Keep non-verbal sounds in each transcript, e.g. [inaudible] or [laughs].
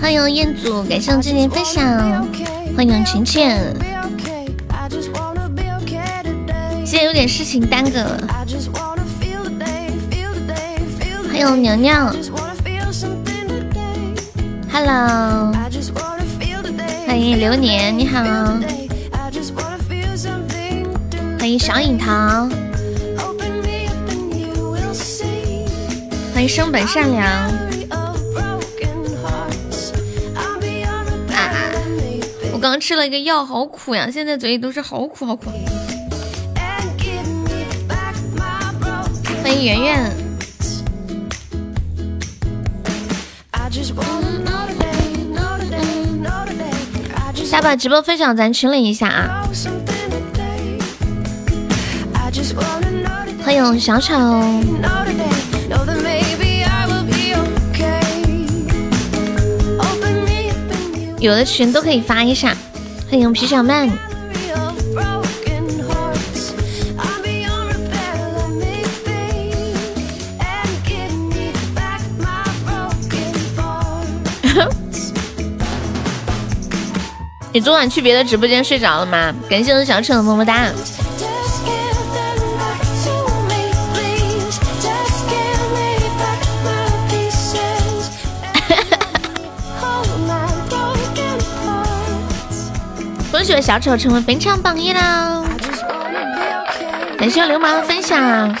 欢迎彦祖，感谢我静静分享。欢迎晴晴，今天有点事情耽搁了。欢迎娘娘，Hello，欢迎流年，你好，欢迎小影堂，欢迎生本善良。啊！我刚吃了一个药，好苦呀，现在嘴里都是好苦好苦。欢迎圆圆。下把直播分享咱群里一下啊！欢迎小丑，有的群都可以发一下。欢迎皮小曼。昨晚去别的直播间睡着了吗？感谢我小丑的么么哒。恭喜我小丑成为本场榜一啦！感谢流氓的分享。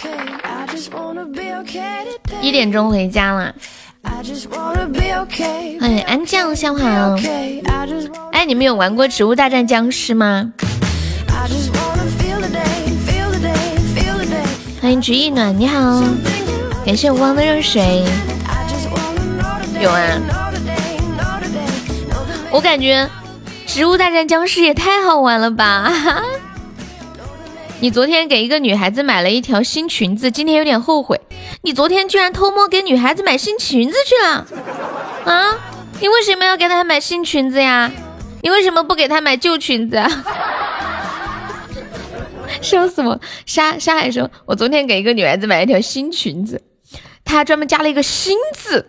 一点钟回家了。欢迎安酱，下午好。你们有玩过《植物大战僵尸》吗？欢迎菊意暖，你好，感谢无光的热水。有啊，我感觉《植物大战僵尸》也太好玩了吧！[laughs] 你昨天给一个女孩子买了一条新裙子，今天有点后悔。你昨天居然偷摸给女孩子买新裙子去了啊！你为什么要给她买新裙子呀？你为什么不给她买旧裙子啊？[laughs] 笑死我！沙沙海说，我昨天给一个女孩子买了一条新裙子，她还专门加了一个新字。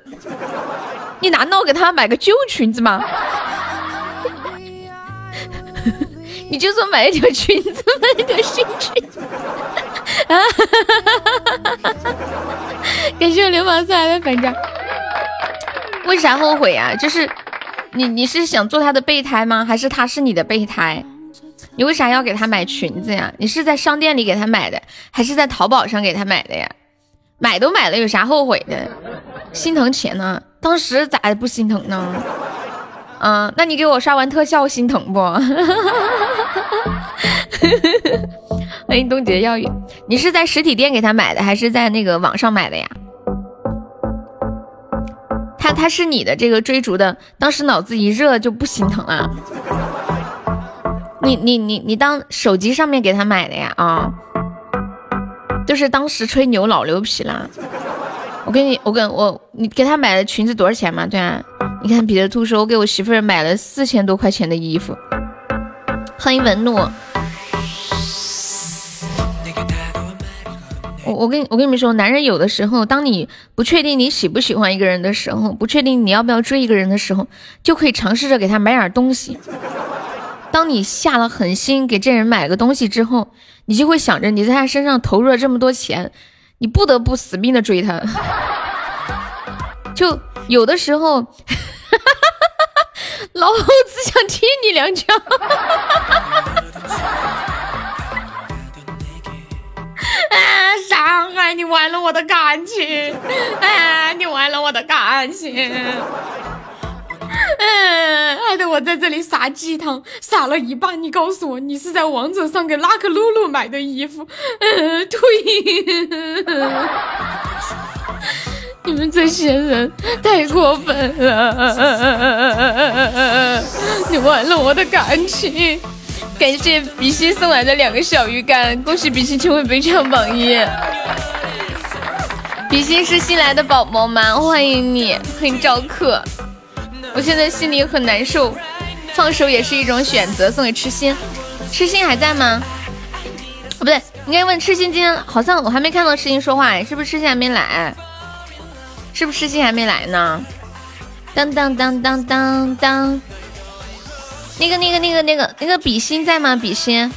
你难道给她买个旧裙子吗？[laughs] 你就说买一条裙子，买一条新裙子。啊！[laughs] 感谢我流氓送来的反诈。为啥后悔呀？就是你，你是想做他的备胎吗？还是他是你的备胎？你为啥要给他买裙子呀？你是在商店里给他买的，还是在淘宝上给他买的呀？买都买了，有啥后悔的？心疼钱呢？当时咋不心疼呢？嗯，那你给我刷完特效心疼不？欢迎东杰耀宇，你是在实体店给他买的，还是在那个网上买的呀？他他是你的这个追逐的，当时脑子一热就不心疼了。你你你你当手机上面给他买的呀？啊，就是当时吹牛老牛皮了。我给你，我跟我你给他买的裙子多少钱嘛？对啊，你看彼得兔说，我给我媳妇儿买了四千多块钱的衣服。欢迎文怒。我我跟我跟你们说，男人有的时候，当你不确定你喜不喜欢一个人的时候，不确定你要不要追一个人的时候，就可以尝试着给他买点东西。当你下了狠心给这人买个东西之后，你就会想着你在他身上投入了这么多钱，你不得不死命的追他。就有的时候，[laughs] 老子想踢你两脚。啊！[laughs] 伤害你玩了我的感情，啊！你玩了我的感情，嗯，害得我在这里撒鸡汤，撒了一半。你告诉我，你是在王者上给拉克露露买的衣服？嗯，对。[laughs] 你们这些人太过分了！你玩了我的感情。感谢比心送来的两个小鱼干，恭喜比心成为本场榜一。比心是新来的宝宝吗？欢迎你，欢迎招客。我现在心里很难受，放手也是一种选择。送给痴心，痴心还在吗？哦，不对，应该问痴心。今天好像我还没看到痴心说话哎，是不是痴心还没来？是不是痴心还没来呢？当当当当当当，那个那个那个那个那个比心在吗？比心，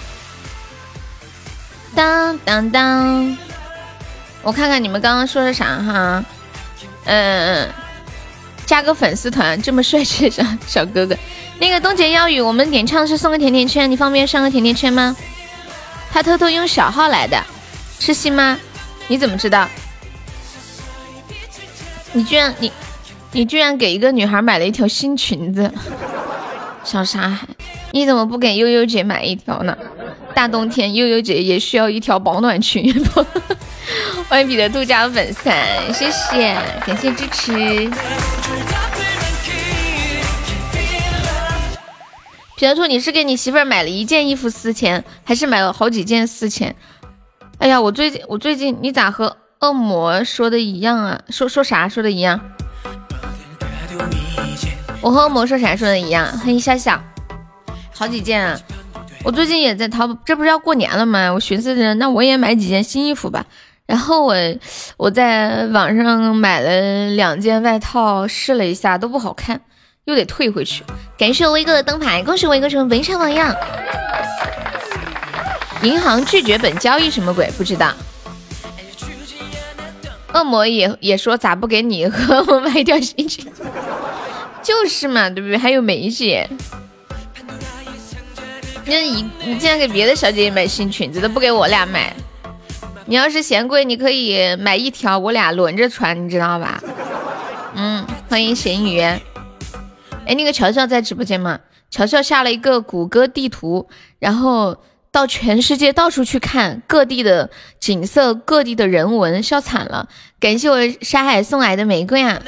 当当当，我看看你们刚刚说的啥哈？嗯，加个粉丝团，这么帅气的小哥哥。那个东杰妖语，我们点唱是送个甜甜圈，你方便上个甜甜圈吗？他偷偷用小号来的，痴心吗？你怎么知道？你居然你。你居然给一个女孩买了一条新裙子，小傻孩，你怎么不给悠悠姐买一条呢？大冬天悠悠姐也需要一条保暖裙。欢迎彼得兔加粉丝，谢谢，感谢支持。彼得兔，你是给你媳妇儿买了一件衣服四千，还是买了好几件四千？哎呀，我最近我最近你咋和恶魔说的一样啊？说说啥说的一样？我和魔兽闪说的一样，欢迎笑笑，好几件啊！我最近也在淘宝，这不是要过年了吗？我寻思着，那我也买几件新衣服吧。然后我我在网上买了两件外套，试了一下都不好看，又得退回去。感谢威哥的灯牌，恭喜威哥成为文昌榜样。银行拒绝本交易什么鬼？不知道。恶魔也也说咋不给你和我买一条新裙？就是嘛，对不对？还有梅姐，那你你竟然给别的小姐姐买新裙子，都不给我俩买。你要是嫌贵，你可以买一条，我俩轮着穿，你知道吧？嗯，欢迎咸鱼。哎，那个乔乔在直播间吗？乔乔下了一个谷歌地图，然后到全世界到处去看各地的景色、各地的人文，笑惨了。感谢我沙海送来的玫瑰啊！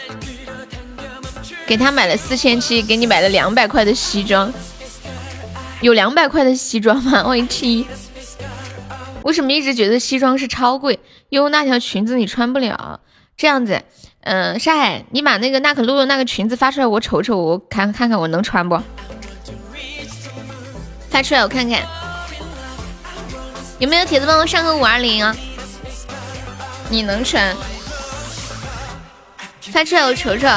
给他买了四千七，给你买了两百块的西装，有两百块的西装吗？[laughs] 我一听，为什么一直觉得西装是超贵？因为那条裙子你穿不了。这样子，嗯，沙海，你把那个娜可露露那个裙子发出来，我瞅瞅，我看看看我能穿不？发出来我看看，有没有铁子帮我上个五二零啊？你能穿？发出来我瞅瞅。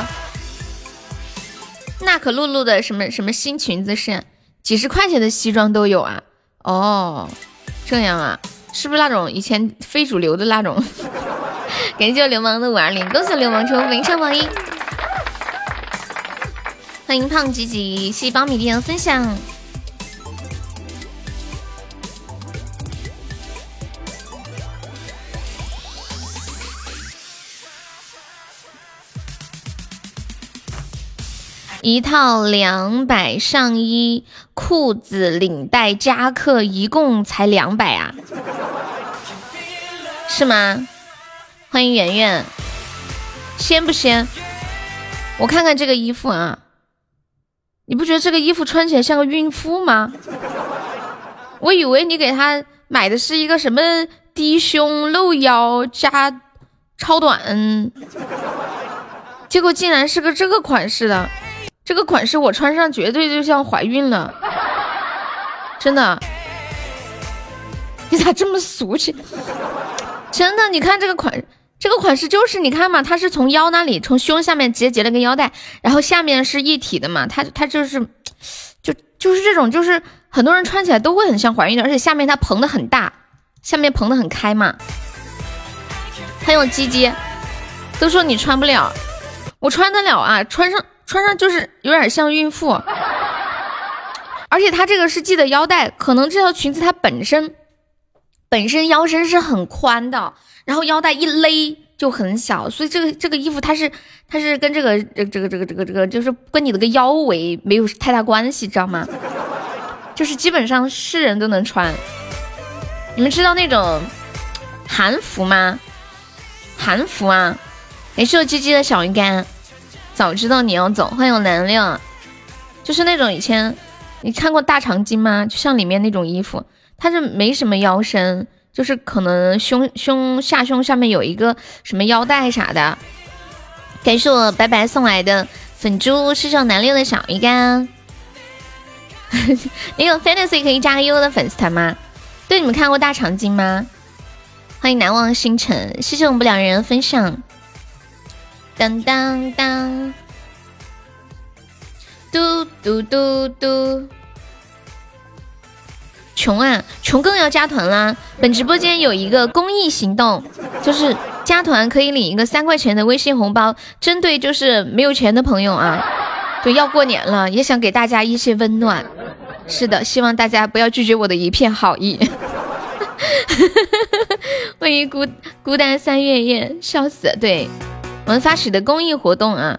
娜可露露的什么什么新裙子是几十块钱的西装都有啊？哦，这样啊，是不是那种以前非主流的那种？[laughs] 感谢流氓的五二零，恭喜流氓成名上榜一，欢迎胖吉吉，谢谢苞米的分享。一套两百上衣、裤子、领带、夹克，一共才两百啊？是吗？欢迎圆圆，仙不仙？我看看这个衣服啊，你不觉得这个衣服穿起来像个孕妇吗？我以为你给他买的是一个什么低胸露腰加超短，结果竟然是个这个款式的。这个款式我穿上绝对就像怀孕了，真的。你咋这么俗气？真的，你看这个款，这个款式就是你看嘛，它是从腰那里，从胸下面直接结了个腰带，然后下面是一体的嘛，它它就是，就就是这种，就是很多人穿起来都会很像怀孕的，而且下面它蓬的很大，下面蓬的很开嘛。还有鸡鸡，都说你穿不了，我穿得了啊，穿上。穿上就是有点像孕妇，[laughs] 而且它这个是系的腰带，可能这条裙子它本身本身腰身是很宽的，然后腰带一勒就很小，所以这个这个衣服它是它是跟这个这这个这个这个这个就是跟你的个腰围没有太大关系，知道吗？就是基本上是人都能穿。你们知道那种韩服吗？韩服啊，没事，鸡鸡的小鱼干。早知道你要走，欢迎能量，就是那种以前你看过大长今吗？就像里面那种衣服，它是没什么腰身，就是可能胸胸下胸下面有一个什么腰带啥的。感谢我白白送来的粉猪，是叫南六的小鱼干。[laughs] 你有 fantasy 可以加个悠悠的粉丝团吗？对，你们看过大长今吗？欢迎难忘星辰，谢谢我们不两人分享。当当当，嘟嘟嘟嘟。穷啊，穷更要加团啦！本直播间有一个公益行动，就是加团可以领一个三块钱的微信红包，针对就是没有钱的朋友啊。对，要过年了，也想给大家一些温暖。是的，希望大家不要拒绝我的一片好意。[laughs] 欢迎孤孤单三月夜，笑死！对我们发起的公益活动啊，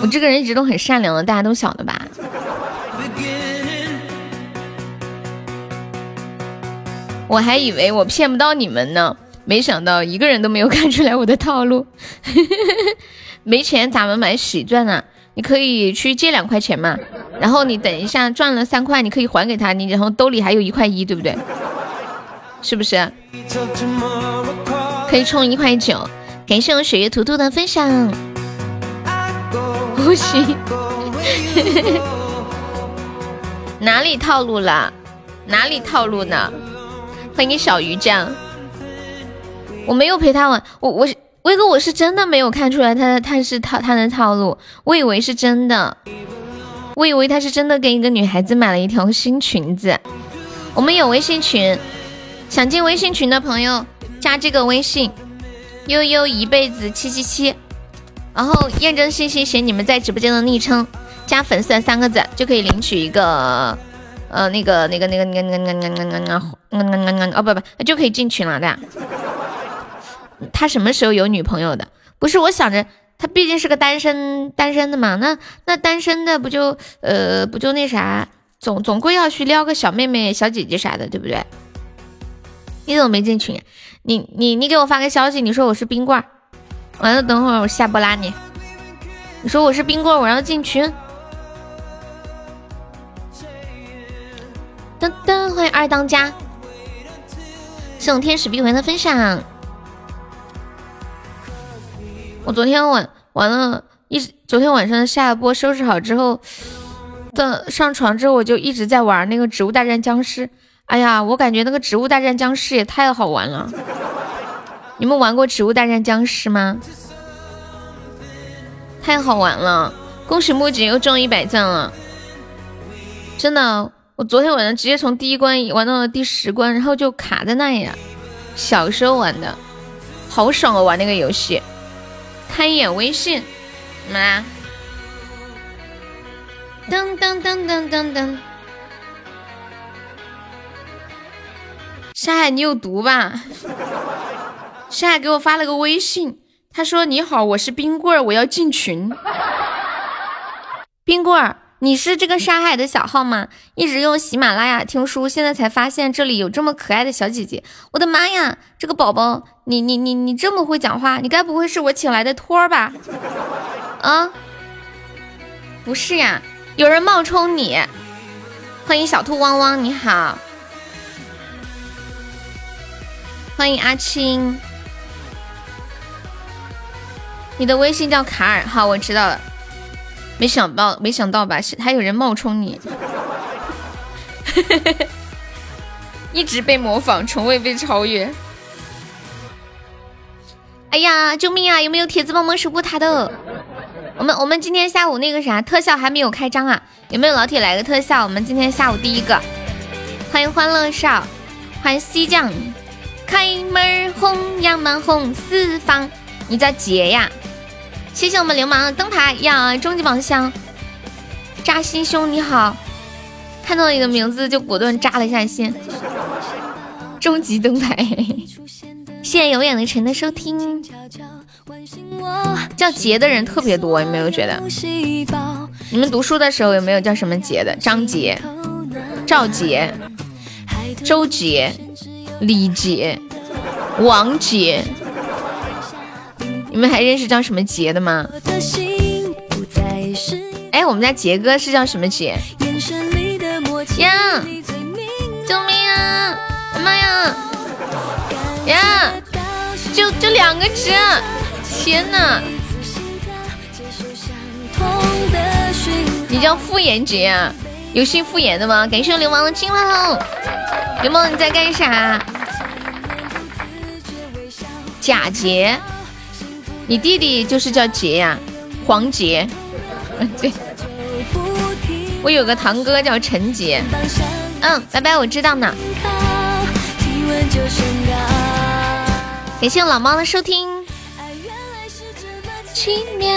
我这个人一直都很善良的，大家都晓得吧？我还以为我骗不到你们呢，没想到一个人都没有看出来我的套路。[laughs] 没钱咋们买喜钻啊？你可以去借两块钱嘛，然后你等一下赚了三块，你可以还给他，你然后兜里还有一块一对不对？是不是？可以充一块九。感谢我雪月图图的分享。哪里套路了？哪里套路呢？欢迎小鱼酱，我没有陪他玩，我我威哥我是真的没有看出来他他是套他的套路，我以为是真的，我以为他是真的给一个女孩子买了一条新裙子。我们有微信群，想进微信群的朋友加这个微信悠悠一辈子七七七，然后验证信息写你们在直播间的昵称加粉丝三个字就可以领取一个。呃，那个、那个、那个、那个、那个、那个、那个、那个、那个，哦不不，就可以进群了的。他什么时候有女朋友的？不是，我想着他毕竟是个单身单身的嘛，那那单身的不就呃不就那啥，总总归要去撩个小妹妹、小姐姐啥的，对不对？你怎么没进群？你你你给我发个消息，你说我是冰棍，完了等会儿我下播拉你。你说我是冰棍，我要进群。噔噔，欢迎二当家，送天使币回的分享。我昨天晚完了，一昨天晚上下播收拾好之后，的上床之后我就一直在玩那个植物大战僵尸。哎呀，我感觉那个植物大战僵尸也太好玩了。[laughs] 你们玩过植物大战僵尸吗？太好玩了！恭喜木槿又中一百赞了，真的。我昨天晚上直接从第一关玩到了第十关，然后就卡在那里了。小时候玩的，好爽哦！玩那个游戏。看一眼微信，么噔噔噔噔噔噔。沙海，你有毒吧？沙海给我发了个微信，他说：“你好，我是冰棍儿，我要进群。”冰棍儿。你是这个沙海的小号吗？一直用喜马拉雅听书，现在才发现这里有这么可爱的小姐姐。我的妈呀，这个宝宝，你你你你这么会讲话，你该不会是我请来的托儿吧？啊，不是呀，有人冒充你。欢迎小兔汪汪，你好。欢迎阿青，你的微信叫卡尔，好，我知道了。没想到，没想到吧？还有人冒充你，[laughs] 一直被模仿，从未被超越。哎呀，救命啊！有没有铁子帮忙守护塔的？我们我们今天下午那个啥特效还没有开张啊？有没有老铁来个特效？我们今天下午第一个，欢迎欢乐少，欢迎西将，开门红阳满红四方，你叫杰呀？谢谢我们流氓的灯牌呀！终极宝箱，扎心兄你好，看到你的名字就果断扎了一下心。终极灯牌，谢谢有眼的晨的收听。叫杰的人特别多，有没有觉得？你们读书的时候有没有叫什么杰的？张杰、赵杰、周杰、李杰、王杰。你们还认识叫什么杰的吗？哎，我们家杰哥是叫什么杰？呀！救命啊！妈呀！呀！就就两个字，天哪！你叫傅炎杰啊？有姓傅炎的吗？感谢流氓的金话筒。柠檬你在干啥？贾杰，你弟弟就是叫杰呀，黄杰。[laughs] 对，我有个堂哥叫陈杰。嗯，拜拜，我知道呢。感谢老猫的收听。奇妙。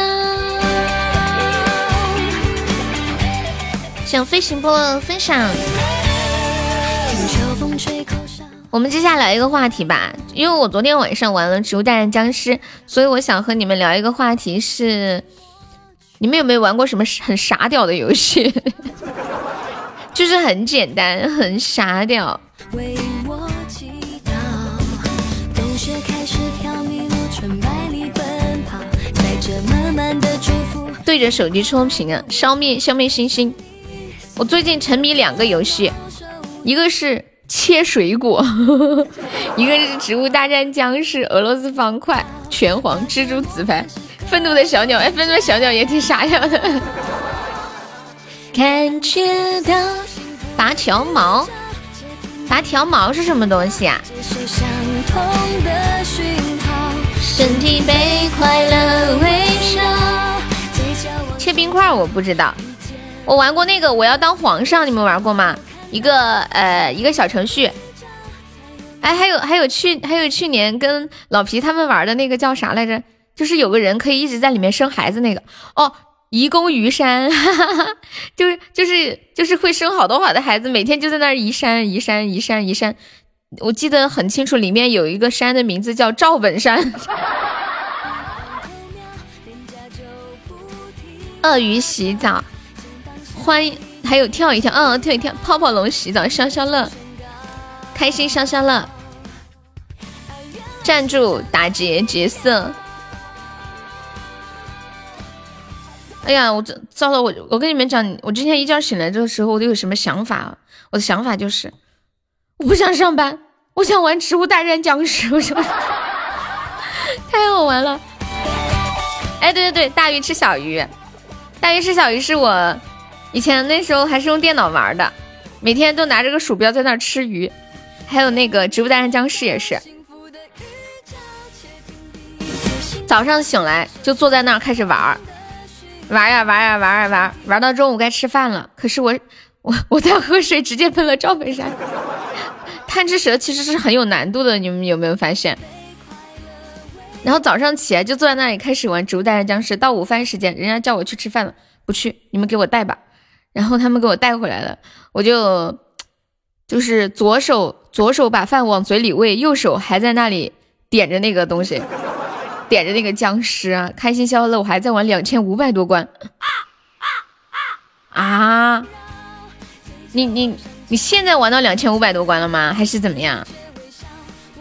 想飞行部分享。我们接下来聊一个话题吧，因为我昨天晚上玩了《植物大战僵尸》，所以我想和你们聊一个话题是：你们有没有玩过什么很傻屌的游戏？[laughs] 就是很简单，很傻屌。对着手机充屏啊！消灭消灭星星。我最近沉迷两个游戏，一个是切水果，[laughs] 一个是植物大战僵尸、俄罗斯方块、拳皇、蜘蛛纸牌、愤怒的小鸟。哎，愤怒的小鸟也挺傻样的。感觉到拔条毛，拔条毛是什么东西啊？身体被快乐围绕。切冰块我不知道，我玩过那个我要当皇上，你们玩过吗？一个呃一个小程序。哎，还有还有去还有去年跟老皮他们玩的那个叫啥来着？就是有个人可以一直在里面生孩子那个哦，移宫鱼山，[laughs] 就是就是就是会生好多好的孩子，每天就在那儿移山移山移山移山。我记得很清楚，里面有一个山的名字叫赵本山。[laughs] 鳄鱼洗澡，欢迎还有跳一跳，嗯，跳一跳，泡泡龙洗澡，消消乐，开心消消乐，站住打劫劫色。哎呀，我这糟了，我我跟你们讲，我今天一觉醒来这个时候，我都有什么想法？我的想法就是。我不想上班，我想玩《植物大战僵尸》，我想，太好玩了。哎，对对对，大鱼吃小鱼，大鱼吃小鱼是我以前那时候还是用电脑玩的，每天都拿着个鼠标在那吃鱼。还有那个《植物大战僵尸》也是，早上醒来就坐在那儿开始玩，玩呀玩呀玩呀玩，玩到中午该吃饭了。可是我我我在喝水，直接喷了赵本山。贪吃蛇其实是很有难度的，你们有没有发现？然后早上起来就坐在那里开始玩《植物大战僵尸》，到午饭时间，人家叫我去吃饭了，不去，你们给我带吧。然后他们给我带回来了，我就就是左手左手把饭往嘴里喂，右手还在那里点着那个东西，点着那个僵尸啊，开心消消乐。我还在玩两千五百多关啊！你你。你现在玩到两千五百多关了吗？还是怎么样？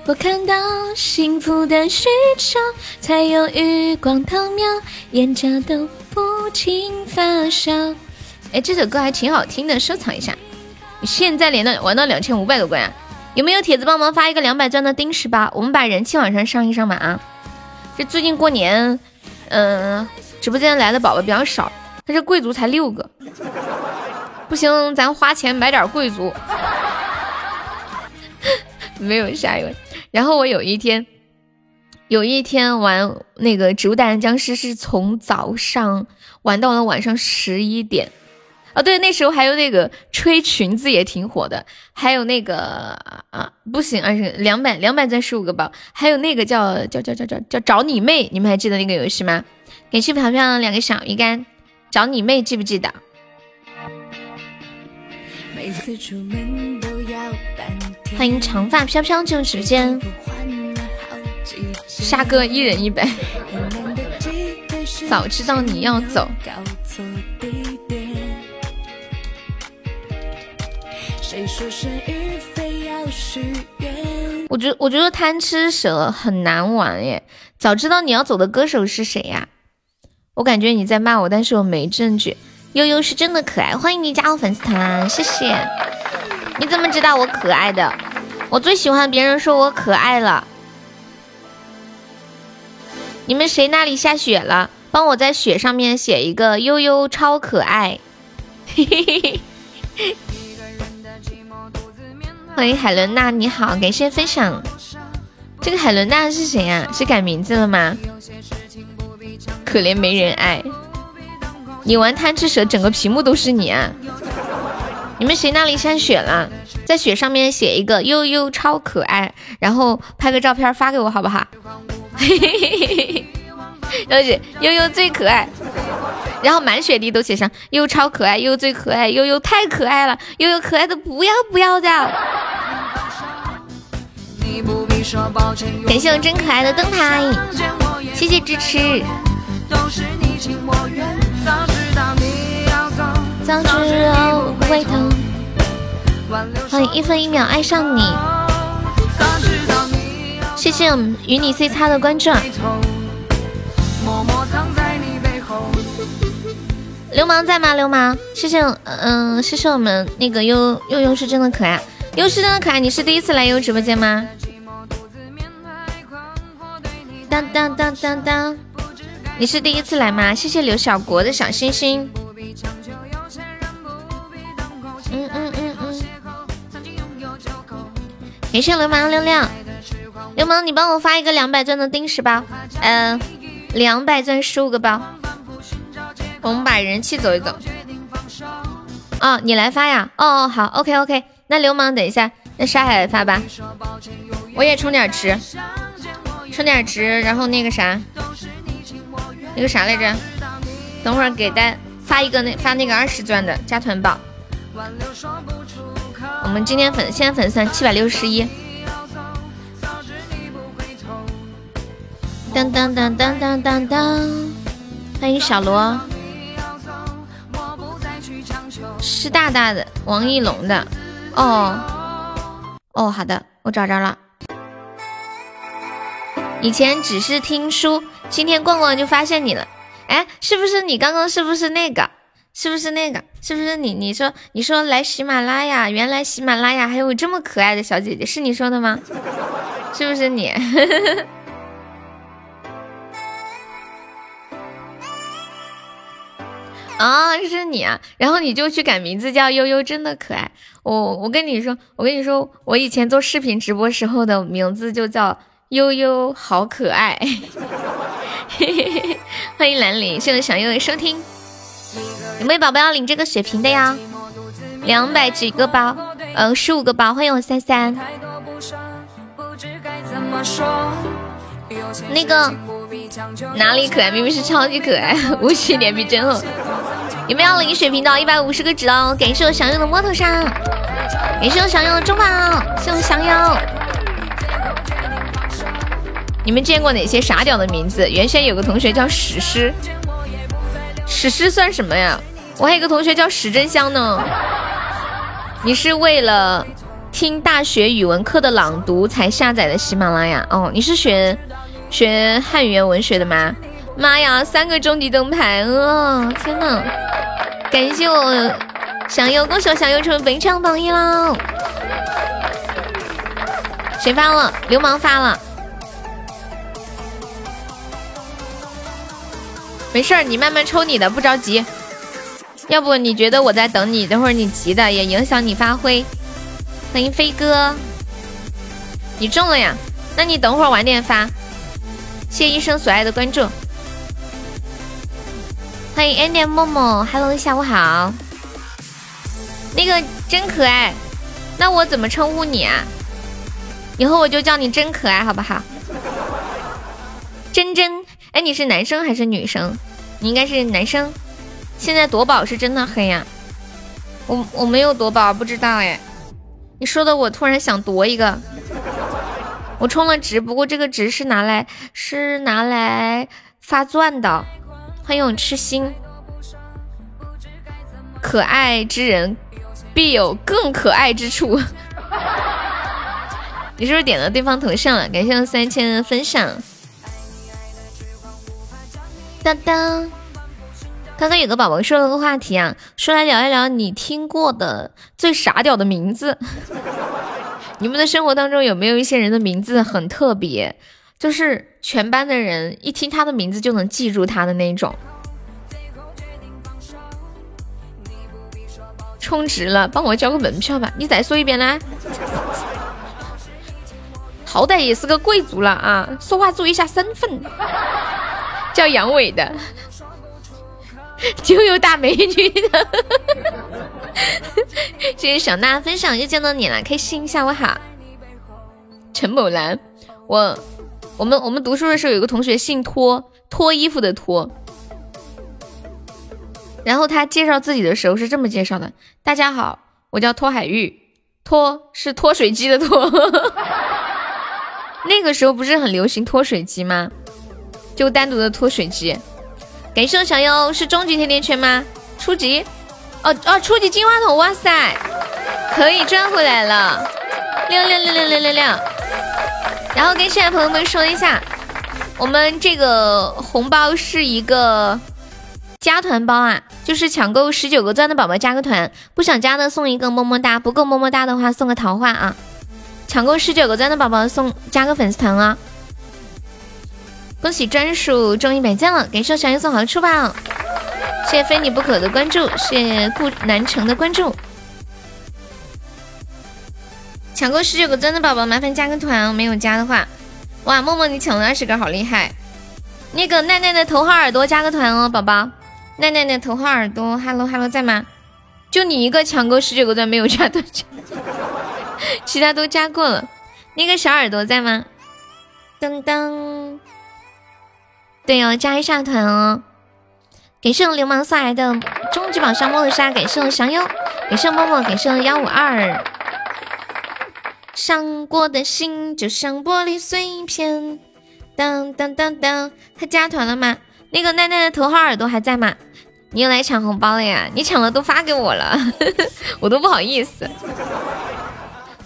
我看到幸福的需求，才有余光透瞄，眼角都不禁发烧。哎，这首歌还挺好听的，收藏一下。现在连到玩到两千五百多关啊？有没有铁子帮忙发一个两百钻的丁十八？我们把人气往上上一上吧啊！这最近过年，嗯，直播间来的宝宝比较少，但是贵族才六个。不行，咱花钱买点贵族。[laughs] 没有下一位。然后我有一天，有一天玩那个《植物大战僵尸》，是从早上玩到了晚上十一点。哦，对，那时候还有那个吹裙子也挺火的，还有那个啊，不行，而且两百两百钻十五个包，还有那个叫叫叫叫叫叫找你妹，你们还记得那个游戏吗？感谢飘飘两个小鱼干，找你妹记不记得？欢迎长发飘飘进入直播间，沙哥一人一杯。早知道你要走。谁说生日非要许愿我觉我觉得贪吃蛇很难玩耶。早知道你要走的歌手是谁呀？我感觉你在骂我，但是我没证据。悠悠是真的可爱，欢迎你加入粉丝团，谢谢。你怎么知道我可爱的？我最喜欢别人说我可爱了。你们谁那里下雪了？帮我在雪上面写一个悠悠超可爱，嘿嘿嘿嘿欢迎海伦娜，你好，感谢分享。这个海伦娜是谁呀？是改名字了吗？可怜没人爱。你玩贪吃蛇，整个屏幕都是你啊！你们谁那里下雪了？在雪上面写一个悠悠超可爱，然后拍个照片发给我好不好？嘿嘿嘿嘿嘿，然后写悠悠最可爱，然后满雪地都写上悠悠超可爱，悠悠最可爱，悠悠太可爱了，悠悠可爱的不要不要的。感谢我真可爱的灯牌，谢谢支持。早知道不回头。欢迎一分一秒爱上你，谢谢我们与你 C 擦的关注。流氓在吗？流氓，谢谢，嗯，谢谢我们那个悠悠悠是真的可爱，悠是真的可爱。你是第一次来悠直播间吗？当当当当当，你是第一次来吗？谢谢刘小国的小心心。嗯嗯嗯嗯。感谢流氓亮亮，流氓你帮我发一个两百钻的定时包，嗯，两百钻十五个包，我们把人气走一走。哦，你来发呀？哦哦，好，OK OK，那流氓等一下，那沙海发吧，我也充点值。充点值，然后那个啥，那个啥来着？等会儿给大家发一个那发那个二十钻的加团宝。我们今天粉现在粉丝七百六十一。当当当当当当当，欢迎小罗。是大大的王一龙的哦哦，好的，我找着了。以前只是听书，今天逛逛就发现你了。哎，是不是你刚刚是不是那个？是不是那个？是不是你？你说你说来喜马拉雅，原来喜马拉雅还有这么可爱的小姐姐，是你说的吗？是不是你？啊，是你啊！然后你就去改名字叫悠悠，真的可爱。我我跟你说，我跟你说，我以前做视频直播时候的名字就叫。悠悠好可爱，[laughs] 欢迎兰陵，谢谢小悠悠收听。有没有宝宝要领这个血瓶的呀？两百几个包，嗯，十五个包。欢迎我三三。那个哪里可爱？明明是超级可爱，[laughs] 无需脸皮真厚。有没有领血瓶的？一百五十个值哦！感谢我小优的摸头杀，感谢我小优的中宝，谢我小优。你们见过哪些傻屌的名字？原先有个同学叫史诗，史诗算什么呀？我还有个同学叫史真香呢。你是为了听大学语文课的朗读才下载的喜马拉雅？哦，你是学学汉语言文学的吗？妈呀，三个终极灯牌啊！天呐，感谢我小优，恭喜我小优成为本场榜一喽！谁发了？流氓发了。没事儿，你慢慢抽你的，不着急。要不你觉得我在等你，等会儿你急的也影响你发挥。欢迎飞哥，你中了呀？那你等会儿晚点发。谢医生所爱的关注。欢迎 Andy 默默，Hello，下午好。那个真可爱，那我怎么称呼你啊？以后我就叫你真可爱，好不好？真真。哎，你是男生还是女生？你应该是男生。现在夺宝是真的黑呀，我我没有夺宝，不知道哎。你说的我突然想夺一个。我充了值，不过这个值是拿来是拿来发钻的。欢迎痴心，可爱之人必有更可爱之处。[laughs] 你是不是点了对方头像了？感谢三千的分享。当当，刚刚有个宝宝说了个话题啊，说来聊一聊你听过的最傻屌的名字。你们的生活当中有没有一些人的名字很特别，就是全班的人一听他的名字就能记住他的那种？充值了，帮我交个门票吧。你再说一遍呢？好歹也是个贵族了啊，说话注意一下身份。叫杨伟的，[laughs] 就有大美女的。[laughs] 谢谢小娜分享，又见到你了，开心。下午好，陈某兰。我，我们我们读书的时候有个同学姓脱，脱衣服的脱。然后他介绍自己的时候是这么介绍的：大家好，我叫脱海玉，脱是脱水机的脱。[laughs] 那个时候不是很流行脱水机吗？就单独的脱水机。感谢我小优，是终极甜甜圈吗？初级？哦哦，初级金话筒，哇塞，可以赚回来了，六六六六六六六。然后跟现在朋友们说一下，我们这个红包是一个加团包啊，就是抢够十九个钻的宝宝加个团，不想加的送一个么么哒，不够么么哒的话送个桃花啊。抢够十九个钻的宝宝送加个粉丝团啊！恭喜专属中一百赞了，感谢小英送好的出宝，谢谢非你不可的关注，谢谢顾南城的关注。抢够十九个钻的宝宝，麻烦加个团哦。没有加的话，哇，默默你抢了二十个，好厉害！那个奈奈的头号耳朵加个团哦，宝宝。奈奈的头号耳朵，Hello Hello，在吗？就你一个抢够十九个钻没有加的，[laughs] 其他都加过了。那个小耳朵在吗？噔噔，对哦，加一下团哦。感谢流氓送来的终极宝箱莫洛莎，感谢我祥优，感谢默默，感谢我幺五二。伤过的心就像玻璃碎片。当当当当，他加团了吗？那个奈奈的头号耳朵还在吗？你又来抢红包了呀？你抢了都发给我了，[laughs] 我都不好意思。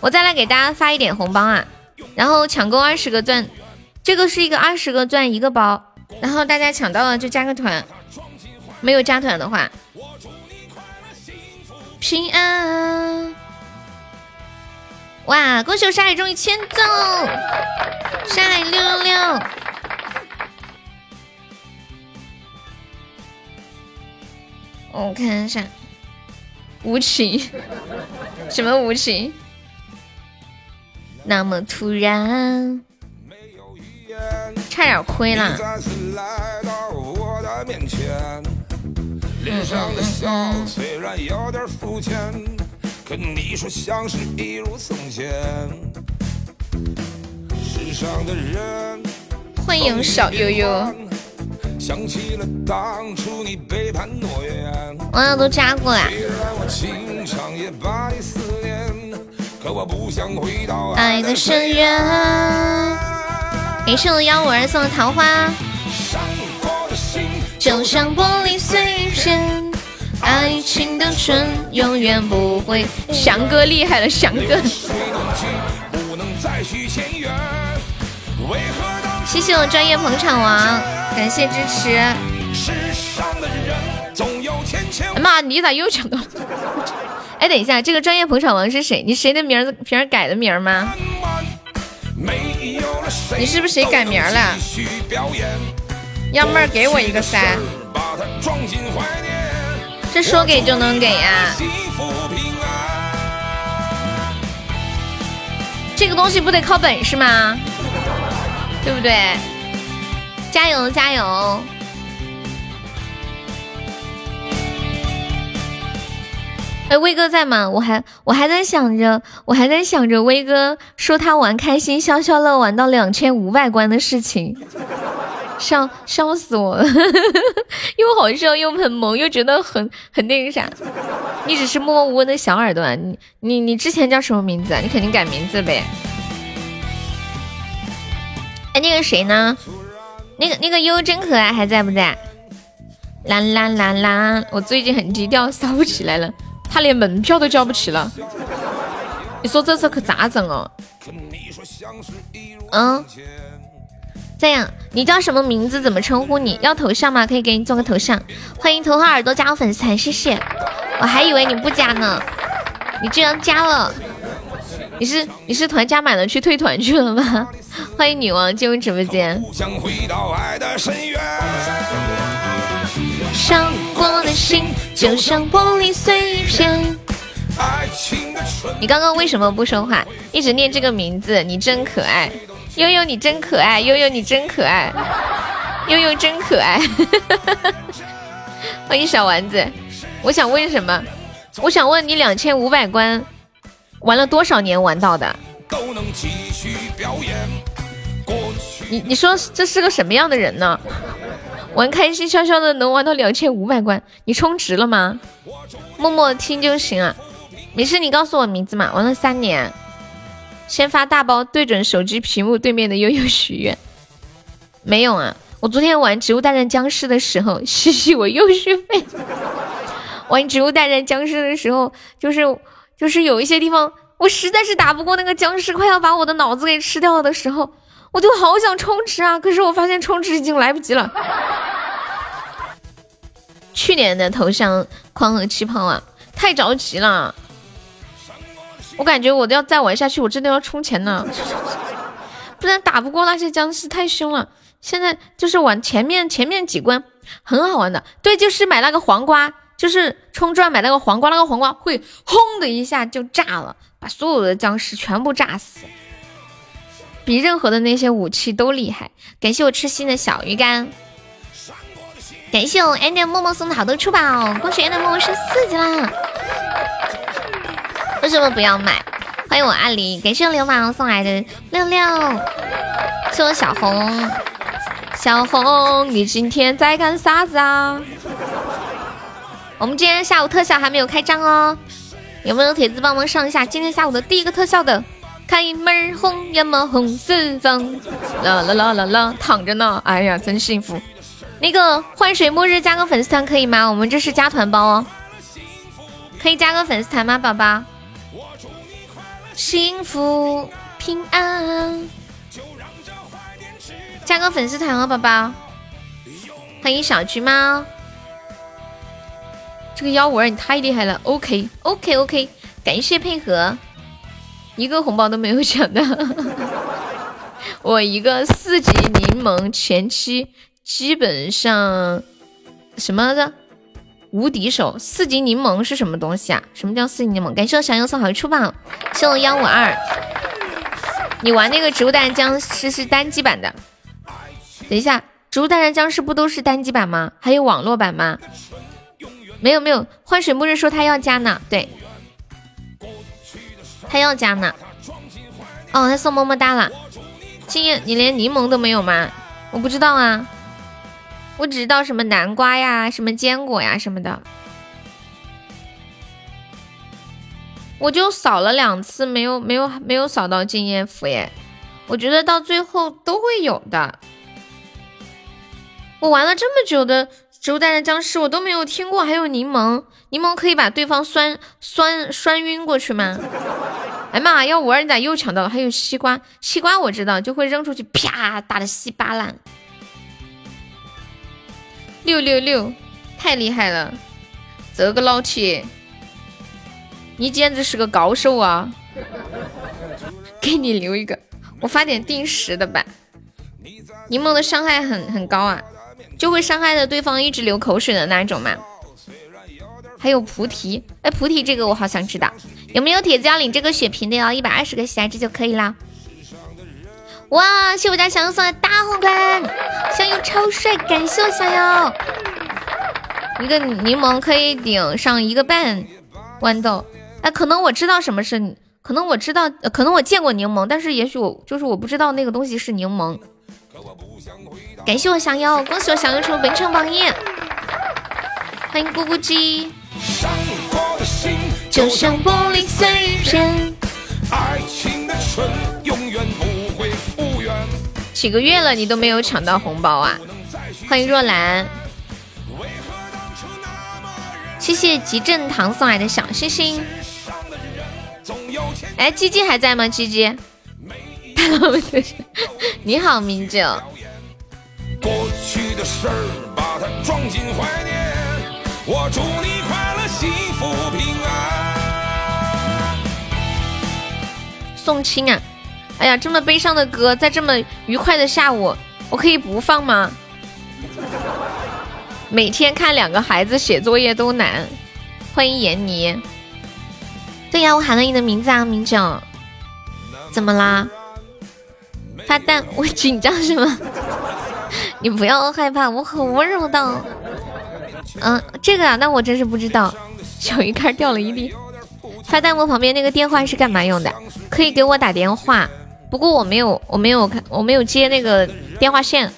我再来给大家发一点红包啊！然后抢够二十个钻，这个是一个二十个钻一个包，然后大家抢到了就加个团，没有加团的话，平安。哇！恭喜我沙海终于签中，沙海六六六。我看一下，无情，什么无情？那么突然，差点亏了。跟你说像是一如从前。世上的人欢迎小悠悠。想起了当初你背叛诺言。网友都加过来。爱的深渊。感谢我幺五二送的桃花。就像玻璃碎片。爱情的唇永远不会。翔哥厉害了，翔哥。谢谢我专业捧场王，感谢支持。哎妈，你咋又抢到了？[laughs] 哎，等一下，这个专业捧场王是谁？你谁的名字？平时改的名吗？你是不是谁改名了？幺妹儿给我一个三。这说给就能给呀？这个东西不得靠本事吗？对不对？加油加油！哎，威哥在吗？我还我还在想着，我还在想着威哥说他玩开心消消乐玩到两千五百关的事情。笑笑死我了，[laughs] 又好笑又很萌，又觉得很很那个啥。你只是默默无闻的小耳朵，你你你之前叫什么名字啊？你肯定改名字呗。哎，那个谁呢？那个那个优真可爱还在不在？啦啦啦啦！我最近很低调，[laughs] 骚不起来了。他连门票都交不起了，你说这次可咋整哦？嗯。这样，你叫什么名字？怎么称呼你？要头像吗？可以给你做个头像。欢迎头号耳朵加入粉丝团，谢谢。我还以为你不加呢，你居然加了。你是你是团加满了去退团去了吗？欢迎女王进入直播间。伤过的心就像玻璃碎片。你刚刚为什么不说话？一直念这个名字，你真可爱，悠悠你真可爱，悠悠你真可爱，悠悠真可爱。[laughs] 欢迎小丸子，我想问什么？我想问你两千五百关玩了多少年玩到的？你你说这是个什么样的人呢？玩开心消消的能玩到两千五百关，你充值了吗？默默听就行啊，没事，你告诉我名字嘛。玩了三年，先发大包，对准手机屏幕对面的悠悠许愿。没有啊，我昨天玩植物大战僵尸的时候，嘻嘻，我又续费。玩植物大战僵尸的时候，就是就是有一些地方我实在是打不过那个僵尸，快要把我的脑子给吃掉了的时候。我就好想充值啊，可是我发现充值已经来不及了。去年的头像框和气泡啊，太着急了。我感觉我都要再玩下去，我真的要充钱了，不然打不过那些僵尸太凶了。现在就是玩前面前面几关很好玩的，对，就是买那个黄瓜，就是充钻买那个黄瓜，那个黄瓜会轰的一下就炸了，把所有的僵尸全部炸死。比任何的那些武器都厉害。感谢我吃心的小鱼干，感谢我 Andy 默默送的好多出宝，恭喜 Andy 默默升四级啦！为什么不要买？欢迎我阿狸，感谢流氓送来的六六，谢我小红，小红你今天在干啥子啊？我们今天下午特效还没有开张哦，有没有铁子帮忙上一下今天下午的第一个特效的？开门红，呀么红四方，啦啦啦啦啦，躺着呢，哎呀，真幸福。那个换水末日加个粉丝团可以吗？我们这是加团包哦，可以加个粉丝团吗，宝宝？幸福平安，加个粉丝团哦，宝宝。欢迎小橘猫，这个幺五二你太厉害了，OK OK OK，感谢配合。一个红包都没有抢到，[laughs] 我一个四级柠檬前期基本上什么的无敌手。四级柠檬是什么东西啊？什么叫四级柠檬？感谢我小优送好运出榜，谢我幺五二。你玩那个植物大战僵尸是单机版的？等一下，植物大战僵尸不都是单机版吗？还有网络版吗？没有没有，换水末日说他要加呢，对。他要加呢，哦，他送么么哒了。青叶，你连柠檬都没有吗？我不知道啊，我只知道什么南瓜呀，什么坚果呀什么的。我就扫了两次，没有没有没有扫到敬业福耶。我觉得到最后都会有的。我玩了这么久的植物大战僵尸，我都没有听过还有柠檬。柠檬可以把对方酸酸酸晕过去吗？哎妈，幺五二你咋又抢到了？还有西瓜，西瓜我知道就会扔出去，啪打的稀巴烂。六六六，太厉害了！这个老铁，你简直是个高手啊！给你留一个，我发点定时的吧。柠檬的伤害很很高啊，就会伤害的对方一直流口水的那种嘛。还有菩提，哎，菩提这个我好想知道，有没有铁子要领这个血瓶的哦？一百二十个喜爱值就可以啦。哇，谢我家小优送的大红冠，小优超帅，感谢我小优。一个柠檬可以顶上一个半豌豆，哎，可能我知道什么是，可能我知道，可能我见过柠檬，但是也许我就是我不知道那个东西是柠檬。感谢我降妖，恭喜我降妖成本场榜一，欢迎咕咕鸡。就像玻璃碎片。几个月了，你都没有抢到红包啊！欢迎若兰，谢谢吉正堂送来的小星星。哎，鸡鸡还在吗？鸡鸡，[laughs] 你好，明九。过去的事儿，把它装进怀念。我祝你快乐、幸福、平安。送亲啊！哎呀，这么悲伤的歌，在这么愉快的下午，我可以不放吗？[laughs] 每天看两个孩子写作业都难。欢迎闫妮。对呀，我喊了你的名字啊，明九。怎么啦？发蛋？我紧张是吗？你不要害怕，我很温柔的。嗯，这个啊，那我真是不知道。小鱼干掉了一地。发弹幕旁边那个电话是干嘛用的？可以给我打电话，不过我没有，我没有看，我没有接那个电话线。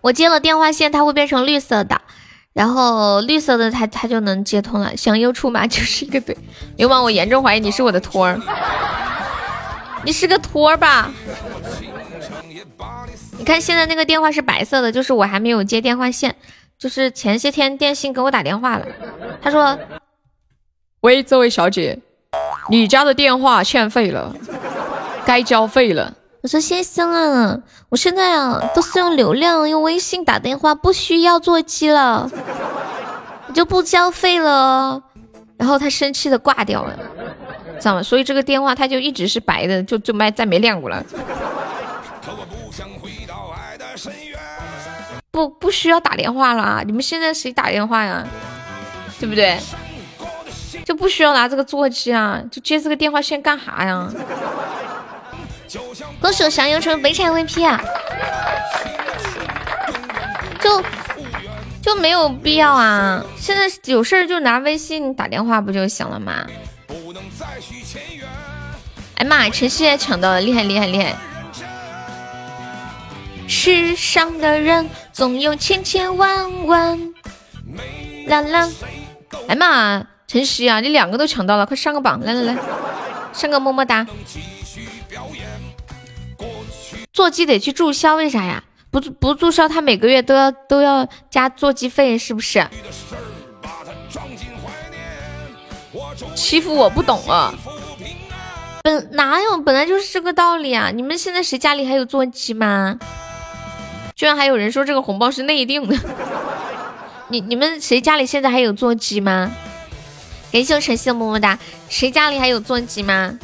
我接了电话线，它会变成绿色的，然后绿色的它它就能接通了。向右出马就是一个对流氓，我严重怀疑你是我的托儿，你是个托儿吧？你看现在那个电话是白色的，就是我还没有接电话线，就是前些天电信给我打电话了，他说。喂，这位小姐，你家的电话欠费了，该交费了。我说先生啊，我现在啊都是用流量用微信打电话，不需要座机了，你就不交费了。然后他生气的挂掉了，知道吗？所以这个电话他就一直是白的，就就没再没亮过了。不不需要打电话了，你们现在谁打电话呀？对不对？就不需要拿这个座机啊，就接这个电话线干啥呀？歌手想要成北产 VP 啊，就就没有必要啊！现在有事就拿微信打电话不就行了吗？哎妈，晨曦也抢到了，厉害厉害厉害！世上的人总有千千万万，啦啦！哎妈！晨曦啊，你两个都抢到了，快上个榜！来来来，上个么么哒。座机得去注销，为啥呀？不不注销，他每个月都要都要加座机费，是不是？欺负我不懂啊？本哪有本来就是这个道理啊！你们现在谁家里还有座机吗？居然还有人说这个红包是内定的。你你们谁家里现在还有座机吗？感谢我晨曦的么么哒，谁家里还有座机吗？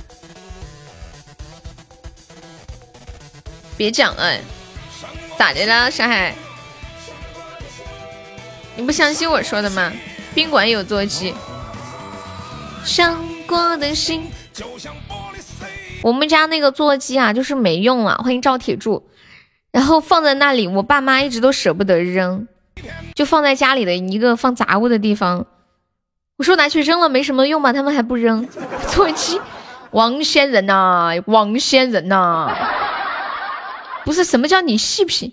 别讲了，咋的了，上海？你不相信我说的吗？宾馆有座机。伤过的心，我们家那个座机啊，就是没用了。欢迎赵铁柱，然后放在那里，我爸妈一直都舍不得扔，就放在家里的一个放杂物的地方。我说拿去扔了没什么用吧，他们还不扔。[laughs] 座机，王仙人呐，王仙人呐，不是什么叫你细品？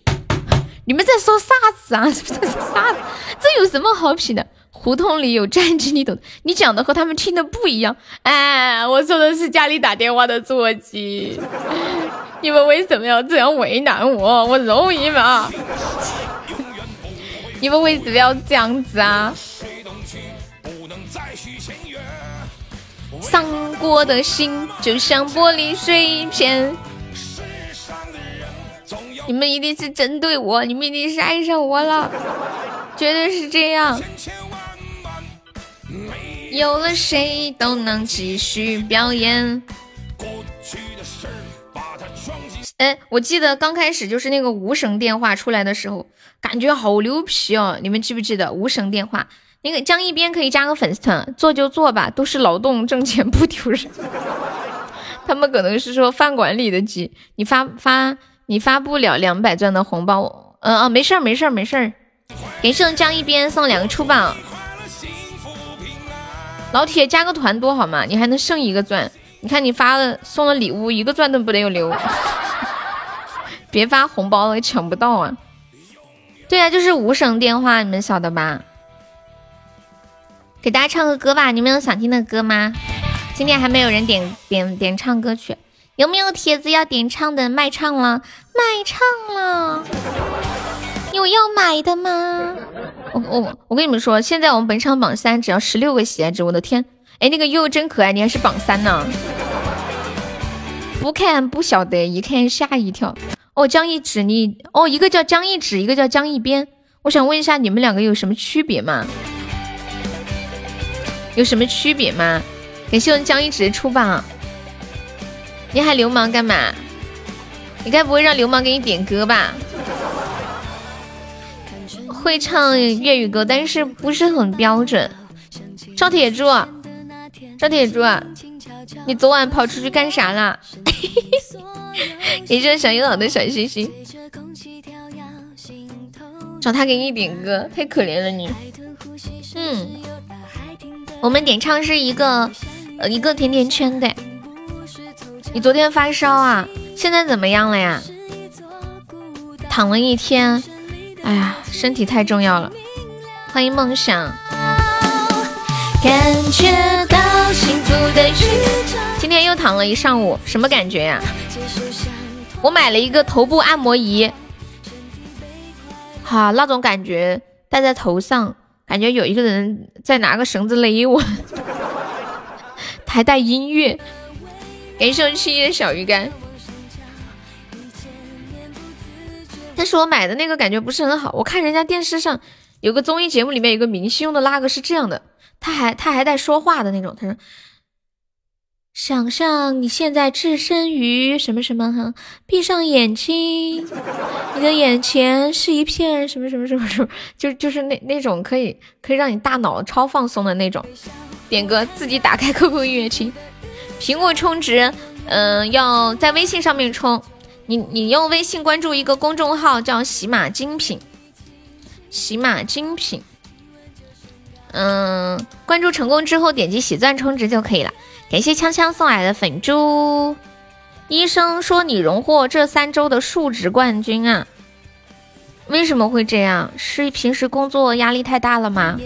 你们在说啥子啊？[laughs] 在说啥子？这有什么好品的？胡同里有战机，你懂？你讲的和他们听的不一样。哎，我说的是家里打电话的座机。你们为什么要这样为难我？我容易吗？你们为什么要这样子啊？伤过的心就像玻璃碎片。你们一定是针对我，你们一定是爱上我了，绝对是这样。有了谁都能继续表演。哎，我记得刚开始就是那个无绳电话出来的时候，感觉好牛皮哦！你们记不记得无绳电话？那个江一边可以加个粉丝团，做就做吧，都是劳动挣钱不丢人。[laughs] 他们可能是说饭馆里的鸡，你发发你发不了两百钻的红包，嗯啊，没事儿没事儿没事儿。给谢江一边送两个出榜，老铁加个团多好嘛，你还能剩一个钻。你看你发了送了礼物，一个钻都不得有留。[laughs] 别发红包了，抢不到啊。对啊，就是无绳电话，你们晓得吧？给大家唱个歌吧，你们有想听的歌吗？今天还没有人点点点唱歌曲，有没有帖子要点唱的？卖唱了，卖唱了，有要买的吗？我我我跟你们说，现在我们本场榜三只要十六个喜爱值，我的天！哎，那个悠悠真可爱，你还是榜三呢？不看不晓得，一看吓一跳。哦，江一指你哦，一个叫江一指，一个叫江一边。我想问一下，你们两个有什么区别吗？有什么区别吗？感谢我们江一直出榜，你喊流氓干嘛？你该不会让流氓给你点歌吧？会唱粤语歌，但是不是很标准。赵铁柱，赵铁柱，你昨晚跑出去干啥啦？[laughs] 一个小友好的小心心，找他给你点歌，太可怜了你。嗯，我们点唱是一个呃一个甜甜圈的。你昨天发烧啊？现在怎么样了呀？躺了一天，哎呀，身体太重要了。欢迎梦想。感觉 [laughs] 今天又躺了一上午，什么感觉呀？我买了一个头部按摩仪，哈，那种感觉戴在头上，感觉有一个人在拿个绳子勒我，[laughs] 还带音乐。感谢我七叶小鱼干，但是我买的那个感觉不是很好。我看人家电视上有个综艺节目，里面有个明星用的那个是这样的。他还他还带说话的那种，他说：“想象你现在置身于什么什么哈，闭上眼睛，你的眼前是一片什么什么什么什么，就就是那那种可以可以让你大脑超放松的那种。”点歌，自己打开 QQ 音乐听。苹果充值，嗯，要在微信上面充。你你用微信关注一个公众号叫喜马精品，喜马精品。嗯，关注成功之后点击喜钻充值就可以了。感谢锵锵送来的粉猪。医生说你荣获这三周的数值冠军啊？为什么会这样？是平时工作压力太大了吗？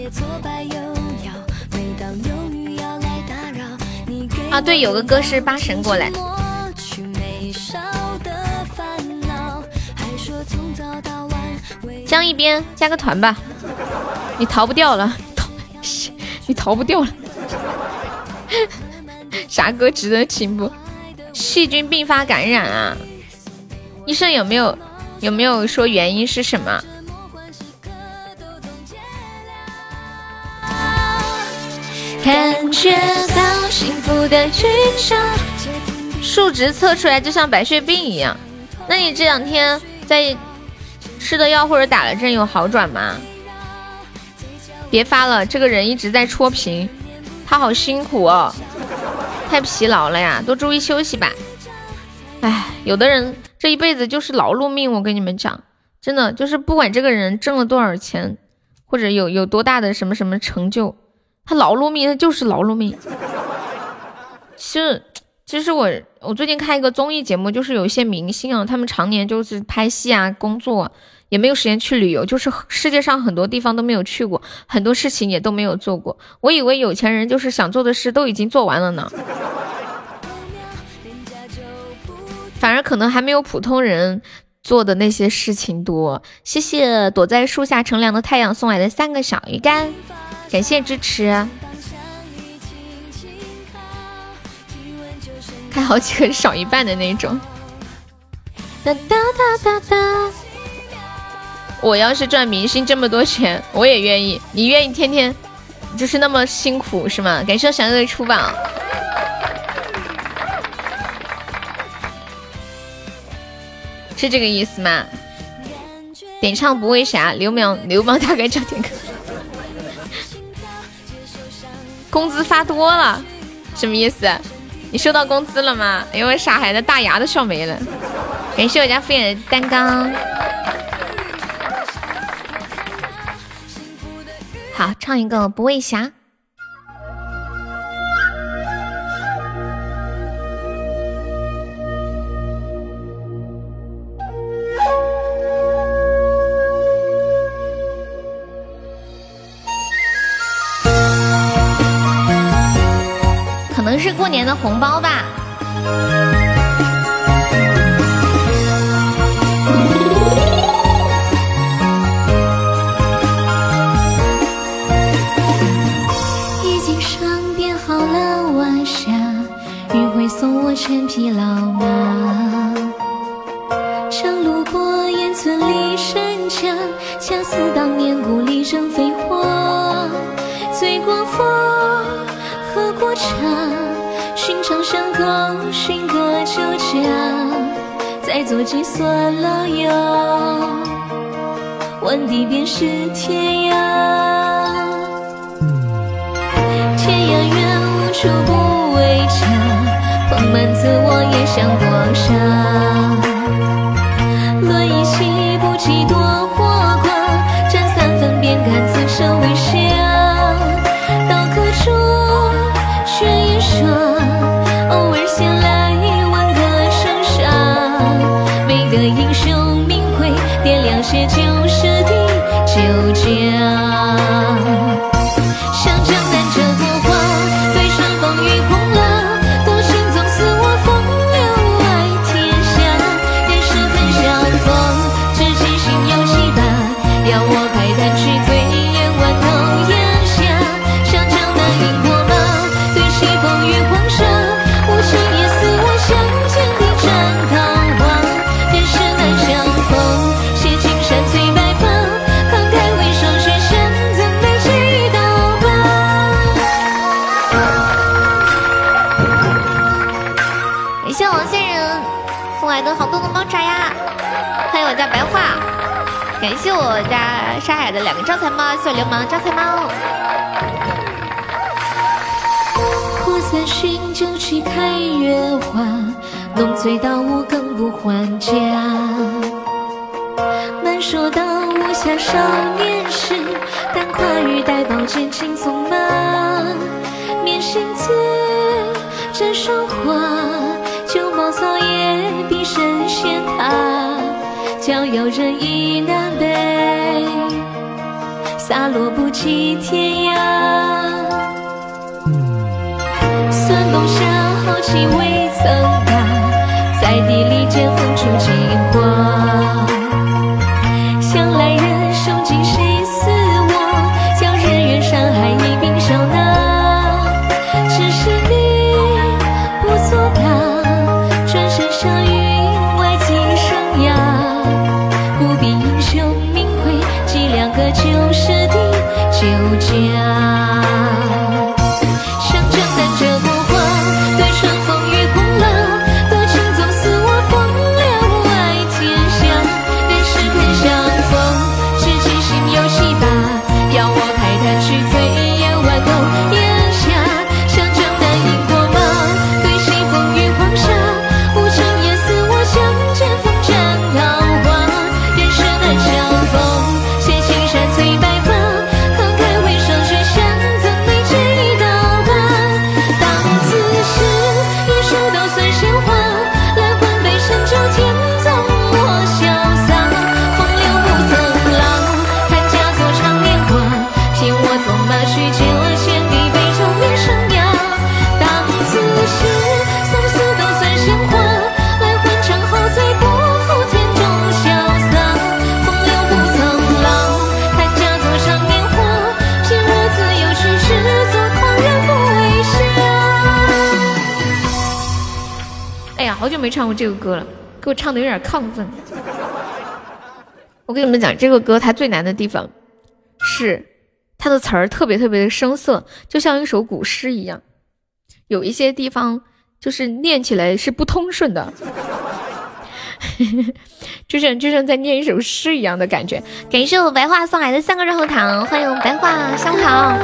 啊，对，有个歌是八神过来。江一边加个团吧，你逃不掉了。[laughs] 你逃不掉了，[laughs] 啥歌值得听不？细菌并发感染啊！医生有没有有没有说原因是什么？感觉到幸福的剧场，数值测出来就像白血病一样。那你这两天在吃的药或者打了针有好转吗？别发了，这个人一直在戳屏，他好辛苦哦，太疲劳了呀，多注意休息吧。哎，有的人这一辈子就是劳碌命，我跟你们讲，真的就是不管这个人挣了多少钱，或者有有多大的什么什么成就，他劳碌命，他就是劳碌命。其实，其实我我最近看一个综艺节目，就是有一些明星啊，他们常年就是拍戏啊，工作。也没有时间去旅游，就是世界上很多地方都没有去过，很多事情也都没有做过。我以为有钱人就是想做的事都已经做完了呢，反而可能还没有普通人做的那些事情多。谢谢躲在树下乘凉的太阳送来的三个小鱼干，感谢支持。开好几个少一半的那种。哒哒哒哒哒。我要是赚明星这么多钱，我也愿意。你愿意天天就是那么辛苦是吗？感谢小哥的出榜，是这个意思吗？点唱不为啥？流氓流氓大概叫点歌。[laughs] 工资发多了，什么意思？你收到工资了吗？哎呦，傻孩子大牙都笑没了。感谢我家敷衍的单刚。好，唱一个不为侠。可能是过年的红包吧。千匹老马，长路过烟村里山墙，恰似当年故里正飞花。醉过风，喝过茶，寻常山沟，寻个酒家，再做几算老友，问地便是天涯。天涯远。无处不为家，放满自我也想过杀。论一气不及多火光，占三分便敢此生为香。刀刻中却一双，偶尔闲来问个圣上。每个英雄名讳，点亮些旧时的旧家。感谢我家沙海的两个招财猫，谢我流氓招财猫。或三巡酒去开月花，浓醉到五更不还家。难说到无暇少年时，但跨越带宝剑轻松马。面心字沾霜花，旧茅草也比神仙塔。交友人意南北，洒落不及天涯。算冬夏豪气未曾达，在地里见风出金没唱过这个歌了，给我唱的有点亢奋。我跟你们讲，这个歌它最难的地方是它的词儿特别特别的生涩，就像一首古诗一样，有一些地方就是念起来是不通顺的，[laughs] 就像就像在念一首诗一样的感觉。感谢我白话送来的三个润喉糖，欢迎我白话上午好。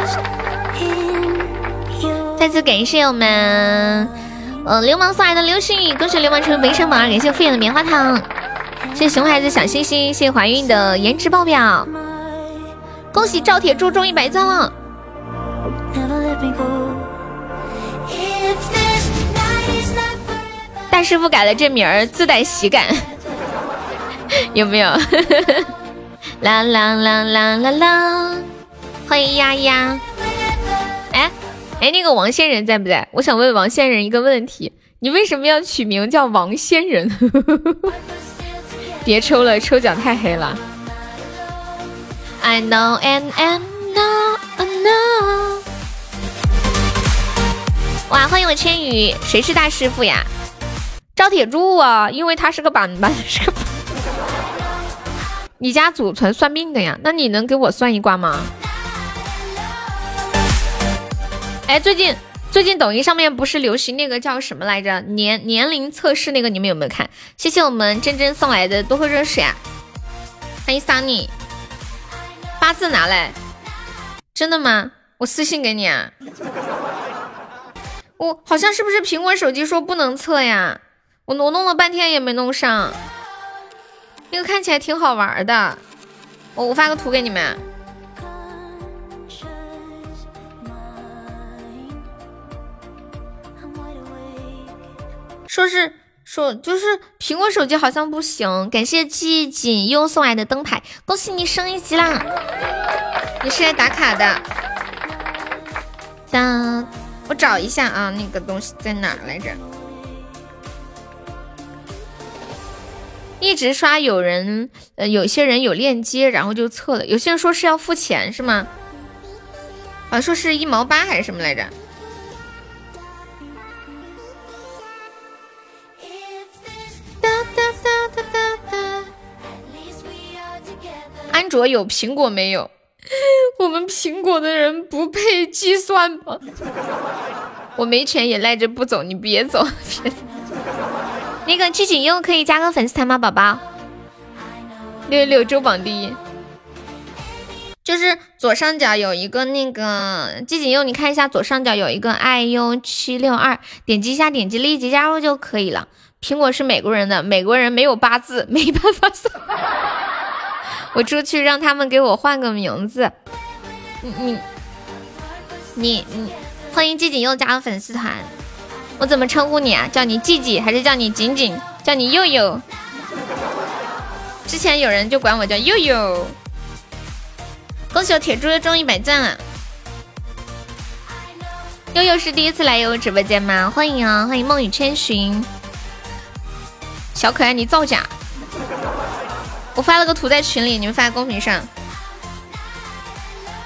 再次感谢我们呃流氓送来的流星雨，恭喜流氓成为北上榜二，感谢敷衍的棉花糖，谢谢熊孩子小星星，谢谢怀孕的颜值爆表，恭喜赵铁柱中一百钻了。大师傅改了这名儿，自带喜感，[laughs] 有没有？[laughs] 啦啦啦啦啦啦！欢迎丫丫。哎哎，那个王仙人在不在？我想问王仙人一个问题：你为什么要取名叫王仙人？[laughs] 别抽了，抽奖太黑了。I know and I know I know。哇，欢迎我千羽，谁是大师傅呀？赵铁柱啊，因为他是个板板，是个板。[laughs] 你家祖传算命的呀？那你能给我算一卦吗？哎，最近最近抖音上面不是流行那个叫什么来着？年年龄测试那个，你们有没有看？谢谢我们真真送来的多喝热水啊！欢迎 Sunny，八字拿来，真的吗？我私信给你啊。我好像是不是苹果手机说不能测呀？我挪弄了半天也没弄上。那个看起来挺好玩的，我我发个图给你们。说是说就是苹果手机好像不行。感谢季锦优送来的灯牌，恭喜你升一级啦！你是来打卡的？当我找一下啊，那个东西在哪来着？一直刷有人，呃，有些人有链接，然后就测了。有些人说是要付钱，是吗？啊说是一毛八还是什么来着？安卓有，苹果没有。[laughs] 我们苹果的人不配计算吗？[laughs] 我没钱也赖着不走，你别走，别走。那个季锦佑可以加个粉丝团吗，宝宝？六六周榜第一，就是左上角有一个那个季锦佑，你看一下左上角有一个 iu 七六二，点击一下，点击立即加入就可以了。苹果是美国人的，美国人没有八字，[laughs] 没办法送。[laughs] 我出去让他们给我换个名字。你你你你，欢迎季锦又加入粉丝团。我怎么称呼你啊？叫你季季还是叫你锦锦？叫你佑佑。之前有人就管我叫佑佑。恭喜我铁柱又中一百赞了。悠悠是第一次来悠悠直播间吗？欢迎啊，欢迎梦雨千寻。小可爱，你造假！我发了个图在群里，你们发在公屏上。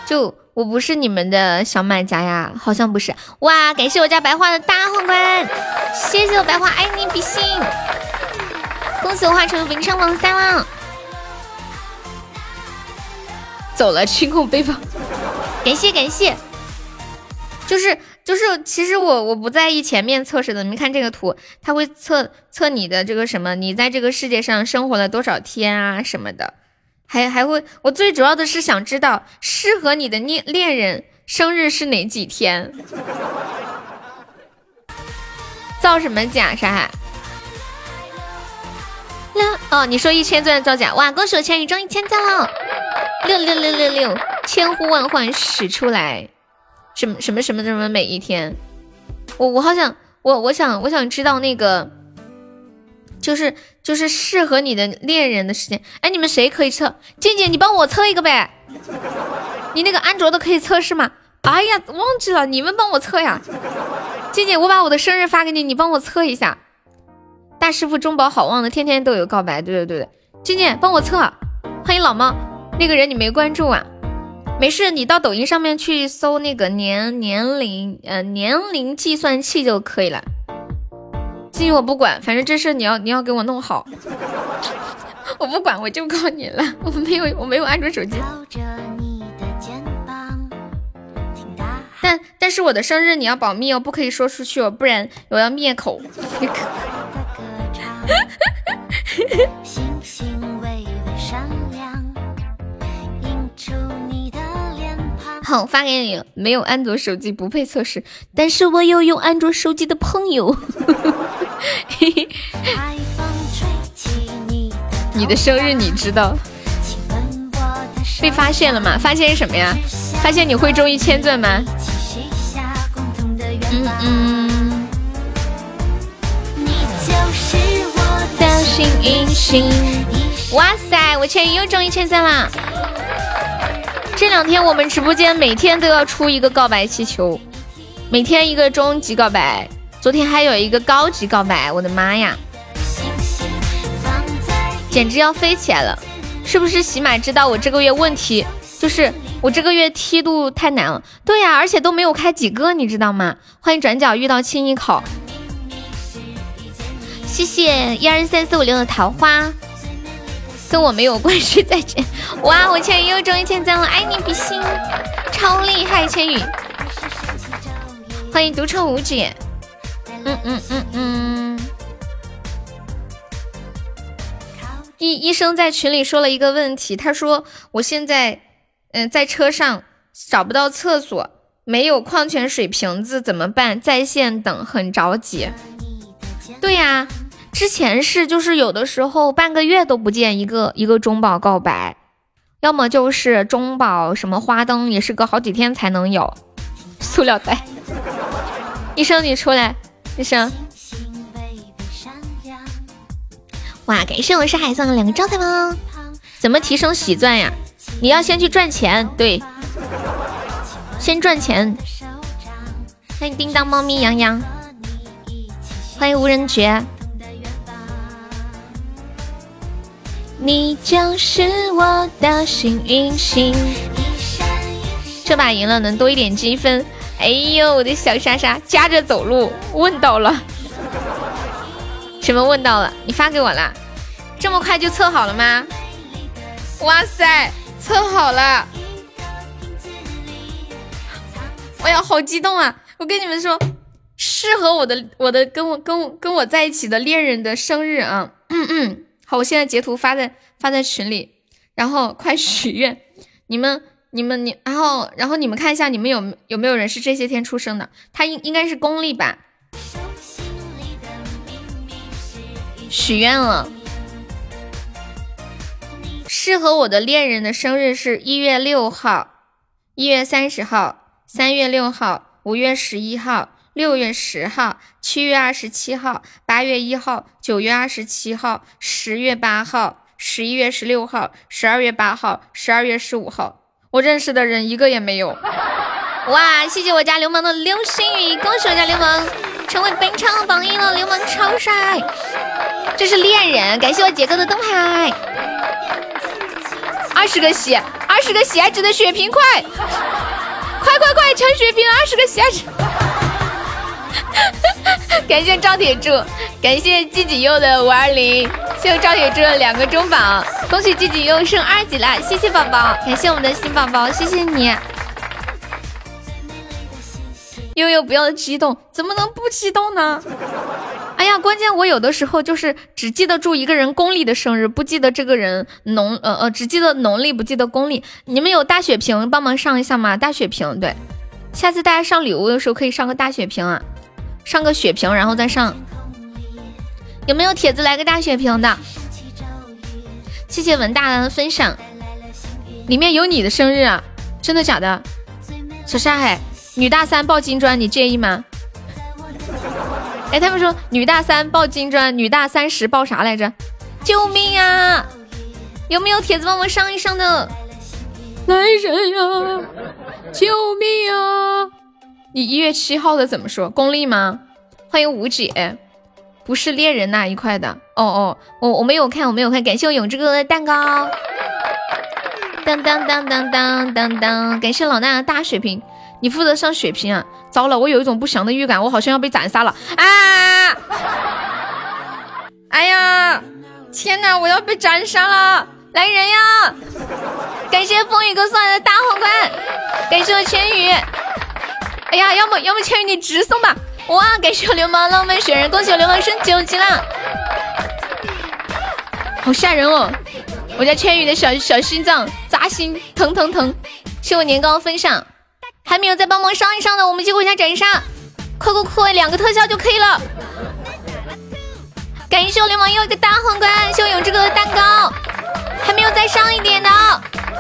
就我不是你们的小买家呀，好像不是。哇，感谢我家白花的大皇冠，谢谢我白花，爱你比心。恭喜我化成冰上榜三了，走了，清空背包。感谢感谢，就是。就是，其实我我不在意前面测试的。你们看这个图，它会测测你的这个什么，你在这个世界上生活了多少天啊什么的，还还会，我最主要的是想知道适合你的恋恋人生日是哪几天。造什么假啥？六哦，你说一千钻造假？哇，恭喜我千羽中一千赞了！六六六六六，千呼万唤始出来。什么什么什么什么每一天，我我好想我我想我想知道那个，就是就是适合你的恋人的时间。哎，你们谁可以测？静静，你帮我测一个呗。你那个安卓的可以测试吗？哎呀，忘记了，你们帮我测呀。静静，我把我的生日发给你，你帮我测一下。大师傅中宝好旺的，天天都有告白。对对对对，静静帮我测。欢迎老猫，那个人你没关注啊？没事，你到抖音上面去搜那个年年龄，呃，年龄计算器就可以了。至于我不管，反正这事你要你要给我弄好。[laughs] 我不管，我就靠你了。我没有我没有安卓手机。但但是我的生日你要保密哦，不可以说出去哦，不然我要灭口。[laughs] [laughs] 好，发给你。没有安卓手机不配测试，但是我有用安卓手机的朋友。你的生日你知道？被发现了吗？发现什么呀？发现你会中一千钻吗？嗯嗯。哇塞，我千羽又中一千钻了。这两天我们直播间每天都要出一个告白气球，每天一个中级告白，昨天还有一个高级告白，我的妈呀，简直要飞起来了！是不是喜马知道我这个月问题就是我这个月梯度太难了？对呀，而且都没有开几个，你知道吗？欢迎转角遇到亲一口，谢谢一二三四五六的桃花。跟我没有关系，再见！哇，[laughs] 我千羽又中一千赞了，爱你比心，超厉害，千羽！欢迎独宠无解，嗯嗯嗯嗯。医医生在群里说了一个问题，他说我现在嗯在车上找不到厕所，没有矿泉水瓶子怎么办？在线等，很着急。对呀，之前是就是有的时候半个月都不见一个一个中宝告白，要么就是中宝什么花灯也是隔好几天才能有。塑料袋，医生你出来，医生。哇，感谢我是海送的两个招财猫。怎么提升喜钻呀？你要先去赚钱，对，先赚钱。欢迎叮当猫咪洋洋，欢迎无人觉。你就是我的幸运星。这把赢了，能多一点积分。哎呦，我的小莎莎，夹着走路，问到了。什么问到了？你发给我了？这么快就测好了吗？哇塞，测好了！哎呀，好激动啊！我跟你们说，适合我的我的跟我跟我跟我在一起的恋人的生日啊！嗯嗯，好，我现在截图发在发在群里，然后快许愿，你们你们你，然后然后你们看一下，你们有有没有人是这些天出生的？他应应该是公历吧？许愿了，适合我的恋人的生日是一月六号、一月三十号、三月六号、五月十一号、六月十号、七月二十七号、八月一号、九月二十七号、十月八号、十一月十六号、十二月八号、十二月十五号。我认识的人一个也没有。哇，谢谢我家流氓的流星雨，恭喜我家流氓成为本场榜一了，流氓超帅！这是恋人，感谢我杰哥的灯牌，二十个喜，二十个喜爱值的血瓶，快，快快快抢血瓶，二十个喜爱值！[laughs] 感谢赵铁柱，感谢季己佑的五二零，谢谢赵铁柱的两个中榜，恭喜季己佑升二级啦！谢谢宝宝，感谢我们的新宝宝，谢谢你。悠悠不要激动，怎么能不激动呢？哎呀，关键我有的时候就是只记得住一个人公历的生日，不记得这个人农呃呃，只记得农历，不记得公历。你们有大血瓶帮忙上一下吗？大血瓶，对，下次大家上礼物的时候可以上个大血瓶啊，上个血瓶然后再上。有没有帖子来个大血瓶的？谢谢文大的分享，里面有你的生日啊，真的假的？小沙海。女大三抱金砖，你介意吗？哎，他们说女大三抱金砖，女大三十抱啥来着？救命啊！有没有帖子帮我上一上的？来人呀！救命啊！一月七号的怎么说？公历吗？欢迎吴姐，不是猎人那一块的。哦哦，我我没有看，我没有看。感谢我永志哥的蛋糕。当当当当当当当，感谢老衲的大水瓶。你负责上血瓶啊！糟了，我有一种不祥的预感，我好像要被斩杀了啊！哎呀，天哪，我要被斩杀了！来人呀！感谢风雨哥送来的大皇冠，感谢我千羽。哎呀，要么要么千羽你直送吧！哇，感谢我流氓浪漫雪人，恭喜我流氓升九级了！好吓人哦！我家千羽的小小心脏扎心，疼疼疼！谢我年糕分享。还没有再帮忙上一上的，我们就回家斩杀，快快快，两个特效就可以了。感谢我流氓又一个大皇冠，谢我永志哥的蛋糕，还没有再上一点的，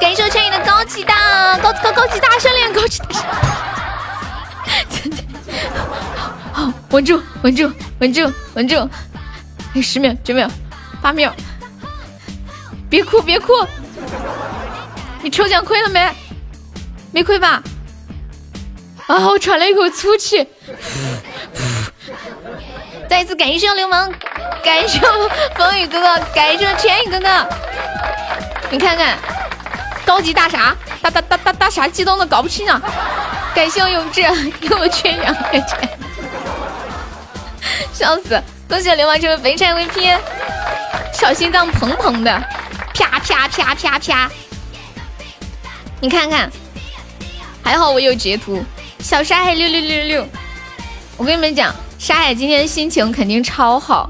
感谢我千羽的高级大高高高级大项链，高级大。好，稳住，稳住，稳住，稳住，还有十秒，九秒，八秒，别哭，别哭，你抽奖亏了没？没亏吧？啊！我喘了一口粗气。[laughs] 再一次感谢流氓，感谢风雨哥哥，感谢千羽哥哥。你看看，高级大啥？大大大大大啥？激动的搞不清啊！感谢我永志，给我圈两块钱，笑死！恭喜流氓成为肥宅 VP，小心脏砰砰的，啪啪啪啪啪。你看看，还好我有截图。小沙海六六六六，我跟你们讲，沙海今天心情肯定超好。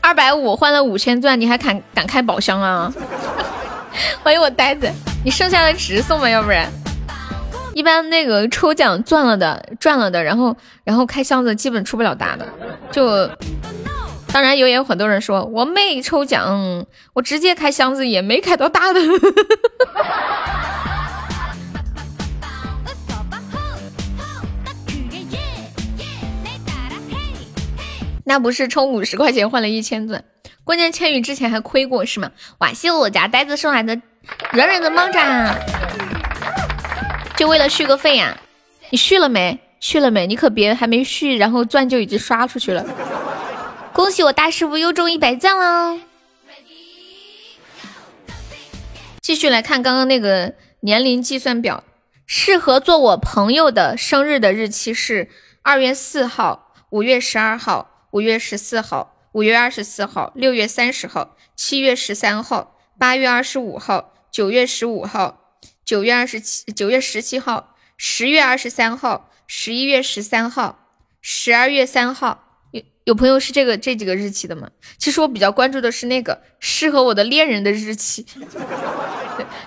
二百五换了五千钻，你还敢敢开宝箱啊？[laughs] 欢迎我呆子，你剩下的直送吧，要不然。一般那个抽奖赚了的，赚了的，然后然后开箱子基本出不了大的。就当然有也有很多人说我没抽奖，我直接开箱子也没开到大的。[laughs] 那不是充五十块钱换了一千钻，关键千羽之前还亏过是吗？哇，谢我家呆子送来的软软的猫爪，就为了续个费呀？你续了没？续了没？你可别还没续，然后钻就已经刷出去了。恭喜我大师傅又中一百钻了！继续来看刚刚那个年龄计算表，适合做我朋友的生日的日期是二月四号、五月十二号。五月十四号、五月二十四号、六月三十号、七月十三号、八月二十五号、九月十五号、九月二十七、九月十七号、十月二十三号、十一月十三号、十二月三号。有有朋友是这个这几个日期的吗？其实我比较关注的是那个适合我的恋人的日期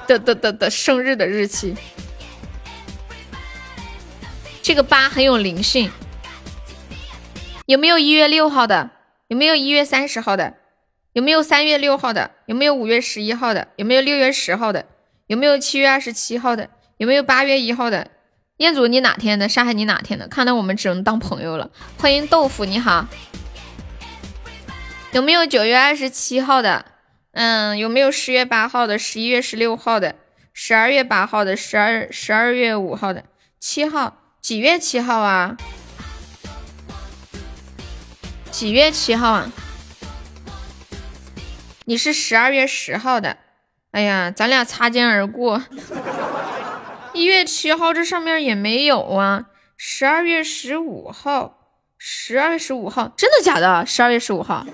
的的的的生日的日期。这个八很有灵性。有没有一月六号的？有没有一月三十号的？有没有三月六号的？有没有五月十一号的？有没有六月十号的？有没有七月二十七号的？有没有八月一号的？彦祖，你哪天的？上海，你哪天的？看来我们只能当朋友了。欢迎豆腐，你好。有没有九月二十七号的？嗯，有没有十月八号的？十一月十六号的？十二月八号的？十二十二月五号的？七号？几月七号啊？几月七号啊？你是十二月十号的。哎呀，咱俩擦肩而过。一月七号这上面也没有啊。十二月十五号，十二月十五号，真的假的？十二月十五号。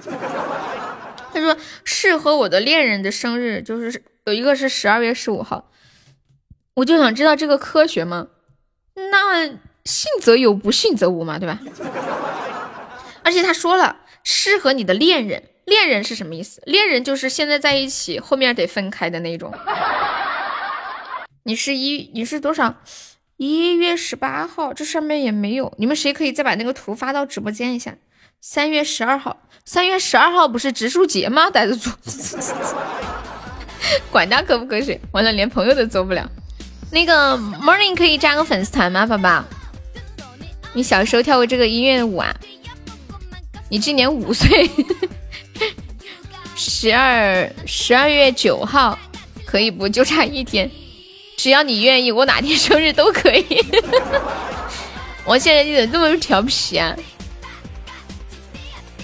他说适合我的恋人的生日就是有一个是十二月十五号。我就想知道这个科学吗？那信则有，不信则无嘛，对吧？而且他说了，适合你的恋人。恋人是什么意思？恋人就是现在在一起，后面得分开的那种。你是一，你是多少？一月十八号，这上面也没有。你们谁可以再把那个图发到直播间一下？三月十二号，三月十二号不是植树节吗？呆子猪，管他可不科学，完了连朋友都做不了。那个 Morning 可以加个粉丝团吗，宝宝？你小时候跳过这个音乐舞啊？你今年五岁，十二十二月九号可以不？就差一天，只要你愿意，我哪天生日都可以。我现在你怎么这么调皮啊？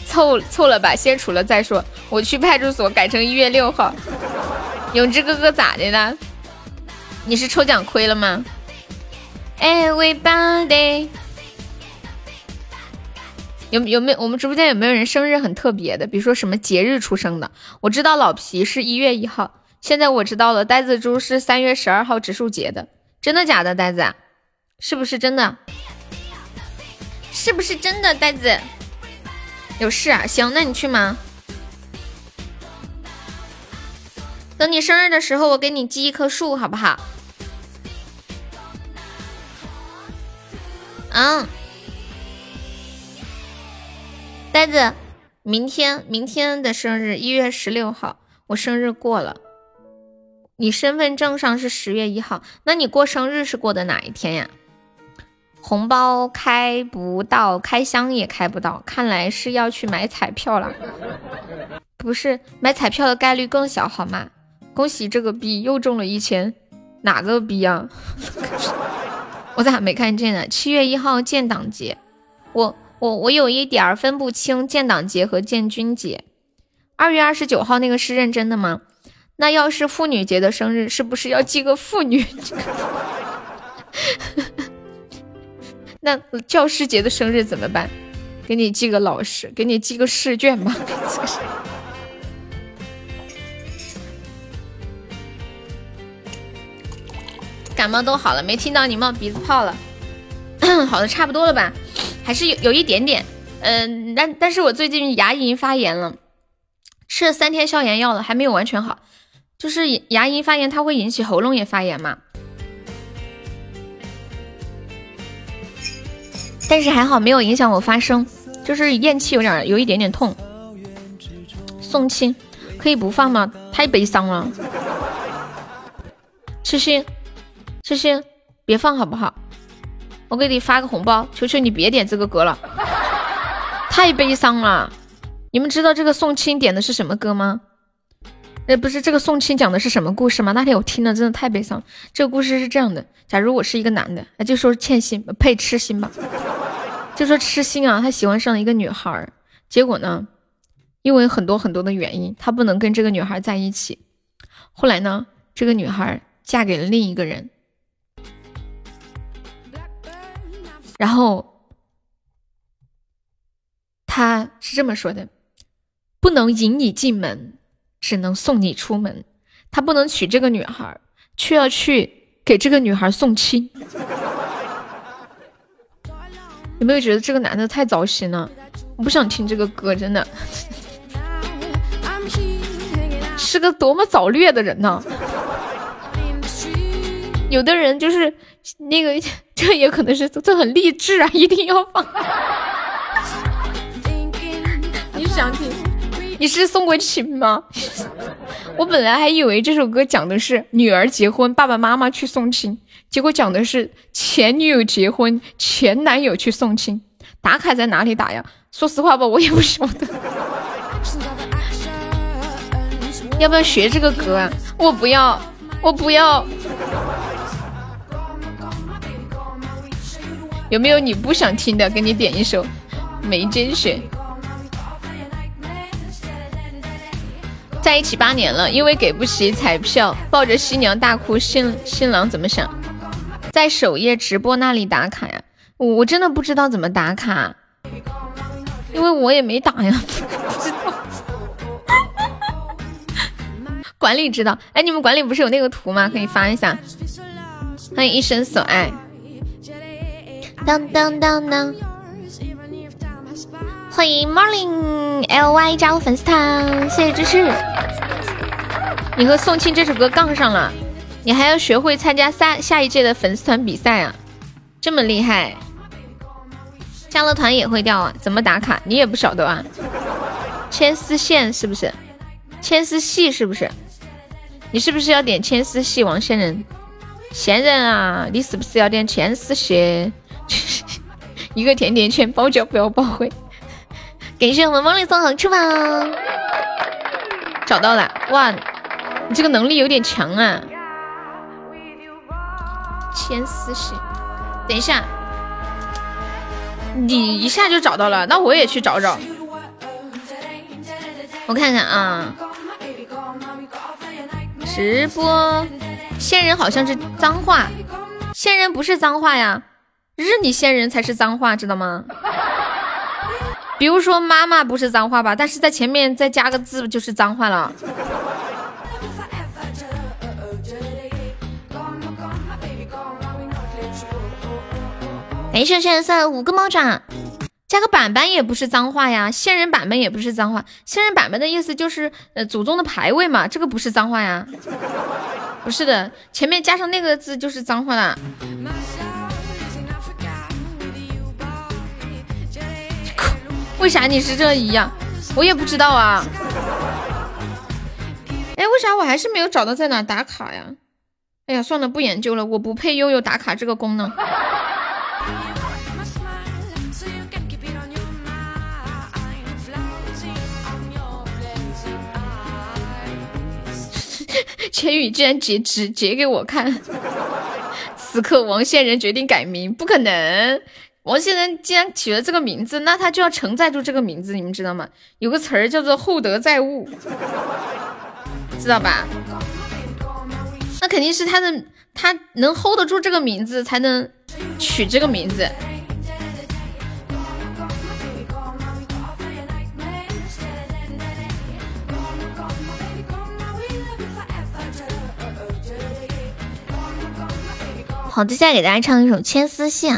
凑凑了吧，先除了再说。我去派出所改成一月六号。永志哥哥咋的了？你是抽奖亏了吗？Everybody。有有没有我们直播间有没有人生日很特别的？比如说什么节日出生的？我知道老皮是一月一号，现在我知道了，呆子猪是三月十二号植树节的，真的假的？呆子，是不是真的？是不是真的？呆子，有事啊？行，那你去忙。等你生日的时候，我给你寄一棵树，好不好？嗯。呆子，明天明天的生日一月十六号，我生日过了。你身份证上是十月一号，那你过生日是过的哪一天呀？红包开不到，开箱也开不到，看来是要去买彩票了。不是买彩票的概率更小好吗？恭喜这个币又中了一千，哪个币啊？[laughs] 我咋没看见呢？七月一号建党节，我。我我有一点儿分不清建党节和建军节。二月二十九号那个是认真的吗？那要是妇女节的生日，是不是要记个妇女？[laughs] 那教师节的生日怎么办？给你记个老师，给你记个试卷吧。[laughs] 感冒都好了，没听到你冒鼻子泡了。[coughs] 好的，差不多了吧？还是有有一点点，嗯，但但是我最近牙龈发炎了，吃了三天消炎药了，还没有完全好。就是牙龈发炎，它会引起喉咙也发炎嘛。但是还好没有影响我发声，就是咽气有点有一点点痛。送亲可以不放吗？太悲伤了。痴心，痴心，别放好不好？我给你发个红包，求求你别点这个歌了，太悲伤了。你们知道这个送亲点的是什么歌吗？哎，不是这个送亲讲的是什么故事吗？那天我听了真的太悲伤。这个故事是这样的：假如我是一个男的，那就说欠心配痴心吧。就说痴心啊，他喜欢上了一个女孩，结果呢，因为很多很多的原因，他不能跟这个女孩在一起。后来呢，这个女孩嫁给了另一个人，然后他是这么说的：不能引你进门，只能送你出门。他不能娶这个女孩，却要去给这个女孩送亲。有没有觉得这个男的太糟心了？我不想听这个歌，真的 [laughs] 是个多么早恋的人呢？有的人就是那个，这也可能是这很励志啊，一定要放。[laughs] 你想听？你是送过亲吗？[laughs] 我本来还以为这首歌讲的是女儿结婚，爸爸妈妈去送亲。结果讲的是前女友结婚，前男友去送亲，打卡在哪里打呀？说实话吧，我也不晓得。[laughs] 要不要学这个歌啊？我不要，我不要。有没有你不想听的？给你点一首《眉间雪》。在一起八年了，因为给不起彩票，抱着新娘大哭，新新郎怎么想？在首页直播那里打卡呀？我我真的不知道怎么打卡，因为我也没打呀，不知道。管理知道？哎，你们管理不是有那个图吗？可以发一下。欢迎一生所爱。当当当当。欢迎 Morning Ly 加入粉丝团，谢谢支持。你和宋庆这首歌杠上了。你还要学会参加下下一届的粉丝团比赛啊，这么厉害！加了团也会掉啊？怎么打卡？你也不晓得啊？牵丝线是不是？牵丝戏是不是？你是不是要点牵丝戏？王仙人，仙人啊，你是不是要点牵丝戏？[laughs] 一个甜甜圈，包饺不要包回。感谢我们梦里送好吃吧。找到了，哇，你这个能力有点强啊！牵丝线，等一下，你一下就找到了，那我也去找找。我看看啊，直播仙人好像是脏话，仙人不是脏话呀，日你仙人才是脏话，知道吗？比如说妈妈不是脏话吧，但是在前面再加个字就是脏话了。没事，现在算五个猫爪，加个板板也不是脏话呀。仙人板板也不是脏话，仙人板板的意思就是呃祖宗的牌位嘛，这个不是脏话呀。不是的，前面加上那个字就是脏话了。为啥你是这一样？我也不知道啊。哎，为啥我还是没有找到在哪打卡呀？哎呀，算了，不研究了，我不配拥有打卡这个功能。千羽竟然截只截给我看，此刻王仙人决定改名，不可能！王仙人既然起了这个名字，那他就要承载住这个名字，你们知道吗？有个词儿叫做厚德载物，知道吧？那肯定是他的，他能 hold 得住这个名字，才能取这个名字。好，接下来给大家唱一首《牵丝线》。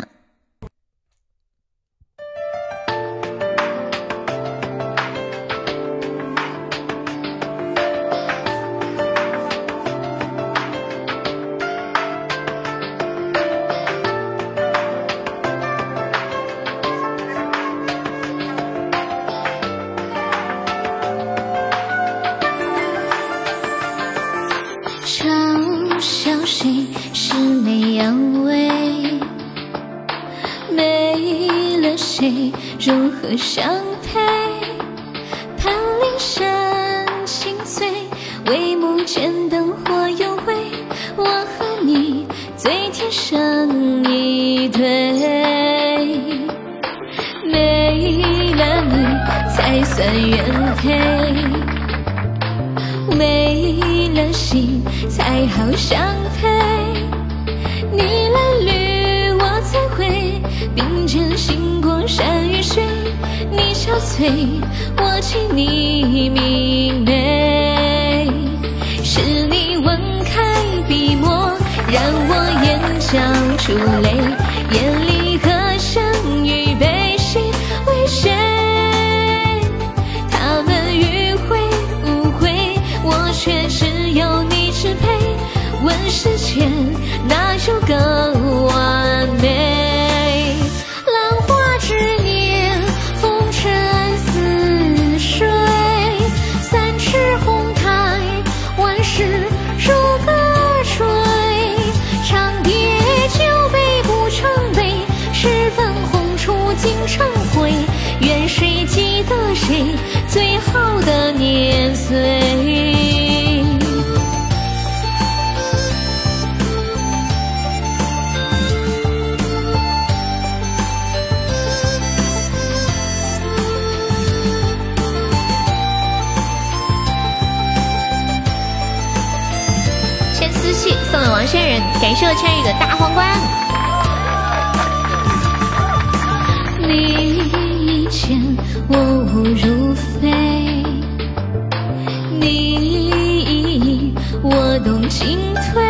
进退，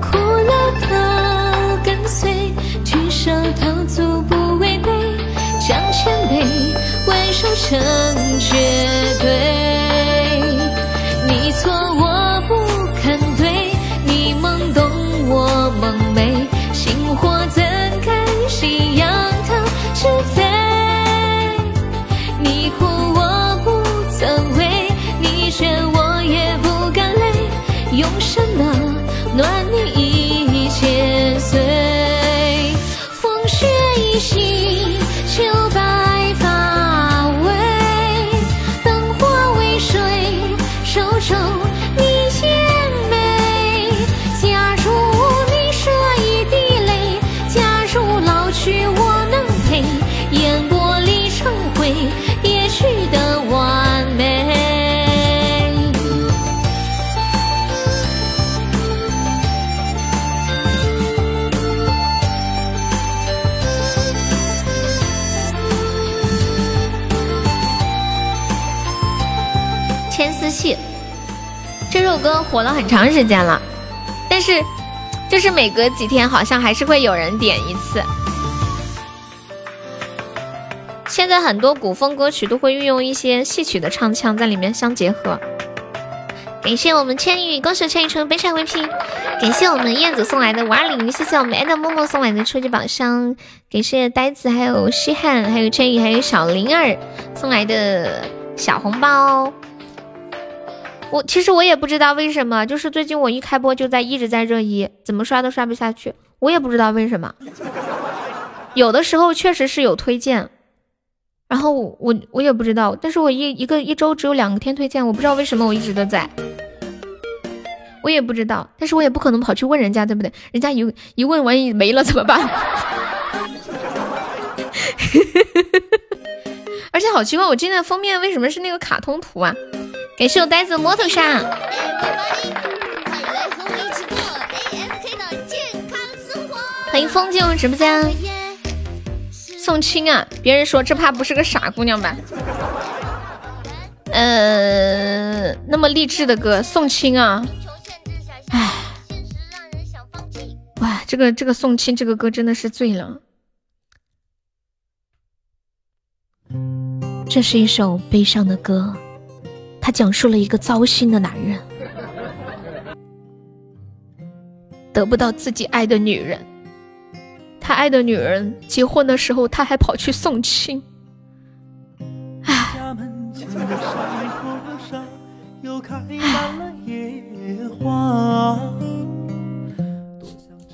苦乐都跟随，举手投足不违背，将谦卑温柔成绝对。歌火了很长时间了，但是就是每隔几天好像还是会有人点一次。现在很多古风歌曲都会运用一些戏曲的唱腔在里面相结合。感谢我们千羽，恭喜千羽成为本场 VP。感谢我们燕子送来的五二零，谢谢我们 and 默默送来的初级宝箱，感谢呆子，还有西汉，还有千羽，还有小灵儿送来的小红包。我其实我也不知道为什么，就是最近我一开播就在一直在热议，怎么刷都刷不下去，我也不知道为什么。有的时候确实是有推荐，然后我我我也不知道，但是我一一个一周只有两天推荐，我不知道为什么我一直都在，我也不知道，但是我也不可能跑去问人家，对不对？人家一一问万一没了怎么办？[laughs] 而且好奇怪，我今天的封面为什么是那个卡通图啊？感谢我呆子摩托上，欢迎风进入直播间。宋青啊，别人说这怕不是个傻姑娘吧？呃，那么励志的歌，宋青啊，唉，哇，这个这个宋青这个歌真的是醉了。这是一首悲伤的歌，他讲述了一个糟心的男人得不到自己爱的女人，他爱的女人结婚的时候，他还跑去送亲。唉，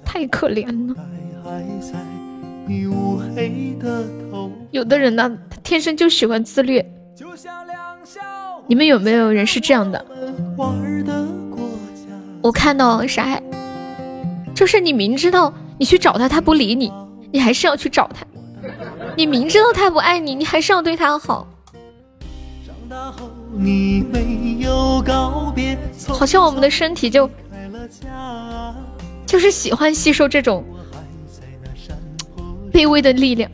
太可怜了。有的人呢，他天生就喜欢自虐。你们有没有人是这样的？我看到啥？就是你明知道你去找他，他不理你，你还是要去找他。你明知道他不爱你，你还是要对他好。好像我们的身体就就是喜欢吸收这种卑微的力量。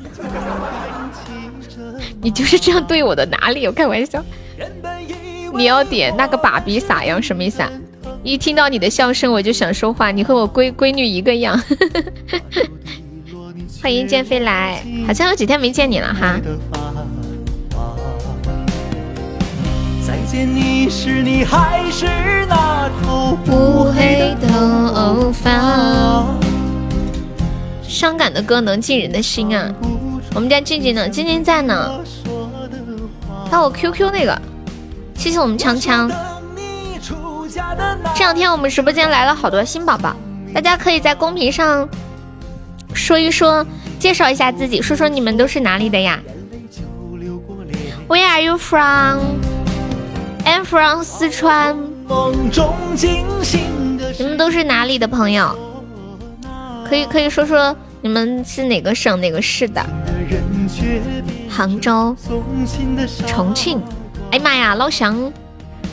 你就是这样对我的，哪里有开玩笑？你要点那个爸比撒样？什么意思啊？一听到你的笑声，我就想说话。你和我闺闺女一个样。[laughs] 欢迎剑飞来，好像有几天没见你了哈。再见你时，你还是那头乌黑头发。伤感的歌能进人的心啊！我们家静静呢？静静在呢。发我 QQ 那个，谢谢我们强强。这两天我们直播间来了好多新宝宝，大家可以在公屏上说一说，介绍一下自己，说说你们都是哪里的呀？Where are you from? I'm from 四川。你们都是哪里的朋友？可以可以说说你们是哪个省哪个市的？杭州、重庆。哎呀妈呀，老乡，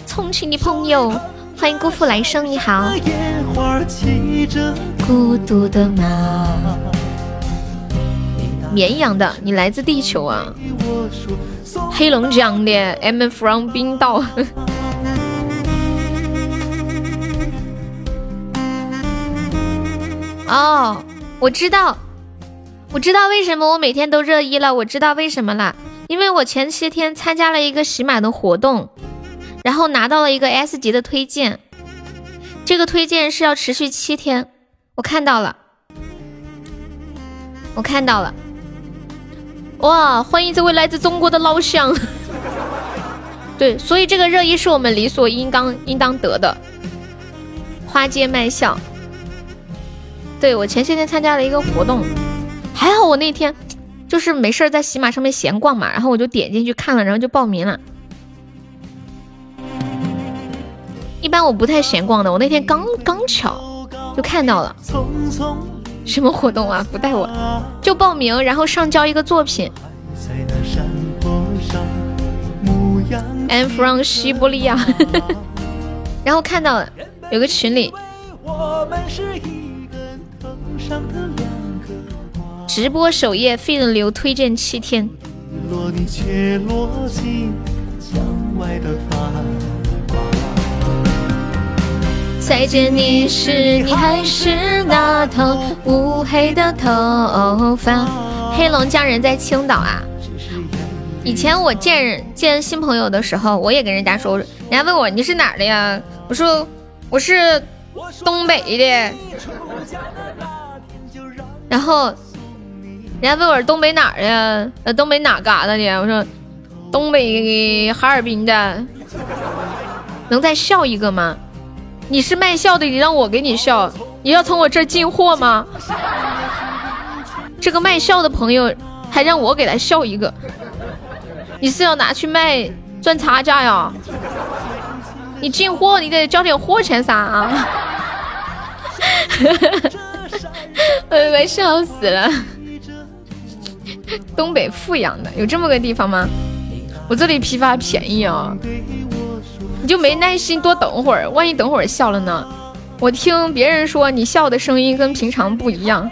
重庆的朋友。欢迎辜负来生，你好。孤独的马，绵阳的，你来自地球啊？黑龙江的，I'm from 冰岛。[laughs] 哦，我知道，我知道为什么我每天都热议了，我知道为什么了，因为我前些天参加了一个喜马的活动。然后拿到了一个 S 级的推荐，这个推荐是要持续七天，我看到了，我看到了，哇！欢迎这位来自中国的老乡，[laughs] 对，所以这个热议是我们理所应当应当得的。花街卖笑，对我前些天参加了一个活动，还好我那天就是没事在喜马上面闲逛嘛，然后我就点进去看了，然后就报名了。一般我不太闲逛的，我那天刚刚巧就看到了，什么活动啊？不带我就报名，然后上交一个作品。I'm from 西伯利亚，然后看到了有个群里直播首页费人流推荐七天。再见你时，你还是那头乌黑的头发。黑龙江人在青岛啊。以前我见人见新朋友的时候，我也跟人家说，人家问我你是哪儿的呀？我说我是东北的。然后人家问我东北哪儿的？呃，东北哪嘎达的？我说东北哈尔滨的。能再笑一个吗？你是卖笑的，你让我给你笑，你要从我这进货吗？这个卖笑的朋友还让我给他笑一个，你是要拿去卖赚差价呀？你进货你得交点货钱啥啊！[laughs] 我快笑死了。东北富阳的有这么个地方吗？我这里批发便宜啊。你就没耐心多等会儿，万一等会儿笑了呢？我听别人说你笑的声音跟平常不一样，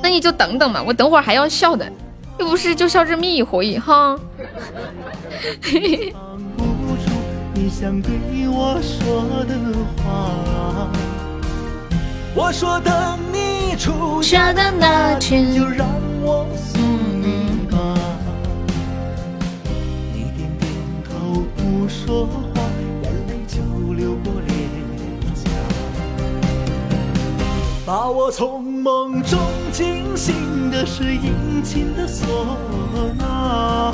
那你就等等嘛，我等会儿还要笑的，又不是就笑这么一回哈。[laughs] 我说等你出嫁的那天，就让我送你吧。你点点头不说话，眼泪就流过脸颊。把我从梦中惊醒的是殷勤的唢呐。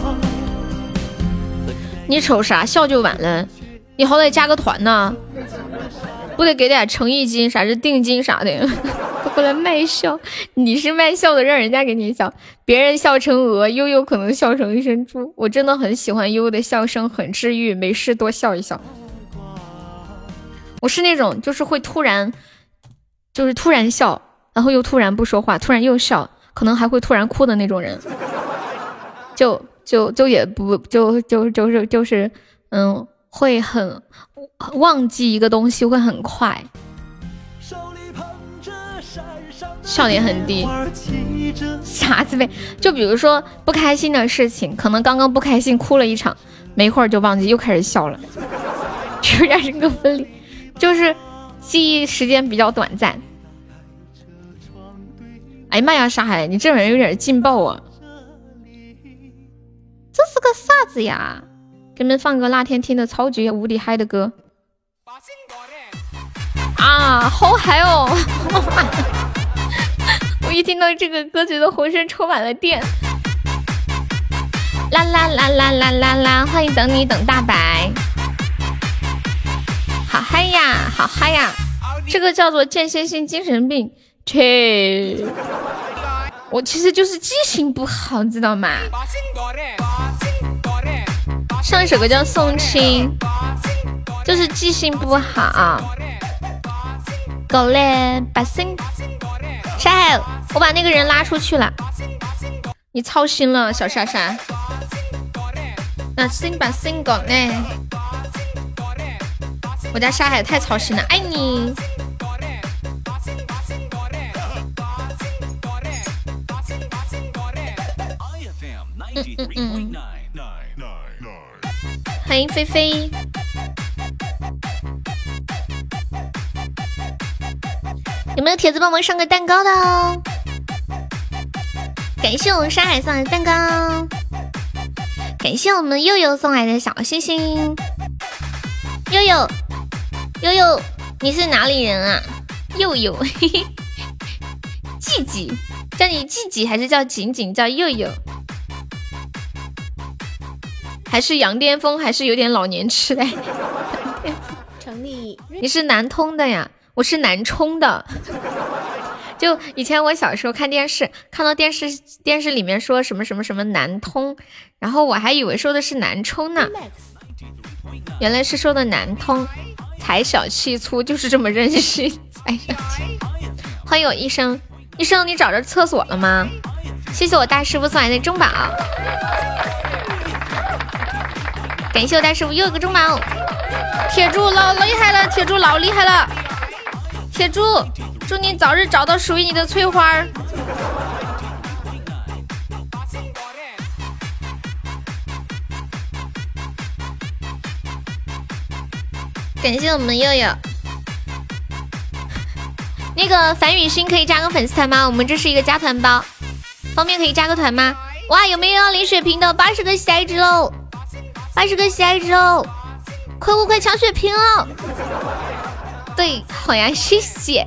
你瞅啥笑就完了？你好歹加个团呐，不得给点诚意金、啥是定金啥的？[laughs] 过来卖笑，你是卖笑的，让人家给你笑，别人笑成鹅，悠悠可能笑成一身猪。我真的很喜欢悠悠的笑声，很治愈，没事多笑一笑。我是那种就是会突然，就是突然笑，然后又突然不说话，突然又笑，可能还会突然哭的那种人。就就就也不就就就是就是嗯，会很忘记一个东西会很快。笑点很低，傻子呗。就比如说不开心的事情，可能刚刚不开心哭了一场，没一会儿就忘记，又开始笑了，突然人格分裂，就是记忆时间比较短暂。哎呀妈呀，沙海，你这人有点劲爆啊！这是个啥子呀？给你们放个那天听的超级无敌嗨的歌。啊，好嗨哦！[laughs] 我一听到这个歌，觉得浑身充满了电。啦啦啦啦啦啦啦！欢迎等你等大白，好嗨呀，好嗨呀！这个叫做间歇性精神病，切！我其实就是记性不好，你知道吗？上一首歌叫送亲，就是记性不好。狗嘞，把心。沙海，我把那个人拉出去了，你操心了，小莎莎。那心把心狗嘞？我家沙海太操心了，爱你。嗯嗯嗯。欢迎菲菲。有没有铁子帮忙上个蛋糕的哦？感谢我们山海送来的蛋糕，感谢我们悠悠送来的小星星。悠悠，悠悠，你是哪里人啊？悠悠，嘿嘿，季季，叫你季季还是叫锦锦？叫悠悠，还是羊癫疯？还是有点老年痴呆？[laughs] 成立，你是南通的呀？我是南充的，[laughs] 就以前我小时候看电视，看到电视电视里面说什么什么什么南通，然后我还以为说的是南充呢，原来是说的南通，财小气粗就是这么任性。哎欢迎我医生，医生你找着厕所了吗？谢谢我大师傅送来的中宝，感谢我大师傅又一个中宝，铁柱老厉害了，铁柱老厉害了。铁柱，祝你早日找到属于你的翠花儿。感谢我们悠悠。那个樊雨欣可以加个粉丝团吗？我们这是一个加团包，方便可以加个团吗？哇，有没有要领血瓶的？八十个喜爱值喽，八十个喜爱值哦，快快快抢血瓶哦！对，好呀，谢谢。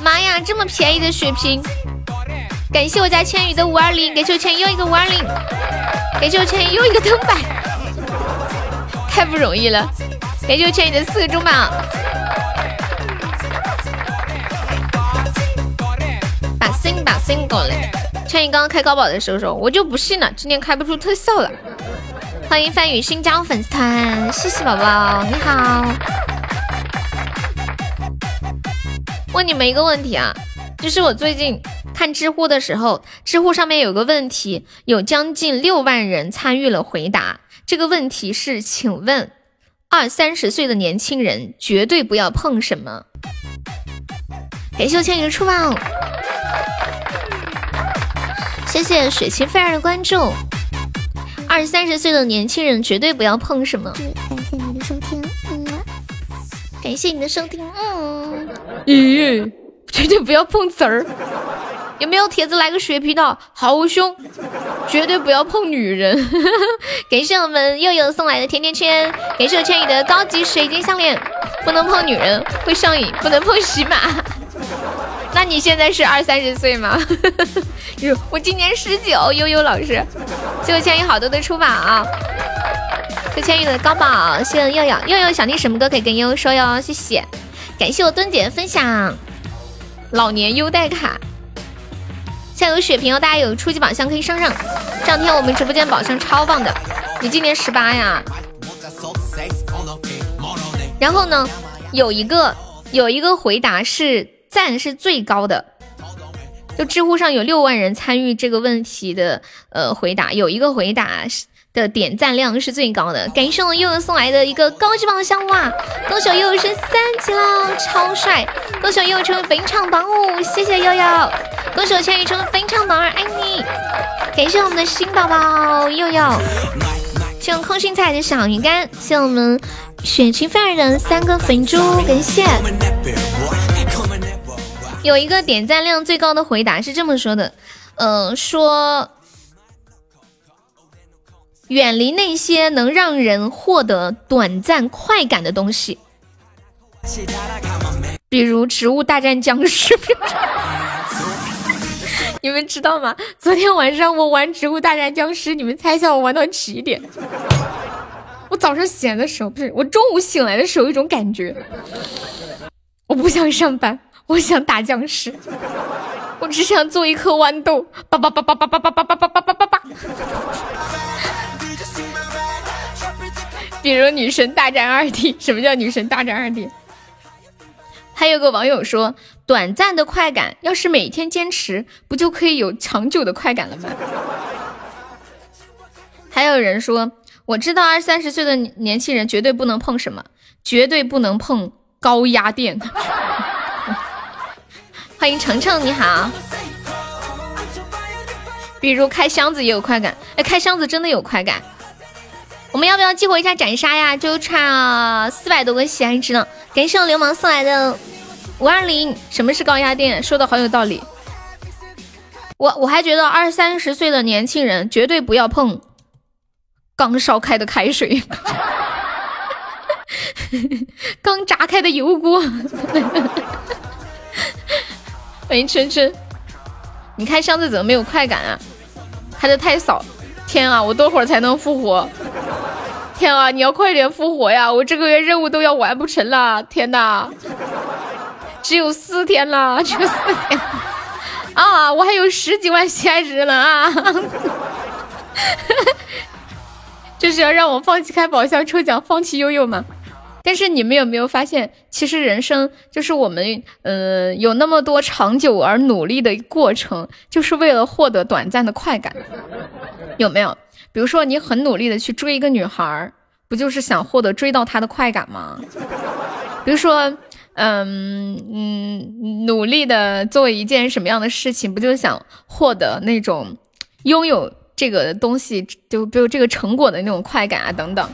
妈呀，这么便宜的血瓶！感谢我家千羽的五二零，感谢我千羽又一个五二零，感谢我千羽又一个灯牌，太不容易了。感谢我千羽的四个中宝，把心把心过来。千羽刚刚开高宝的时候说，我就不信了，今天开不出特效了。欢迎范宇新加入粉丝团，谢谢宝宝，你好。问你们一个问题啊，就是我最近看知乎的时候，知乎上面有个问题，有将近六万人参与了回答。这个问题是，请问二三十岁的年轻人绝对不要碰什么？感谢我千羽的出宝，谢谢水清菲儿的关注。二三十岁的年轻人绝对不要碰什么？感谢你的收听，嗯，感谢你的收听，嗯。咦，绝对不要碰瓷儿！有没有铁子来个血皮套？好凶！绝对不要碰女人！[laughs] 感谢我们悠悠送来的甜甜圈，感谢我千羽的高级水晶项链。不能碰女人，会上瘾。不能碰喜马。那你现在是二三十岁吗？[laughs] 我今年十九。悠悠老师，谢谢千羽好多的出宝，谢千羽的高宝，谢谢悠悠。悠悠想听什么歌可以跟悠悠说哟，谢谢。感谢我墩姐的分享，老年优待卡。现在有血瓶哦，大家有初级宝箱可以上上。这两天我们直播间宝箱超棒的。你今年十八呀？然后呢，有一个有一个回答是赞是最高的，就知乎上有六万人参与这个问题的呃回答，有一个回答。的点赞量是最高的，感谢我悠悠送来的一个高级宝箱哇！恭喜悠悠升三级了，超帅！恭喜悠悠成为本场榜五，谢谢悠悠！恭喜我千羽成为本场榜二，爱你！感谢我们的新宝宝悠悠，谢我空心菜的小鱼干，谢我们雪晴菲儿的三个粉猪，感谢。有一个点赞量最高的回答是这么说的，呃，说。远离那些能让人获得短暂快感的东西，比如《植物大战僵尸》。[laughs] 你们知道吗？昨天晚上我玩《植物大战僵尸》，你们猜一下我玩到几点？我早上醒来的时候，不是我中午醒来的时候，一种感觉，我不想上班，我想打僵尸，我只想做一颗豌豆，叭叭叭叭叭叭叭叭叭叭叭叭叭叭。[laughs] 比如女神大战二 D，什么叫女神大战二 D？还有个网友说，短暂的快感，要是每天坚持，不就可以有长久的快感了吗？还有人说，我知道二三十岁的年轻人绝对不能碰什么，绝对不能碰高压电。欢迎程程，你好。比如开箱子也有快感，哎，开箱子真的有快感。我们要不要激活一下斩杀呀？就差四百多个喜爱值呢。感谢我流氓送来的五二零。什么是高压电？说的好有道理。我我还觉得二三十岁的年轻人绝对不要碰刚烧开的开水，[laughs] 刚炸开的油锅。欢迎春春，你开箱子怎么没有快感啊？开的太少。天啊，我多会儿才能复活？天啊，你要快点复活呀！我这个月任务都要完不成了。天哪，只有四天了，只有四天啊！我还有十几万喜爱值呢啊！[laughs] 这是要让我放弃开宝箱抽奖，放弃悠悠吗？但是你们有没有发现，其实人生就是我们，呃，有那么多长久而努力的过程，就是为了获得短暂的快感，有没有？比如说，你很努力的去追一个女孩，不就是想获得追到她的快感吗？比如说，嗯嗯，努力的做一件什么样的事情，不就是想获得那种拥有这个东西，就比如这个成果的那种快感啊，等等。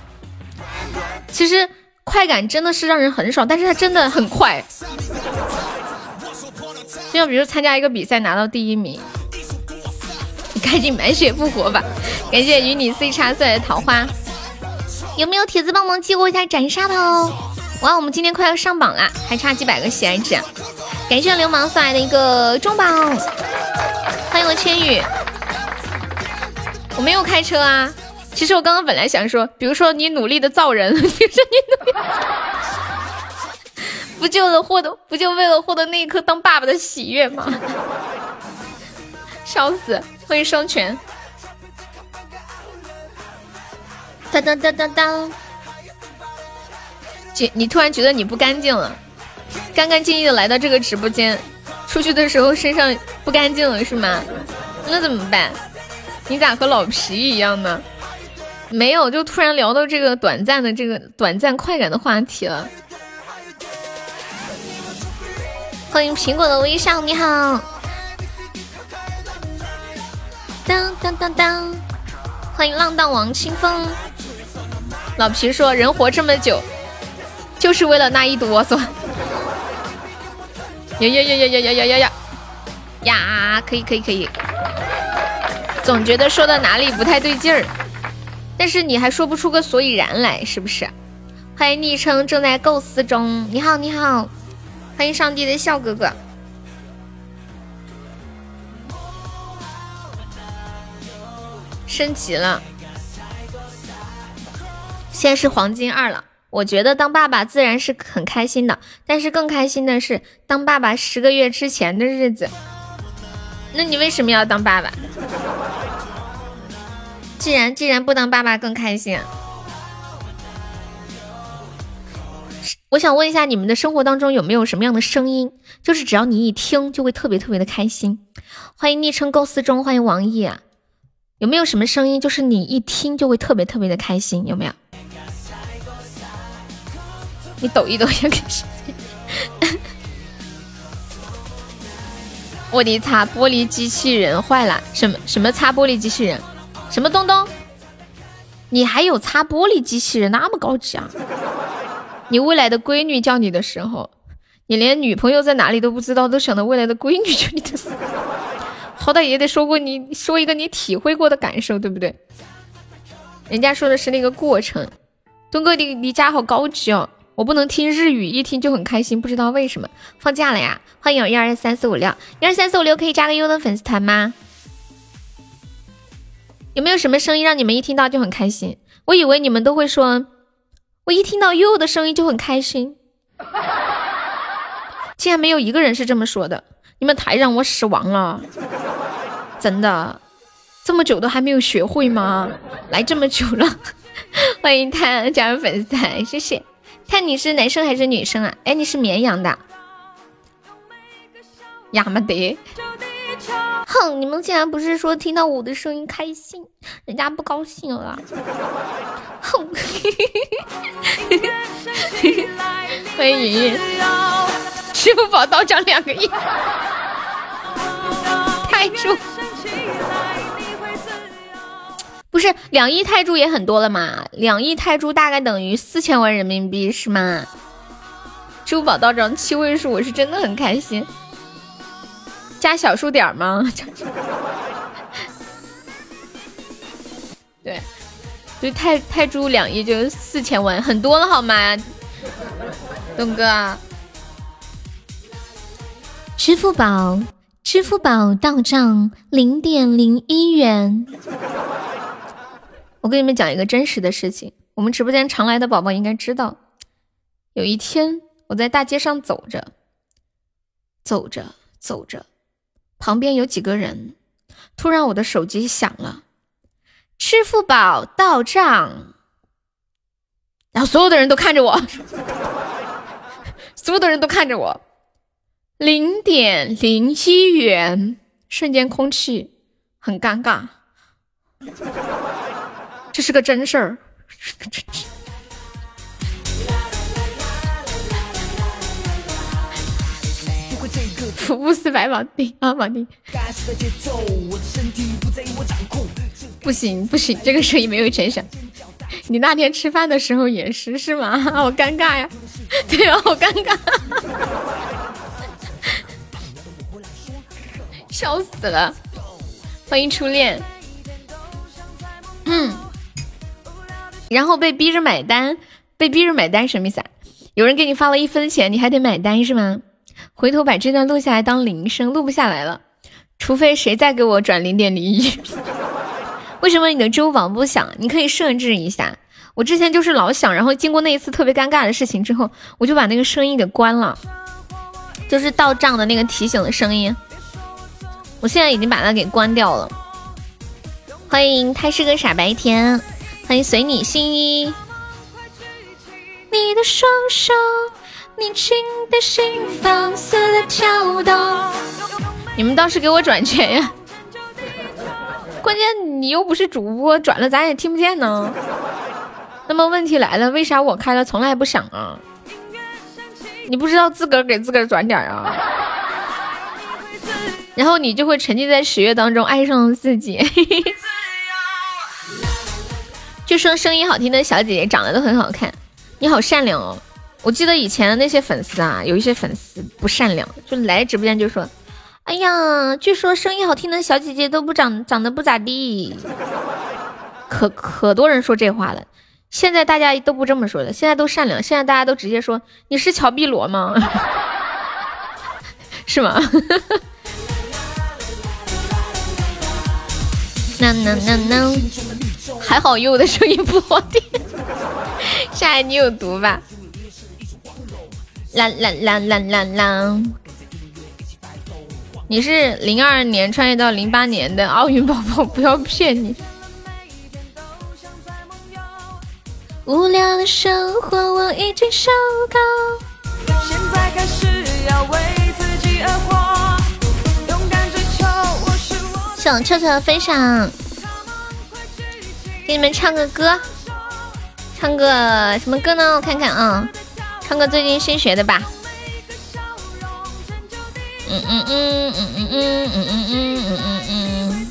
其实。快感真的是让人很爽，但是它真的很快。就像比如参加一个比赛拿到第一名，你赶紧满血复活吧！感谢与你 C 叉送来的桃花，有没有铁子帮忙激活一下斩杀的哦？哇，我们今天快要上榜啦，还差几百个喜爱值。感谢流氓送来的一个中榜，欢迎我千羽。我没有开车啊。其实我刚刚本来想说，比如说你努力的造人，[laughs] 比如说你努力，不就了获得，不就为了获得那一刻当爸爸的喜悦吗？[laughs] 笑死！欢迎双全。当当当当当。姐，你突然觉得你不干净了，干干净净的来到这个直播间，出去的时候身上不干净了是吗？那怎么办？你咋和老皮一样呢？没有，就突然聊到这个短暂的这个短暂快感的话题了。欢迎苹果的微笑，你好。当当当当，欢迎浪荡王清风。老皮说，人活这么久，就是为了那一哆嗦。呀呀呀呀呀呀呀呀呀！呀，可以可以可以。总觉得说到哪里不太对劲儿。但是你还说不出个所以然来，是不是？欢迎昵称正在构思中，你好你好，欢迎上帝的笑哥哥，升级了，现在是黄金二了，我觉得当爸爸自然是很开心的，但是更开心的是当爸爸十个月之前的日子。那你为什么要当爸爸？既然既然不当爸爸更开心。我想问一下，你们的生活当中有没有什么样的声音，就是只要你一听就会特别特别的开心？欢迎昵称构思中，欢迎王毅啊！有没有什么声音，就是你一听就会特别特别的开心？有没有？你抖一抖也可以。我的擦玻璃机器人坏了，什么什么擦玻璃机器人？什么东东？你还有擦玻璃机器人那么高级啊？你未来的闺女叫你的时候，你连女朋友在哪里都不知道，都想到未来的闺女叫你的时候，好歹也得说过你说一个你体会过的感受，对不对？人家说的是那个过程。东哥，你你家好高级哦！我不能听日语，一听就很开心，不知道为什么。放假了呀？欢迎我一二三四五六，一二三四五六可以加个优的粉丝团吗？有没有什么声音让你们一听到就很开心？我以为你们都会说。我一听到悠悠的声音就很开心，[laughs] 竟然没有一个人是这么说的，你们太让我失望了，真的，这么久都还没有学会吗？来这么久了，[laughs] 欢迎他加入粉丝团，谢谢。看你是男生还是女生啊？哎，你是绵阳的，亚麻得。哼，你们竟然不是说听到我的声音开心，人家不高兴了。哼，欢迎云云，支付宝到账两个亿，泰铢，不是两亿泰铢也很多了嘛？两亿泰铢大概等于四千万人民币是吗？支付宝到账七位数，我是真的很开心。加小数点吗？[laughs] 对，就泰泰铢两亿就四千万，很多了好吗？东哥，支付宝，支付宝到账零点零一元。我跟你们讲一个真实的事情，我们直播间常来的宝宝应该知道，有一天我在大街上走着，走着走着。旁边有几个人，突然我的手机响了，支付宝到账，然后所有的人都看着我，[laughs] 所有的人都看着我，零点零一元，瞬间空气很尴尬，这是个真事儿。[laughs] 福布斯百榜第啊榜第，不行不行，这个声音没有全响。你那天吃饭的时候也是是吗？[laughs] 好尴尬呀，对啊，好尴尬，笑死了。欢迎初恋，嗯，然后被逼着买单，被逼着买单什么意思啊？有人给你发了一分钱，你还得买单是吗？回头把这段录下来当铃声，录不下来了，除非谁再给我转零点零一。[laughs] 为什么你的支付宝不响？你可以设置一下。我之前就是老响，然后经过那一次特别尴尬的事情之后，我就把那个声音给关了，就是到账的那个提醒的声音。我现在已经把它给关掉了。欢迎他是个傻白甜，欢迎随你心意。你的双手。你轻的心放肆的跳动，你们倒是给我转钱呀！关键你又不是主播，转了咱也听不见呢。那么问题来了，为啥我开了从来不响啊？你不知道自个儿给自个儿转点啊？然后你就会沉浸在喜悦当中，爱上自己。[laughs] 就说声音好听的小姐姐长得都很好看，你好善良哦。我记得以前的那些粉丝啊，有一些粉丝不善良，就来直播间就说：“哎呀，据说声音好听的小姐姐都不长长得不咋地。”可可多人说这话了。现在大家都不这么说的，现在都善良，现在大家都直接说：“你是乔碧萝吗？” [laughs] 是吗？[laughs] 那那那那，还好有的声音不好听。[laughs] 夏爱你有毒吧？啦啦啦啦啦啦！你是零二年穿越到零八年的奥运宝宝，不要骗你。无聊的生活我已经受够。现在开始要为自己而活，勇敢追求我是我。小臭臭分享，给你们唱个歌，唱个什么歌呢？我看看啊，唱个最近新学的吧。嗯嗯嗯嗯嗯嗯嗯嗯嗯嗯嗯。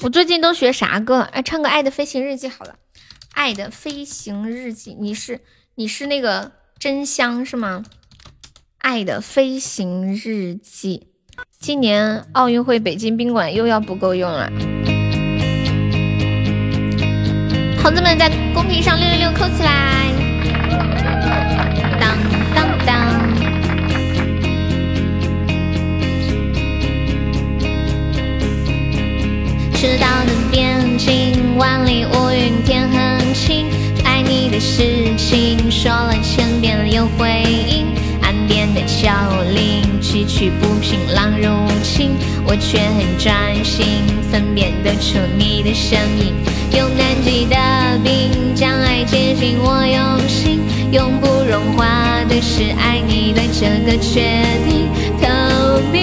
我最近都学啥歌？哎，唱个《爱的飞行日记》好了，《爱的飞行日记》，你是你是那个真香是吗？《爱的飞行日记》，今年奥运会北京宾馆又要不够用了。猴子们在公屏上六六六扣起来！当当当！赤道的边境，万里乌云天很晴。爱你的事情说了千遍有回应。岸边的桥铃，崎岖不平，浪入侵，我却很专心，分辨得出你的声音。用南极的冰将爱接近我用心，永不融化的是爱你的这个决定，透明。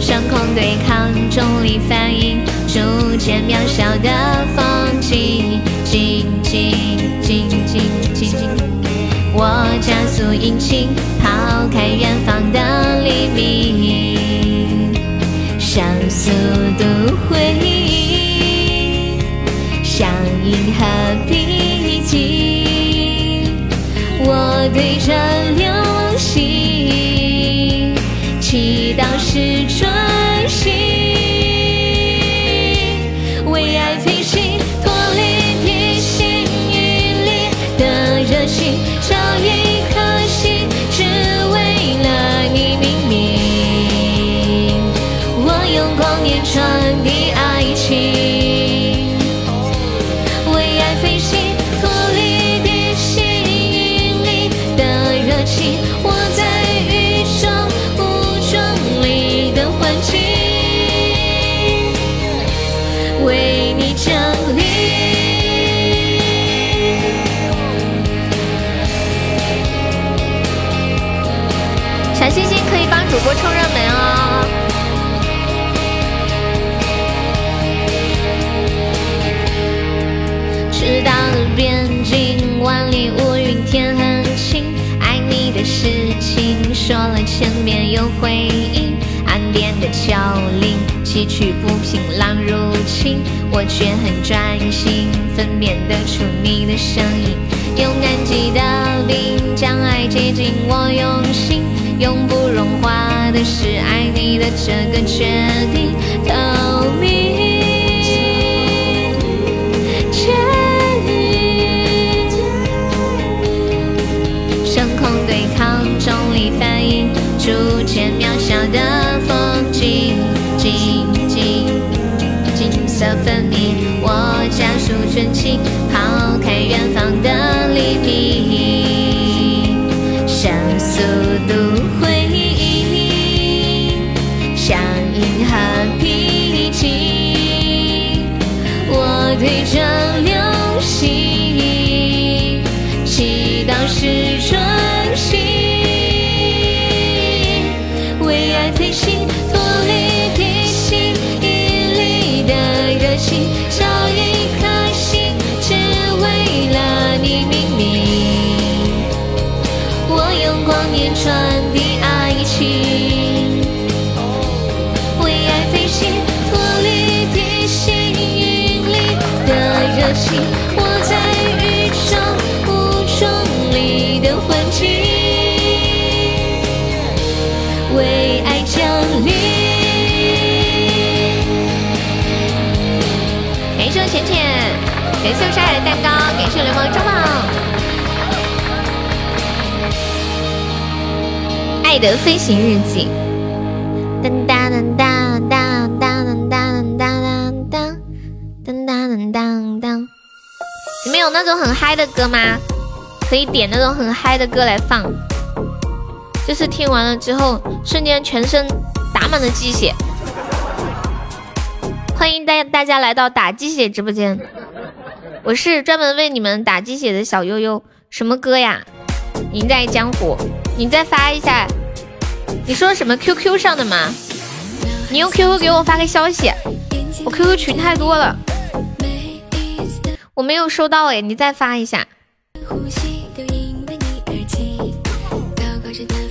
上空对抗重力反应，逐渐渺小的风景，静静静静静静。我加速引擎，抛开远方的黎明，所有的回忆像银河逼近我对着流 sunshine. 说了千遍有回音。岸边的桥铃，崎岖不平，浪入侵，我却很专心，分辨得出你的声音。用南极的冰将爱接近我用心，永不融化的是爱你的这个决定，透明。的风景，静静景色分明。我加速前进，抛开远方的黎明，像速度回忆，像银河笔记。我对着流星，秀沙的蛋糕，感谢流氓中棒。爱的飞行日记，当当当当当当当当当当当当当当。你们有那种很嗨的歌吗？可以点那种很嗨的歌来放，就是听完了之后，瞬间全身打满了鸡血。欢迎大大家来到打鸡血直播间。我是专门为你们打鸡血的小悠悠。什么歌呀？赢在江湖，你再发一下。你说什么 QQ 上的吗？你用 QQ 给我发个消息，我 QQ 群太多了，我没有收到哎，你再发一下。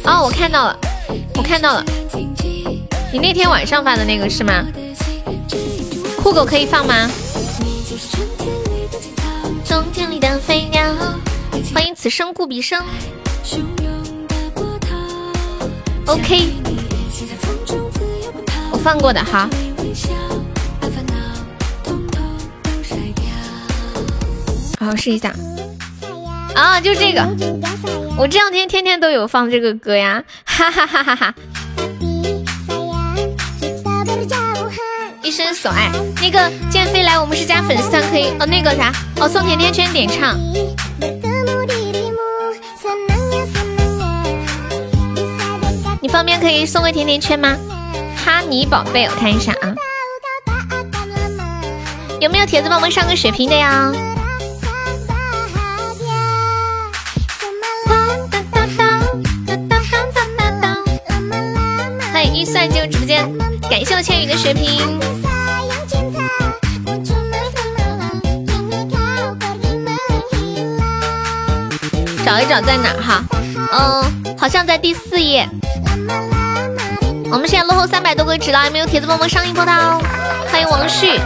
哦，我看到了，我看到了，你那天晚上发的那个是吗？酷狗可以放吗？冬天里的飞鸟，欢迎此生故彼生。OK，我放过的哈。好，试一下。啊，就这个，我这两天天天都有放这个歌呀，哈哈哈哈哈。一生所爱，那个剑飞来，我们是加粉丝团可以哦，那个啥哦，送甜甜圈点唱。你方便可以送个甜甜圈吗？哈尼宝贝，我看一下啊，有没有铁子帮我们上个血瓶的呀？欢迎预算进入直播间，感谢我千羽的血瓶。找一找在哪哈？嗯，好像在第四页。我们现在落后三百多个值了，有没有铁子帮忙上一波的哦？欢迎王旭。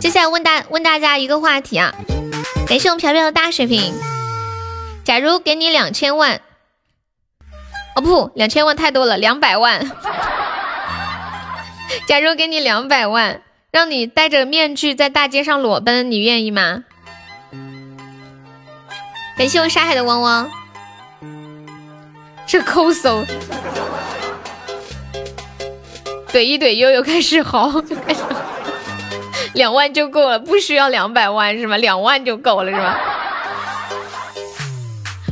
接下来问大问大家一个话题啊，感谢我们飘飘的大水瓶。假如给你两千万，哦不，两千万太多了，两百万。[laughs] 假如给你两百万，让你戴着面具在大街上裸奔，你愿意吗？感谢我沙海的汪汪。这抠搜，怼一怼悠悠开始嚎，就开始两万就够了，不需要两百万是吗？两万就够了是吧？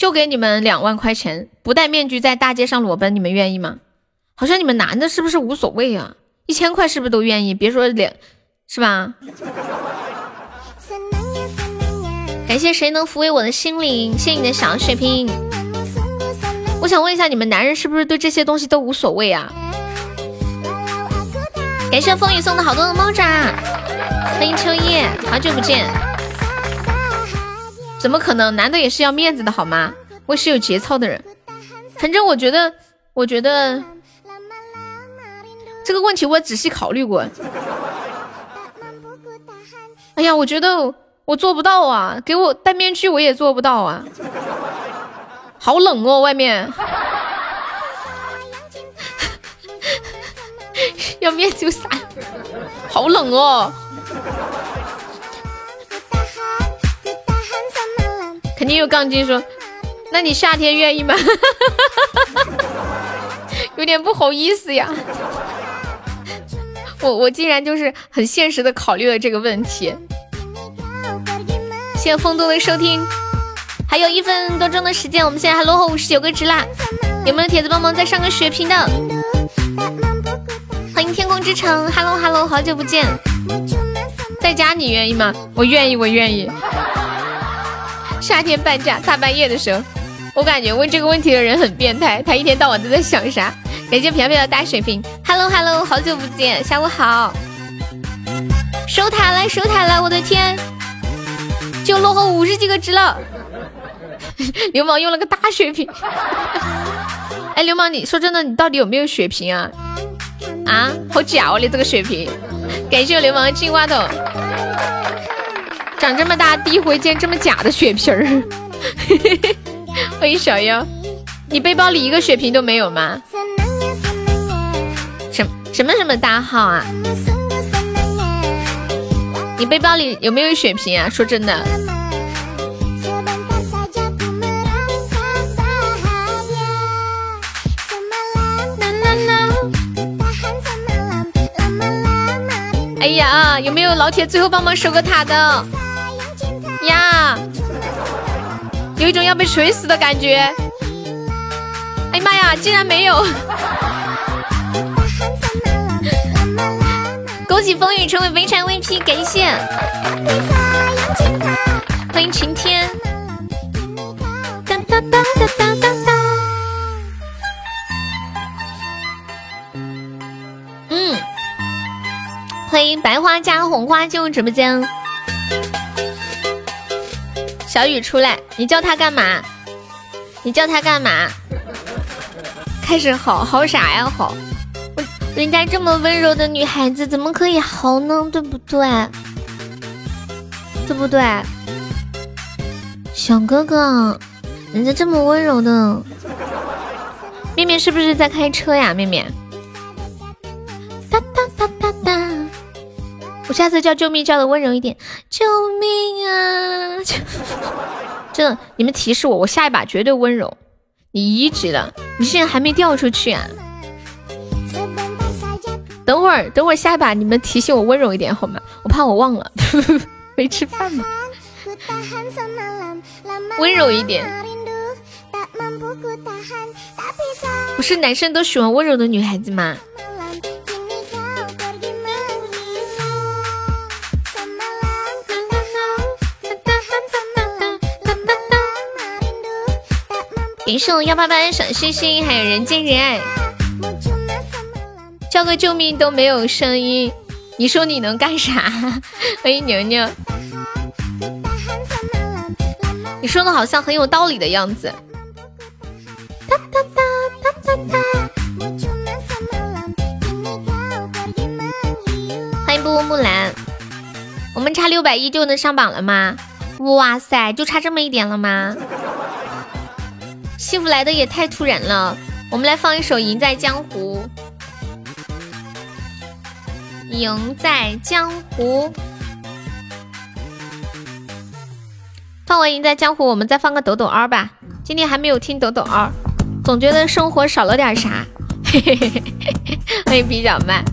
就给你们两万块钱，不戴面具在大街上裸奔，你们愿意吗？好像你们男的是不是无所谓啊？一千块是不是都愿意？别说两，是吧？感谢谁能抚慰我的心灵？谢谢你的小血瓶。我想问一下，你们男人是不是对这些东西都无所谓啊？感谢风雨送的好多的猫爪，欢迎秋叶，好久不见。怎么可能？男的也是要面子的好吗？我是有节操的人。反正我觉得，我觉得这个问题我仔细考虑过。哎呀，我觉得我做不到啊！给我戴面具我也做不到啊！好冷哦，外面。[laughs] 要面就伞，好冷哦！肯定有杠精说，那你夏天愿意吗？[laughs] 有点不好意思呀。我我竟然就是很现实的考虑了这个问题。谢谢风都的收听，还有一分多钟的时间，我们现在还落后五十九个值啦，有没有铁子帮忙再上个血瓶的？欢迎天空之城，Hello Hello，好久不见，在家你愿意吗？我愿意，我愿意。夏天半价，大半夜的时候，我感觉问这个问题的人很变态，他一天到晚都在想啥？感谢飘飘的大水瓶，Hello Hello，好久不见，下午好。收塔了，收塔了，我的天，就落后五十几个值了。流氓用了个大血瓶，[laughs] 哎，流氓，你说真的，你到底有没有血瓶啊？啊，好假哦！你这个血瓶，感谢流氓的金瓜头。长这么大第一回见这么假的血瓶儿。欢迎小妖，你背包里一个血瓶都没有吗？什什么什么大号啊？你背包里有没有血瓶啊？说真的。哎呀，有没有老铁最后帮忙守个塔的有一种要被锤死的感觉。哎呀妈呀，竟然没有！恭喜风雨成为围场 VP，感谢！欢迎晴天。哒哒哒哒哒哒哒。嗯。欢迎白花加红花进入直播间。小雨出来，你叫他干嘛？你叫他干嘛？开始嚎嚎啥呀嚎？人家这么温柔的女孩子怎么可以嚎呢？对不对？对不对？小哥哥，人家这么温柔的，面面是不是在开车呀？面面。我下次叫救命叫的温柔一点，救命啊！[laughs] 真的，你们提示我，我下一把绝对温柔。你一级了，你现在还没掉出去啊？等会儿，等会儿下一把你们提醒我温柔一点好吗？我怕我忘了，[laughs] 没吃饭吗？温柔一点。不是男生都喜欢温柔的女孩子吗？感谢我幺八八小星星，还有人见人爱，叫个救命都没有声音，你说你能干啥？[laughs] 欢迎牛牛，你说的好像很有道理的样子。哒哒哒哒哒哒。欢迎波波木兰，我们差六百一就能上榜了吗？哇塞，就差这么一点了吗？幸福来的也太突然了，我们来放一首《赢在江湖》。赢在江湖，放完《赢在江湖》，我们再放个抖抖儿吧。今天还没有听抖抖儿，总觉得生活少了点啥。嘿嘿嘿嘿嘿，欢迎比较慢。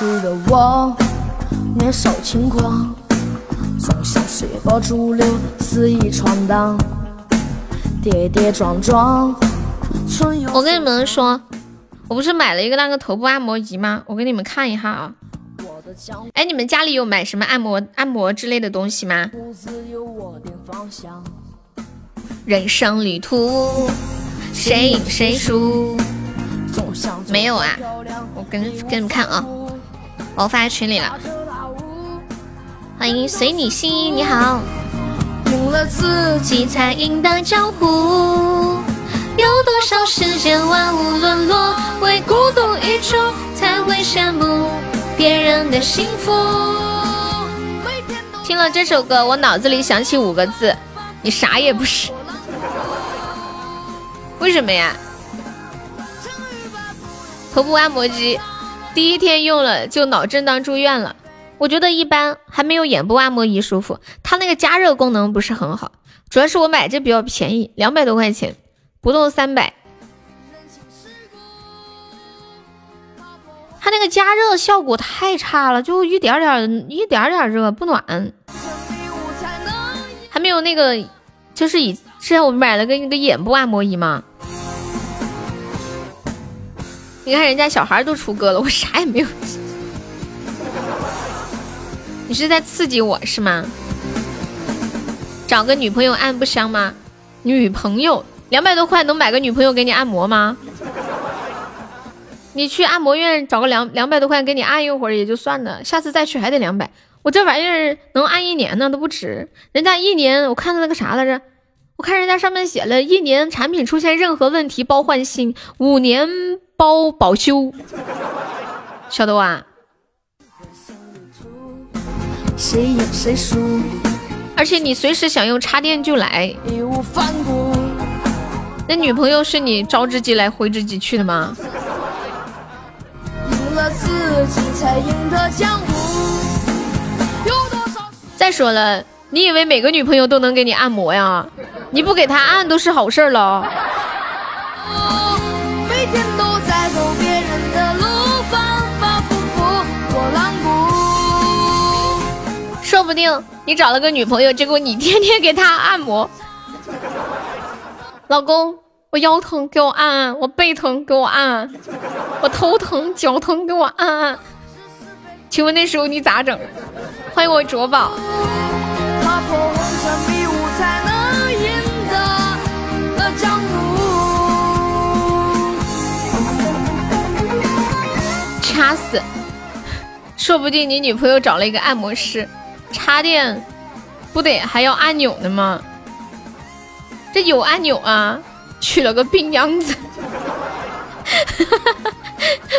时的我年少轻狂，总想随波逐流，肆意闯荡，跌跌撞撞。我跟你们说，我不是买了一个那个头部按摩仪吗？我给你们看一下啊。哎，你们家里有买什么按摩按摩之类的东西吗？人生旅途，谁赢谁输？没有啊，我跟给你们看啊。我发在群里了，欢迎随你心意，你好。用了自己才赢得江湖，有多少世间万物沦落，为孤独一种才会羡慕别人的幸福。听了这首歌，我脑子里想起五个字：你啥也不是。为什么呀？头部按摩机。第一天用了就脑震荡住院了，我觉得一般，还没有眼部按摩仪舒服。它那个加热功能不是很好，主要是我买这比较便宜，两百多块钱，不动三百。它那个加热效果太差了，就一点点一点点热不暖，还没有那个，就是以之前我买了个那个眼部按摩仪嘛。你看人家小孩都出歌了，我啥也没有。你是在刺激我是吗？找个女朋友按不香吗？女朋友两百多块能买个女朋友给你按摩吗？你去按摩院找个两两百多块给你按一会儿也就算了，下次再去还得两百。我这玩意儿能按一年呢都不止，人家一年我看的那个啥来着？我看人家上面写了一年产品出现任何问题包换新，五年包保修，晓得哇？谁赢谁输，而且你随时想用插电就来。义无反顾。那女朋友是你招之即来挥之即去的吗？赢了自己才赢得江湖。有多少再说了，你以为每个女朋友都能给你按摩呀？你不给她按都是好事儿了。每天都不定你找了个女朋友，结果你天天给她按摩。老公，我腰疼，给我按按；我背疼，给我按按；我头疼、脚疼，给我按按。请问那时候你咋整？欢迎我卓宝。掐死！说不定你女朋友找了一个按摩师，插电不得还要按钮的吗？这有按钮啊，娶了个病秧子。[laughs]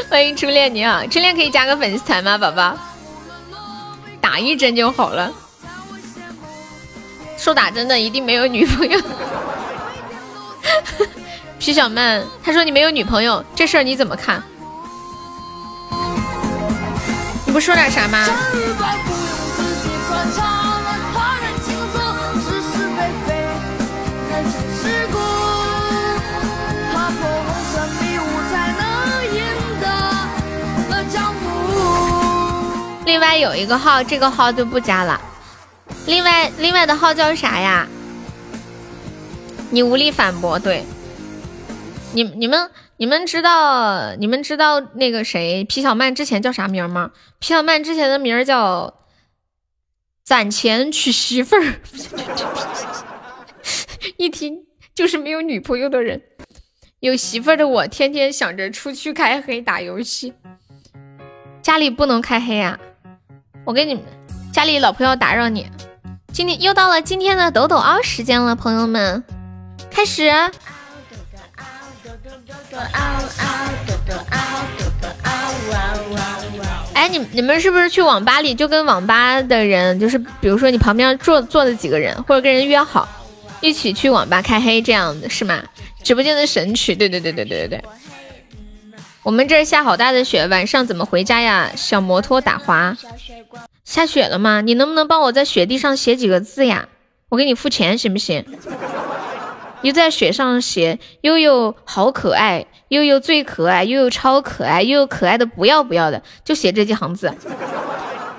欢迎初恋你好，初恋可以加个粉丝团吗，宝宝？打一针就好了。说打针的一定没有女朋友。[laughs] 皮小曼，他说你没有女朋友，这事儿你怎么看？你不说点啥吗？另外有一个号，这个号就不加了。另外另外的号叫啥呀？你无力反驳，对。你你们你们知道你们知道那个谁皮小曼之前叫啥名吗？皮小曼之前的名叫攒钱娶媳妇儿，[laughs] 一听就是没有女朋友的人。有媳妇儿的我，天天想着出去开黑打游戏，家里不能开黑啊！我给你们家里老婆要打扰你。今天又到了今天的抖抖嗷时间了，朋友们，开始。哎，你你们是不是去网吧里就跟网吧的人，就是比如说你旁边坐坐的几个人，或者跟人约好一起去网吧开黑这样的是吗？直播间的神曲，对对对对对对对。我们这儿下好大的雪，晚上怎么回家呀？小摩托打滑，下雪了吗？你能不能帮我在雪地上写几个字呀？我给你付钱行不行？你在雪上写悠悠好可爱，悠悠最可爱，悠悠超可爱，悠悠可爱的不要不要的，就写这几行字。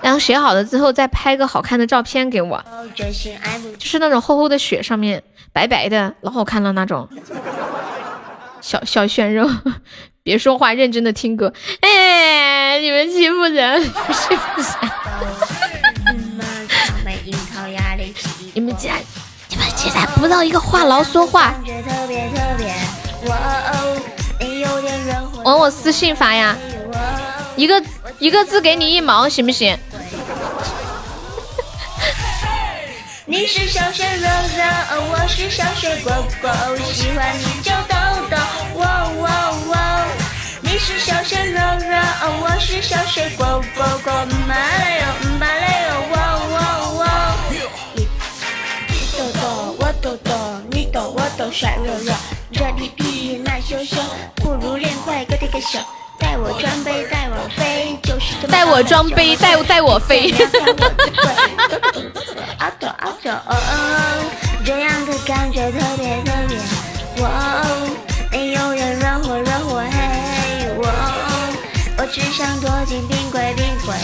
然后写好了之后再拍个好看的照片给我，就是那种厚厚的雪上面白白的，老好看了那种。小小鲜肉，别说话，认真的听歌。哎，你们欺负人，[laughs] 是不是？你们竟然，你们竟然不让一个话痨说话。往我私信发呀，一个一个字给你一毛，行不行？你是小雪柔柔，我是小雪果果，喜欢你就抖抖，哇哇哇！你是小雪柔柔，我是小水果果果，马来哟马来哟，哇哇哇！你抖抖我抖抖，你抖我抖，甩肉肉，这里比那羞羞，不如练快个这个手。带我装杯，带我飞，就是这么带我装杯，带带我飞。嗷抖嗷抖，这样的感觉特别特别。哇，没有人只想躲进冰柜冰柜。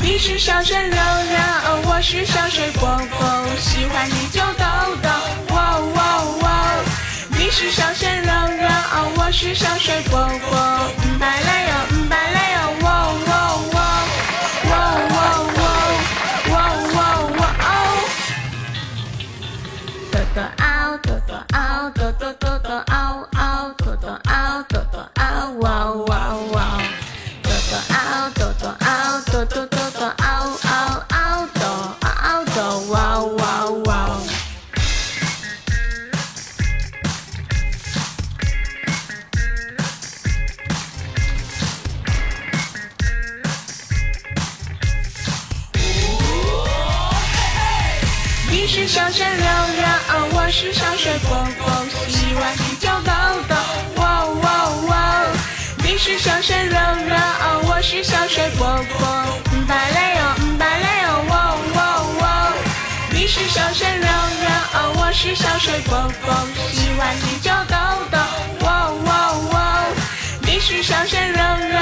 你是小水柔柔，我是小水果果，喜欢你就抖抖。哇哇哇！你是小水柔柔，我是小水果果，嗯巴来哟，嗯巴来哟，我是小水果果，洗完洗就抖抖。哇哇哇！你是小山柔柔，我是小水果果。嗯巴嘞哟，嗯巴嘞哟，哇哇哇！你是小山柔柔，我是小水果果，洗完洗就抖抖。哇哇哇！你是小山柔柔，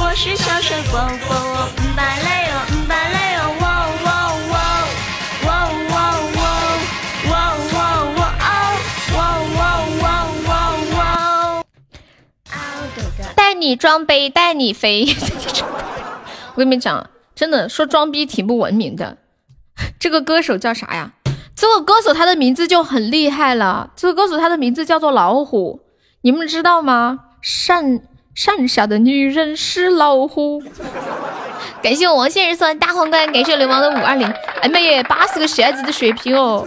我是小水果果。嗯巴嘞哟，嗯巴嘞哟，你装杯，带你飞。[laughs] 我跟你们讲，真的说装逼挺不文明的。这个歌手叫啥呀？这个歌手他的名字就很厉害了。这个歌手他的名字叫做老虎，你们知道吗？山山下的女人是老虎。感谢我王先生送的大皇冠，感谢流氓的五二零。哎妈耶，八十个鞋子的血瓶哦，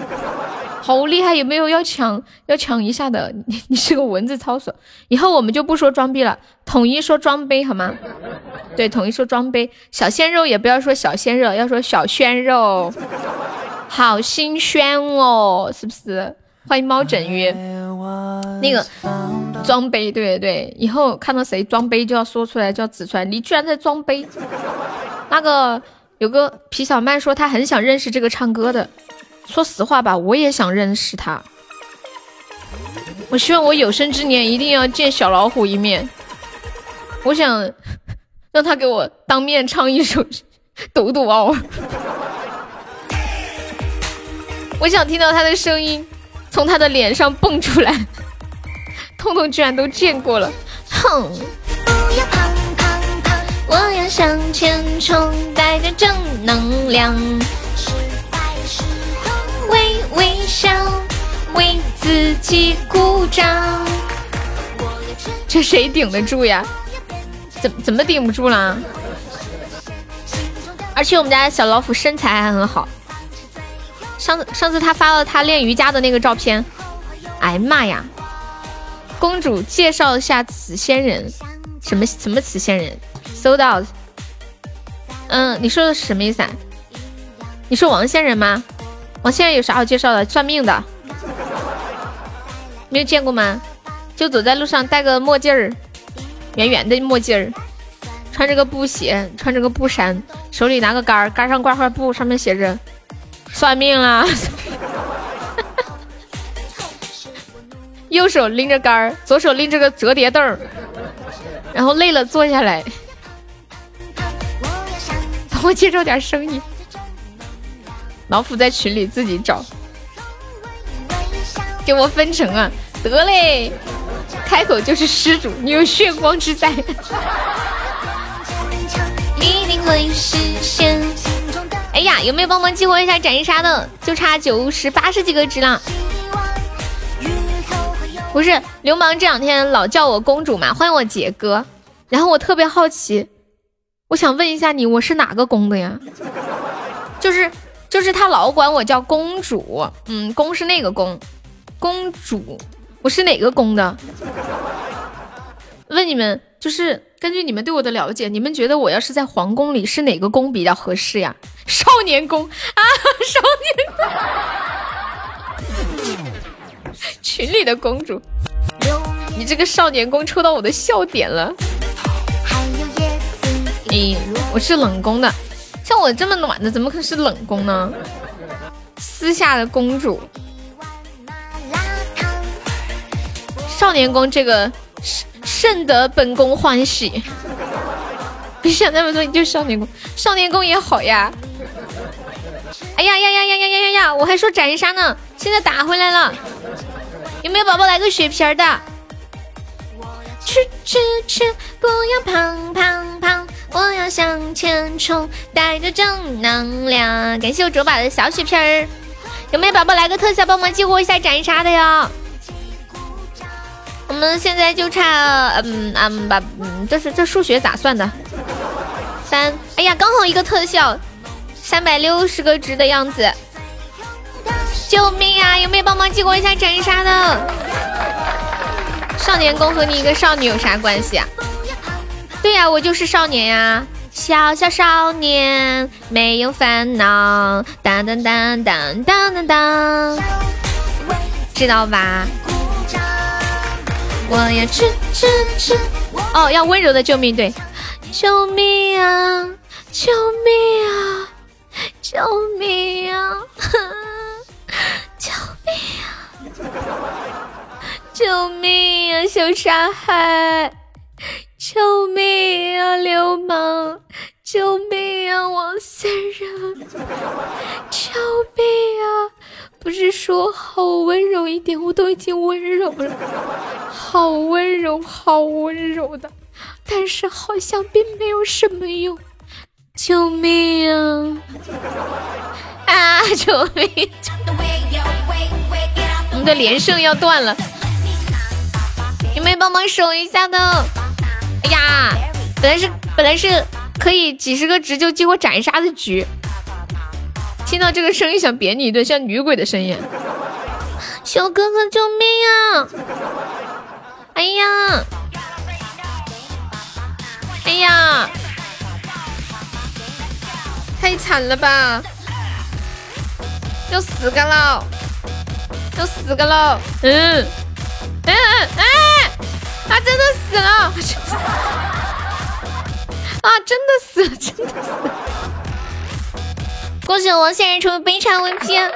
好厉害！有没有要抢要抢一下的？[laughs] 你你是个文字操手，以后我们就不说装逼了，统一说装杯好吗？对，统一说装杯。小鲜肉也不要说小鲜肉，要说小鲜肉，好心鲜哦，是不是？欢迎猫枕鱼，那个装杯，对对对，以后看到谁装杯就要说出来，就要指出来，你居然在装杯。那个有个皮小曼说她很想认识这个唱歌的，说实话吧，我也想认识他。我希望我有生之年一定要见小老虎一面，我想 [laughs] 让他给我当面唱一首《抖抖嗷》，我想听到他的声音从他的脸上蹦出来。痛痛居然都见过了，哼！不要胖胖，我要向前冲，带着正能量。为自己鼓掌。这谁顶得住呀？怎怎么顶不住啦？而且我们家小老虎身材还很好。上上次他发了他练瑜伽的那个照片，哎妈呀！公主介绍一下此仙人，什么什么此仙人搜到。嗯，你说的是什么意思啊？你说王仙人吗？王仙人有啥好介绍的？算命的，没有见过吗？就走在路上戴个墨镜儿，圆圆的墨镜儿，穿着个布鞋，穿着个布衫，手里拿个杆儿，杆上挂块布，上面写着算命啦。[laughs] 右手拎着杆儿，左手拎着个折叠凳儿，然后累了坐下来，帮我介绍点生意。老虎在群里自己找，给我分成啊！得嘞，开口就是施主，你有血光之灾，[laughs] 一定会实现。哎呀，有没有帮忙激活一下斩杀的？就差九十八十几个值了。不是流氓这两天老叫我公主嘛，欢迎我杰哥。然后我特别好奇，我想问一下你，我是哪个宫的呀？就是就是他老管我叫公主，嗯，公是那个公，公主，我是哪个宫的？问你们，就是根据你们对我的了解，你们觉得我要是在皇宫里，是哪个宫比较合适呀？少年宫啊，[laughs] 少年宫。[laughs] 群里的公主，你这个少年宫抽到我的笑点了。咦，我是冷宫的，像我这么暖的，怎么可能是冷宫呢？私下的公主，少年宫这个甚得本宫欢喜。别想那么多，你就少年宫，少年宫也好呀。哎呀呀呀呀呀呀呀呀！我还说斩杀呢，现在打回来了。有没有宝宝来个血瓶的？吃吃吃，不要胖胖胖，我要向前冲，带着正能量。感谢我卓宝的小血瓶儿。有没有宝宝来个特效帮忙激活一下斩杀的呀？我们现在就差嗯嗯吧嗯，这是这数学咋算的？三，哎呀，刚好一个特效，三百六十个值的样子。救命啊！有没有帮忙激活一下斩杀的？少年宫和你一个少女有啥关系啊？对呀，我就是少年呀，小小少年没有烦恼，当当当当当当当，知道吧？我要吃吃吃，哦，要温柔的救命，对，救命啊！救命啊！救命啊！[laughs] 救命啊！救命啊！小沙海！救命啊！流氓！救命啊！王先生！救命啊！不是说好温柔一点，我都已经温柔了，好温柔，好温柔的，但是好像并没有什么用。救命啊！啊！救命！我们的连胜要断了，有没有帮忙守一下的？哎呀，本来是本来是可以几十个值就激活斩杀的局，听到这个声音想扁你一顿，像女鬼的声音。小哥哥，救命啊！哎呀！哎呀！太惨了吧！要死个了，要死个了！嗯，嗯哎，[laughs] 他真的死了！啊，真的死了，真的死了！恭喜我现人出悲惨 VP，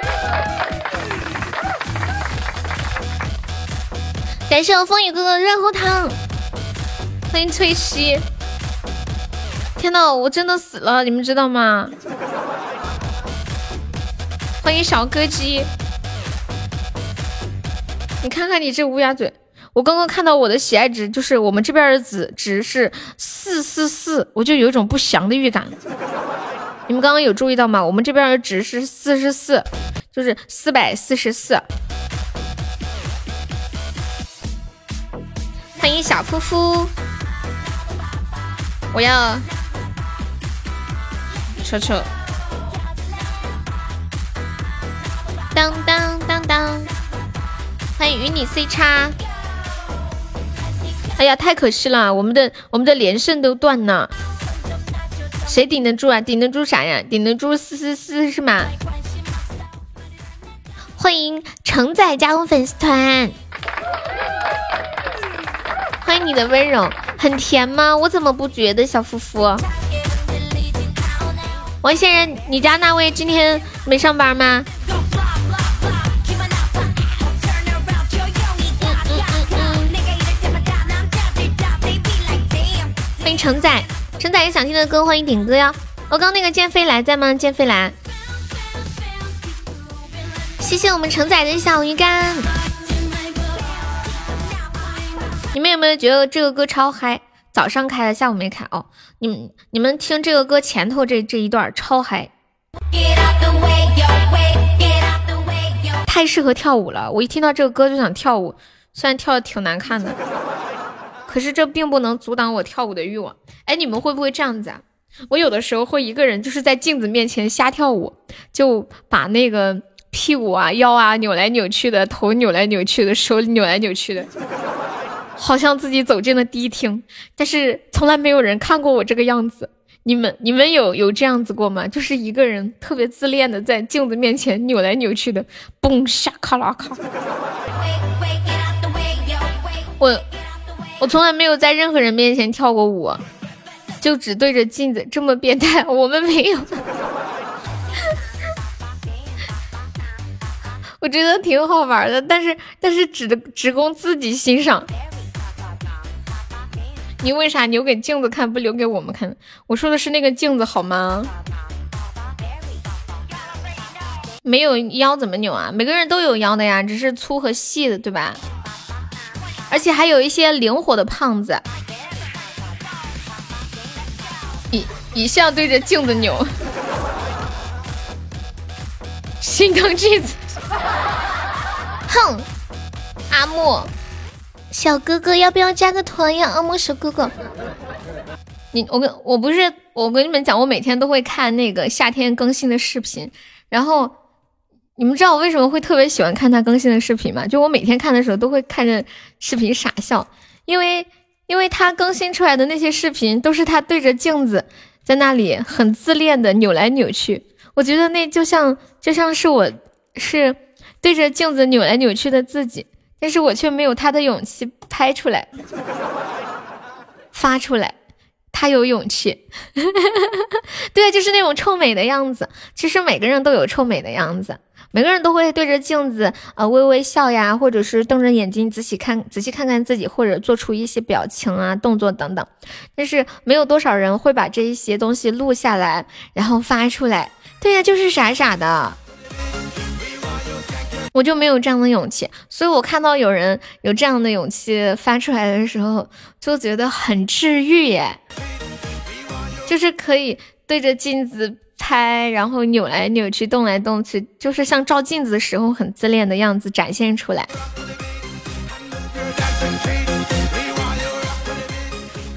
感谢我风雨哥哥热乎糖，欢迎翠西。天呐，我真的死了，你们知道吗？欢迎小歌姬，你看看你这乌鸦嘴！我刚刚看到我的喜爱值，就是我们这边的值值是四四四，我就有一种不祥的预感。你们刚刚有注意到吗？我们这边的值是四十四，就是四百四十四。欢迎小夫夫，我要。球球，当当当当，欢迎与你 C 叉。哎呀，太可惜了，我们的我们的连胜都断了，谁顶得住啊？顶得住啥呀？顶得住四四四是吗？欢迎承载加入粉丝团，欢迎你的温柔，很甜吗？我怎么不觉得，小夫妇？王先生，你家那位今天没上班吗？迎承载，承载有想听的歌，欢迎点歌哟。我刚那个剑飞来在吗？剑飞来，谢谢我们承载的小鱼干。你们有没有觉得这个歌超嗨？早上开的，下午没开哦。你们你们听这个歌前头这这一段超嗨，太适合跳舞了。我一听到这个歌就想跳舞，虽然跳的挺难看的，可是这并不能阻挡我跳舞的欲望。哎，你们会不会这样子啊？我有的时候会一个人就是在镜子面前瞎跳舞，就把那个屁股啊、腰啊扭来扭去的，头扭来扭去的，手扭来扭去的。好像自己走进了迪厅，但是从来没有人看过我这个样子。你们你们有有这样子过吗？就是一个人特别自恋的在镜子面前扭来扭去的，嘣下咔啦咔。我我从来没有在任何人面前跳过舞，就只对着镜子这么变态。我们没有，我觉得挺好玩的，但是但是只只供自己欣赏。你为啥留给镜子看，不留给我们看？我说的是那个镜子好吗？没有腰怎么扭啊？每个人都有腰的呀，只是粗和细的，对吧？而且还有一些灵活的胖子，一一向对着镜子扭，[laughs] 心疼镜子。[laughs] 哼，阿木。小哥哥，要不要加个团呀？阿木小哥哥，你我跟我不是我跟你们讲，我每天都会看那个夏天更新的视频，然后你们知道我为什么会特别喜欢看他更新的视频吗？就我每天看的时候都会看着视频傻笑，因为因为他更新出来的那些视频都是他对着镜子在那里很自恋的扭来扭去。我觉得那就像就像是我是对着镜子扭来扭去的自己，但是我却没有他的勇气拍出来、[laughs] 发出来。他有勇气，[laughs] 对，就是那种臭美的样子。其实每个人都有臭美的样子，每个人都会对着镜子呃微微笑呀，或者是瞪着眼睛仔细看仔细看看自己，或者做出一些表情啊动作等等。但是没有多少人会把这一些东西录下来，然后发出来。对呀，就是傻傻的，我就没有这样的勇气。所以我看到有人有这样的勇气发出来的时候，就觉得很治愈耶。就是可以对着镜子拍，然后扭来扭去、动来动去，就是像照镜子的时候很自恋的样子展现出来。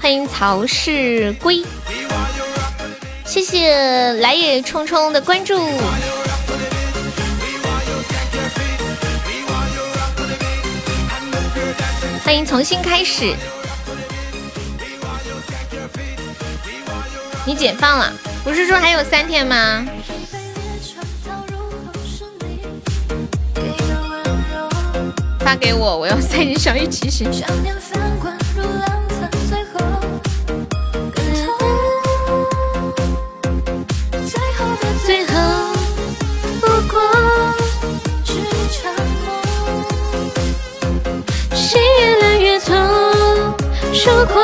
欢迎曹世归，谢谢来也匆匆的关注。欢迎重新开始。你解放了，不是说还有三天吗？发给我，我要塞你小雨提醒。最后不过是场梦，心越来越痛，如果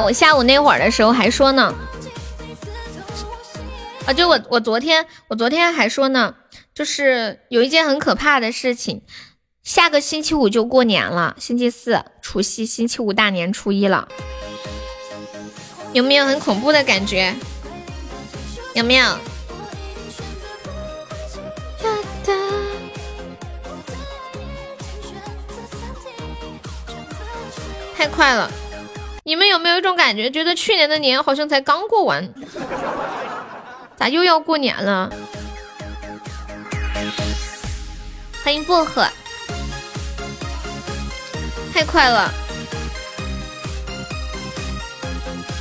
我下午那会儿的时候还说呢，啊，就我我昨天我昨天还说呢，就是有一件很可怕的事情，下个星期五就过年了，星期四除夕，星期五大年初一了，有没有很恐怖的感觉？有没有？太快了！你们有没有一种感觉，觉得去年的年好像才刚过完，咋又要过年了？欢迎薄荷，太快了！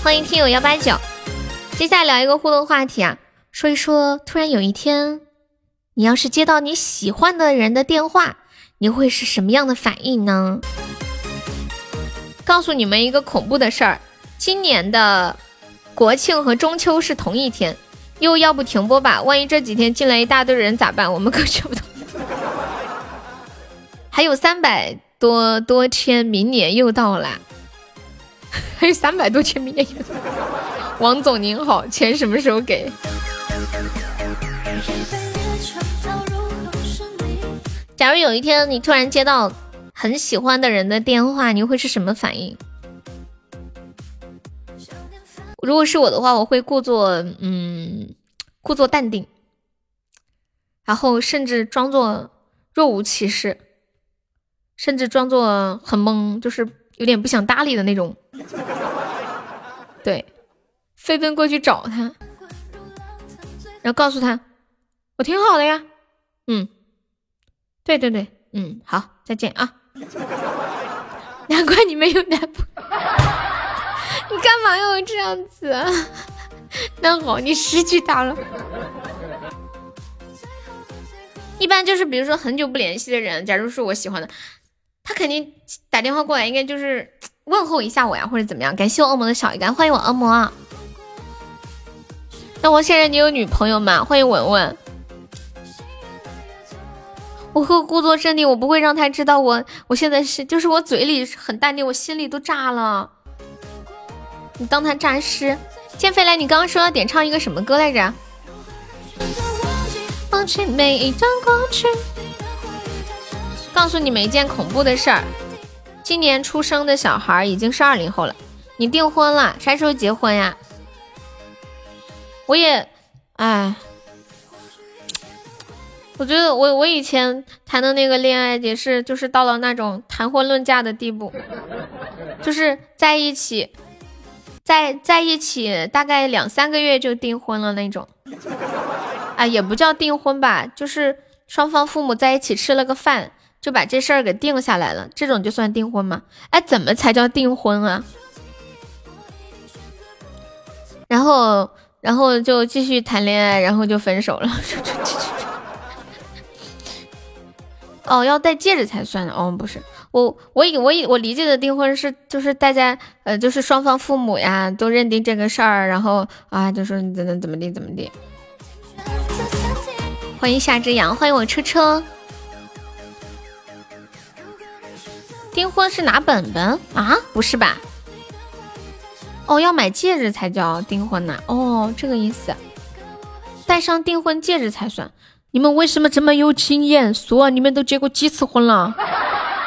欢迎听友幺八九，接下来聊一个互动话题啊，说一说突然有一天，你要是接到你喜欢的人的电话，你会是什么样的反应呢？告诉你们一个恐怖的事儿，今年的国庆和中秋是同一天，又要不停播吧？万一这几天进来一大堆人咋办？我们可求不 [laughs] 到。还有三百多多天，明年又到啦。还有三百多天，明年又到。王总您好，钱什么时候给？假如有一天你突然接到很喜欢的人的电话，你会是什么反应？如果是我的话，我会故作嗯，故作淡定，然后甚至装作若无其事，甚至装作很懵，就是有点不想搭理的那种。对，飞奔过去找他，然后告诉他，我挺好的呀，嗯，对对对，嗯，好，再见啊。[laughs] 难怪你没有男朋友，[laughs] 你干嘛要这样子啊？[laughs] 那好，你失去他了。一般就是比如说很久不联系的人，假如是我喜欢的，他肯定打电话过来，应该就是 [tsk] 问候一下我呀，或者怎么样。感谢我恶魔的小鱼干，欢迎我恶魔。那我现在你有女朋友吗？欢迎文文。我会故作镇定，我不会让他知道我我现在是，就是我嘴里很淡定，我心里都炸了。你当他诈尸？剑飞来，你刚刚说要点唱一个什么歌来着？忘记每一段过去。告诉你们一件恐怖的事儿，今年出生的小孩已经是二零后了。你订婚了，啥时候结婚呀？我也，哎。我觉得我我以前谈的那个恋爱也是，就是到了那种谈婚论嫁的地步，就是在一起，在在一起大概两三个月就订婚了那种。啊，也不叫订婚吧，就是双方父母在一起吃了个饭，就把这事儿给定下来了，这种就算订婚吗？哎，怎么才叫订婚啊？然后，然后就继续谈恋爱，然后就分手了。哦，要戴戒指才算的。哦，不是，我我以我以我理解的订婚是就是大家呃就是双方父母呀都认定这个事儿，然后啊就说你怎怎怎么地怎么地。欢迎夏之阳，欢迎我车车。订婚是拿本本啊？不是吧？哦，要买戒指才叫订婚呐。哦，这个意思，戴上订婚戒指才算。你们为什么这么有经验？说你们都结过几次婚了？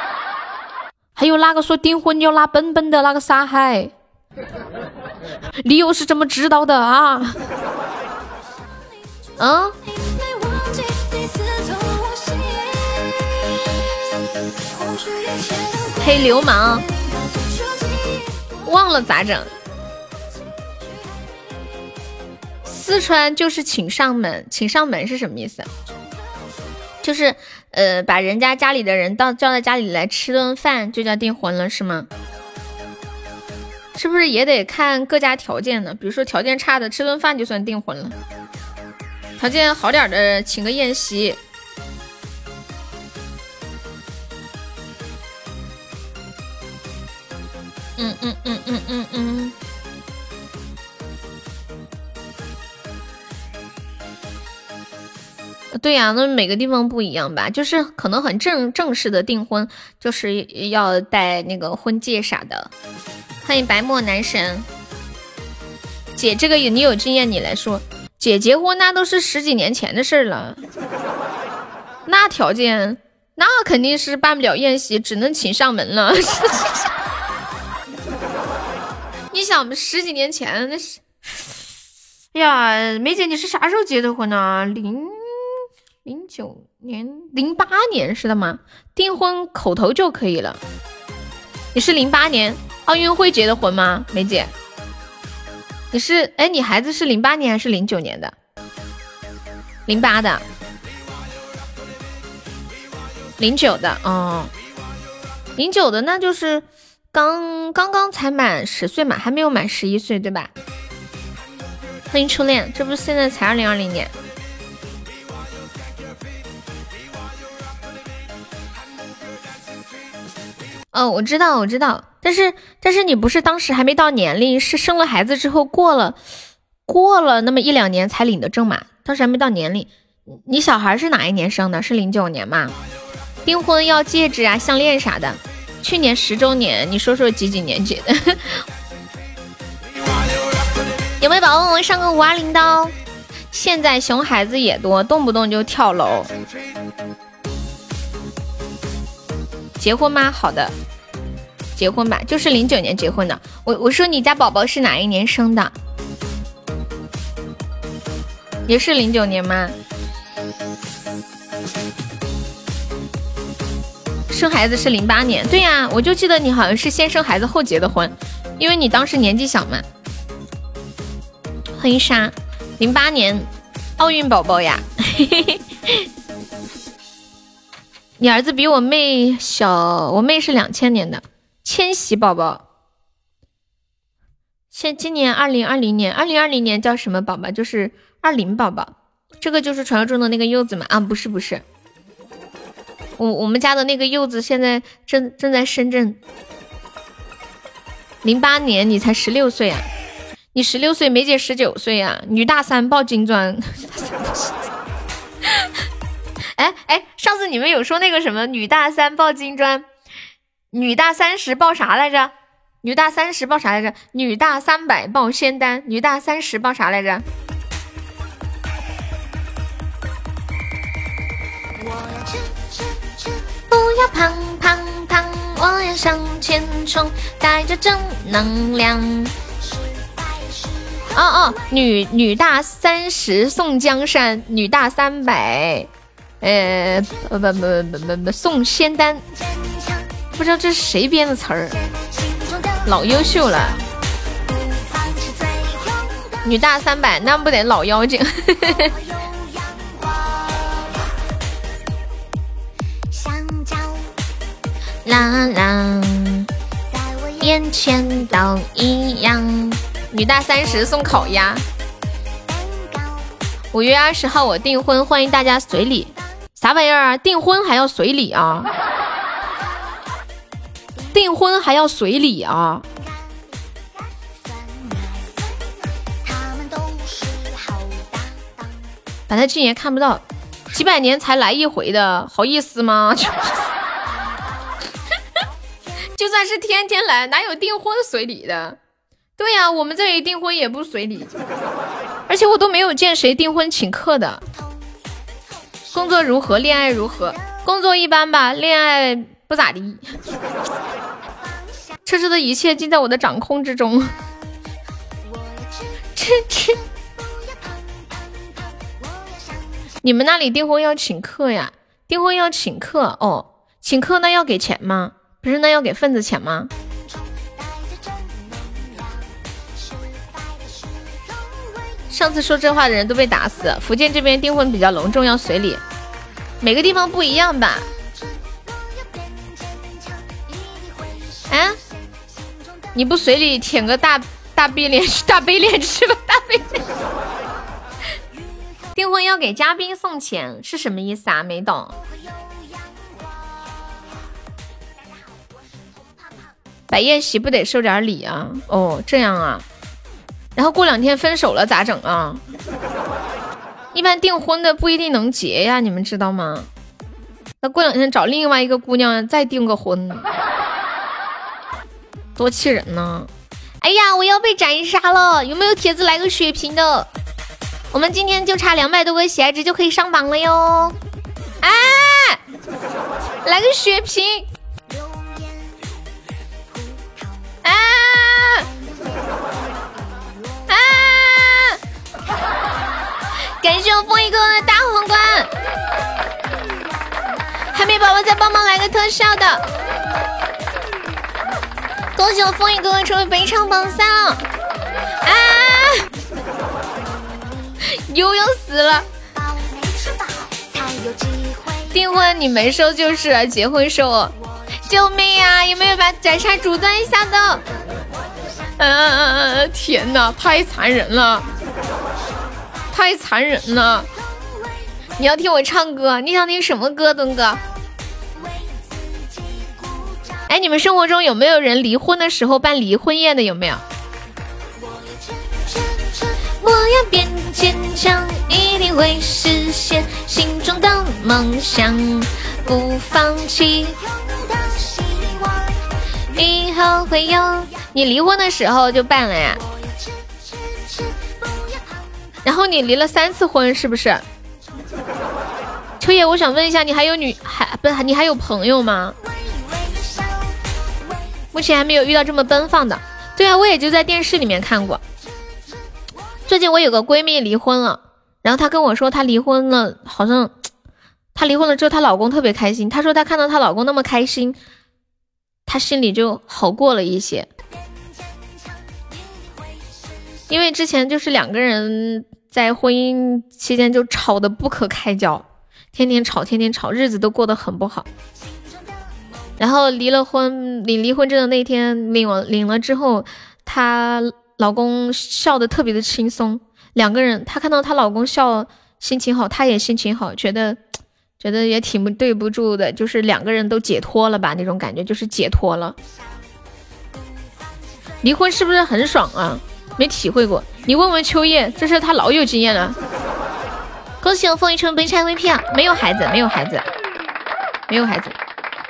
[laughs] 还有那个说订婚要拉本本的？那个傻孩，你又是怎么知道的啊？啊？黑流氓，忘了咋整？四川就是请上门，请上门是什么意思？就是呃，把人家家里的人到叫到家里来吃顿饭，就叫订婚了，是吗？是不是也得看各家条件呢？比如说条件差的，吃顿饭就算订婚了；条件好点的，请个宴席。嗯嗯嗯嗯嗯嗯。对呀，那每个地方不一样吧？就是可能很正正式的订婚，就是要戴那个婚戒啥的。欢迎白墨男神，姐，这个你有经验，你来说。姐结婚那都是十几年前的事了，那条件那肯定是办不了宴席，只能请上门了。[laughs] 你想十几年前那是？哎呀，梅姐，你是啥时候结的婚呢？零。零九年、零八年是的吗？订婚口头就可以了。你是零八年奥运会结的婚吗，梅姐？你是哎，你孩子是零八年还是零九年的？零八的，零九的哦，零九的那就是刚刚刚才满十岁嘛，还没有满十一岁对吧？欢迎初恋，这不是现在才二零二零年。哦，我知道，我知道，但是但是你不是当时还没到年龄，是生了孩子之后过了过了那么一两年才领的证嘛？当时还没到年龄。你小孩是哪一年生的？是零九年吗？订婚要戒指啊、项链啥的。去年十周年，你说说几几年结的？[laughs] 有没有宝宝们上个五二零刀？现在熊孩子也多，动不动就跳楼。结婚吗？好的。结婚吧，就是零九年结婚的。我我说你家宝宝是哪一年生的？也是零九年吗？生孩子是零八年，对呀，我就记得你好像是先生孩子后结的婚，因为你当时年纪小嘛。欢迎莎，零八年奥运宝宝呀，[laughs] 你儿子比我妹小，我妹是两千年的。千禧宝宝，现今年二零二零年，二零二零年叫什么宝宝？就是二零宝宝，这个就是传说中的那个柚子嘛？啊，不是不是，我我们家的那个柚子现在正正在深圳。零八年你才十六岁啊？你十六岁，梅姐十九岁啊？女大三抱金砖。[laughs] 哎哎，上次你们有说那个什么女大三抱金砖？女大三十抱啥来着？女大三十抱啥来着？女大三百抱仙丹。女大三十抱啥来着？不要胖胖胖，我要向前冲，带着正能量。哦哦，女女大三十送江山，女大三百，呃，不不不不不不，送仙丹，不知道这是谁编的词儿，老优秀了，女大三百，那不得老妖精。[laughs] 啦啦，眼前都一样。女大三十送烤鸭。五月二十号我订婚，欢迎大家随礼。啥玩意儿啊？订婚还要随礼啊？订婚还要随礼啊？把他禁言看不到，几百年才来一回的好意思吗？[laughs] 就算是天天来，哪有订婚随礼的？对呀，我们这里订婚也不随礼，而且我都没有见谁订婚请客的。工作如何？恋爱如何？工作一般吧，恋爱不咋地。车车的一切尽在我的掌控之中。吃吃。你们那里订婚要请客呀？订婚要请客哦，请客那要给钱吗？不是，那要给份子钱吗？上次说这话的人都被打死。福建这边订婚比较隆重，要随礼，每个地方不一样吧？啊？你不随礼，舔个大大逼脸，大杯脸吃吧，大杯脸。[laughs] 订婚要给嘉宾送钱是什么意思啊？没懂。摆宴席不得收点礼啊？哦，这样啊。然后过两天分手了咋整啊？一般订婚的不一定能结呀，你们知道吗？那过两天找另外一个姑娘再订个婚，多气人呢！哎呀，我要被斩杀了！有没有帖子来个血瓶的？我们今天就差两百多个喜爱值就可以上榜了哟！哎，来个血瓶！感谢我风一哥哥的大皇冠，海绵宝宝再帮忙来个特效的，恭喜我风一哥哥成为本场榜三了！啊，又要死了！订婚你没收就是，结婚收，救命啊！有没有把斩杀阻断一下的？嗯，天哪，太残忍了！太残忍了！你要听我唱歌，你想听什么歌，东哥？哎，你们生活中有没有人离婚的时候办离婚宴的？有没有？我要变坚强，一定会实现心中的梦想，不放弃。以后会有你离婚的时候就办了呀。然后你离了三次婚是不是？秋叶，我想问一下，你还有女还不是你还有朋友吗？目前还没有遇到这么奔放的。对啊，我也就在电视里面看过。最近我有个闺蜜离婚了，然后她跟我说她离婚了，好像她离婚了之后她老公特别开心。她说她看到她老公那么开心，她心里就好过了一些。因为之前就是两个人。在婚姻期间就吵得不可开交，天天吵，天天吵，日子都过得很不好。然后离了婚，领离婚证的那天领了领了之后，她老公笑得特别的轻松。两个人，她看到她老公笑，心情好，她也心情好，觉得觉得也挺不对不住的，就是两个人都解脱了吧，那种感觉就是解脱了。离婚是不是很爽啊？没体会过。你问问秋叶，这事他老有经验了。恭喜我凤一春本场 VP 啊！没有孩子，没有孩子，没有孩子。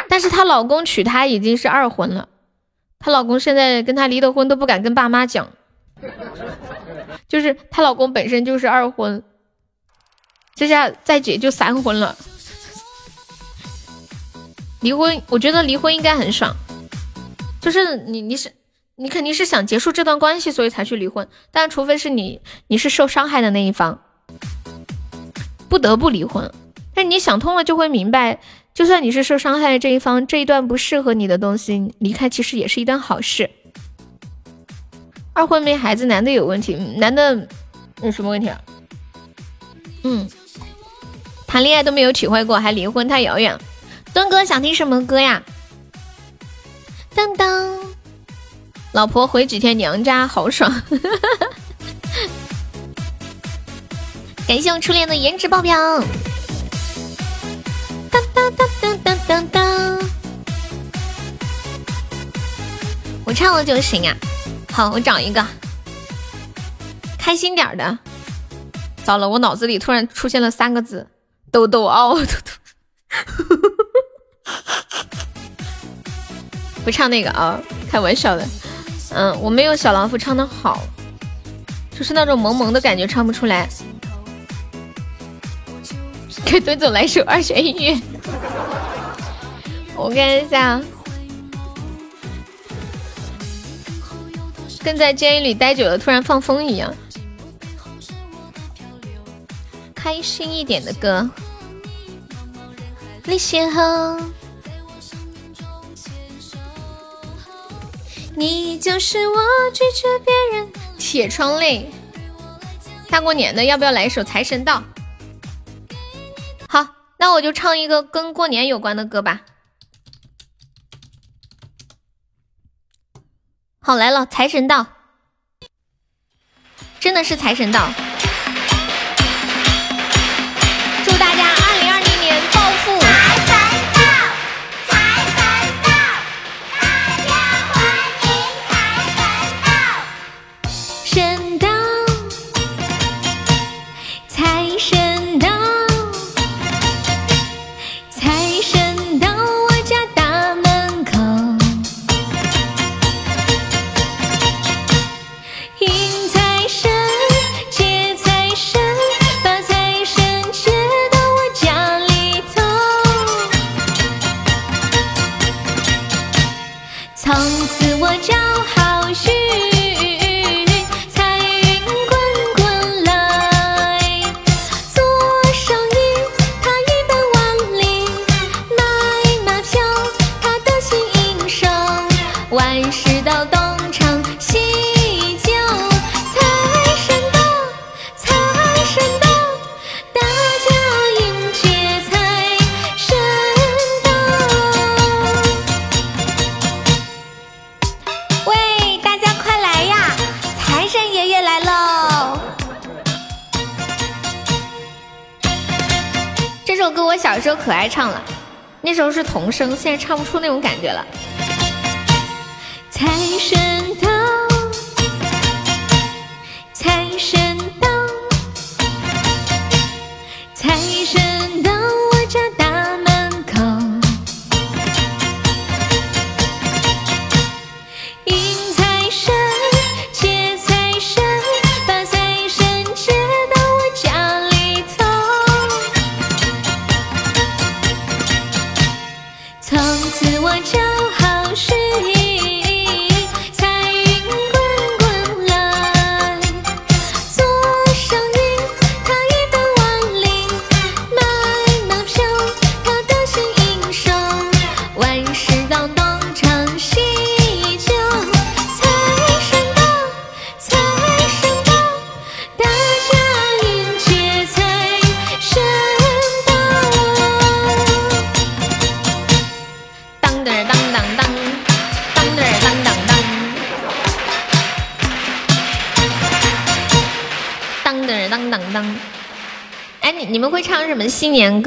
但是她老公娶她已经是二婚了，她老公现在跟她离的婚都不敢跟爸妈讲，就是她老公本身就是二婚，这下再结就三婚了。离婚，我觉得离婚应该很爽，就是你你是。你肯定是想结束这段关系，所以才去离婚。但除非是你，你是受伤害的那一方，不得不离婚。但你想通了，就会明白，就算你是受伤害的这一方，这一段不适合你的东西，离开其实也是一段好事。二婚没孩子，男的有问题，男的有什么问题啊？嗯，谈恋爱都没有体会过，还离婚太遥远。敦哥想听什么歌呀？当当，老婆回几天娘家好爽。[laughs] 感谢我初恋的颜值爆表。当当当当当当当，我唱了就行啊。好，我找一个开心点的。糟了，我脑子里突然出现了三个字：豆豆啊，豆豆。不唱那个啊，开玩笑的。嗯，我没有小老虎唱的好，就是那种萌萌的感觉，唱不出来。给蹲总来首二泉音乐，我看一下。跟在监狱里待久了，突然放风一样。开心一点的歌。你先后，你就是我拒绝别人。铁窗泪。大过年的，要不要来一首财神到？好，那我就唱一个跟过年有关的歌吧。好来了，财神到，真的是财神到。时候是童声，现在唱不出那种感觉了。财神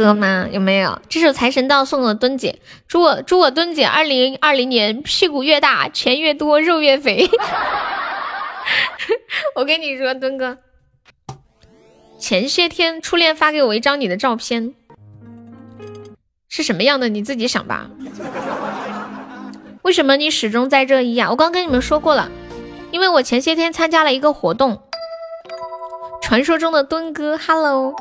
歌吗？有没有？这首《财神到》送给墩姐，祝我祝我墩姐二零二零年屁股越大，钱越多，肉越肥。[laughs] 我跟你说，墩哥，前些天初恋发给我一张你的照片，是什么样的？你自己想吧。为什么你始终在这一呀？我刚跟你们说过了，因为我前些天参加了一个活动，传说中的墩哥，Hello。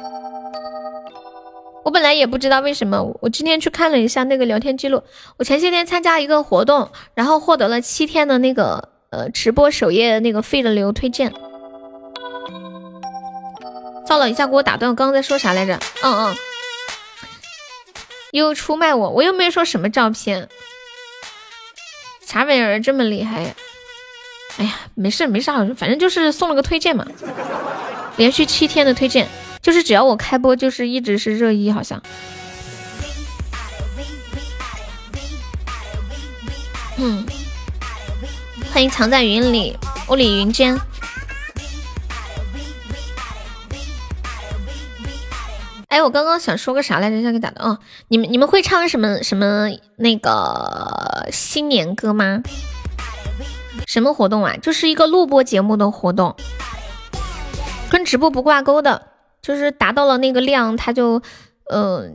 我本来也不知道为什么，我今天去看了一下那个聊天记录，我前些天参加一个活动，然后获得了七天的那个呃直播首页那个费的流推荐。糟了，一下给我打断，我刚刚在说啥来着？嗯嗯，又出卖我，我又没说什么照片，啥玩意儿这么厉害呀？哎呀，没事没啥，反正就是送了个推荐嘛，连续七天的推荐，就是只要我开播，就是一直是热议，好像。嗯，欢迎藏在云里雾里云间。哎，我刚刚想说个啥来着？想给打的哦。你们你们会唱什么什么那个新年歌吗？什么活动啊？就是一个录播节目的活动，跟直播不挂钩的，就是达到了那个量，他就呃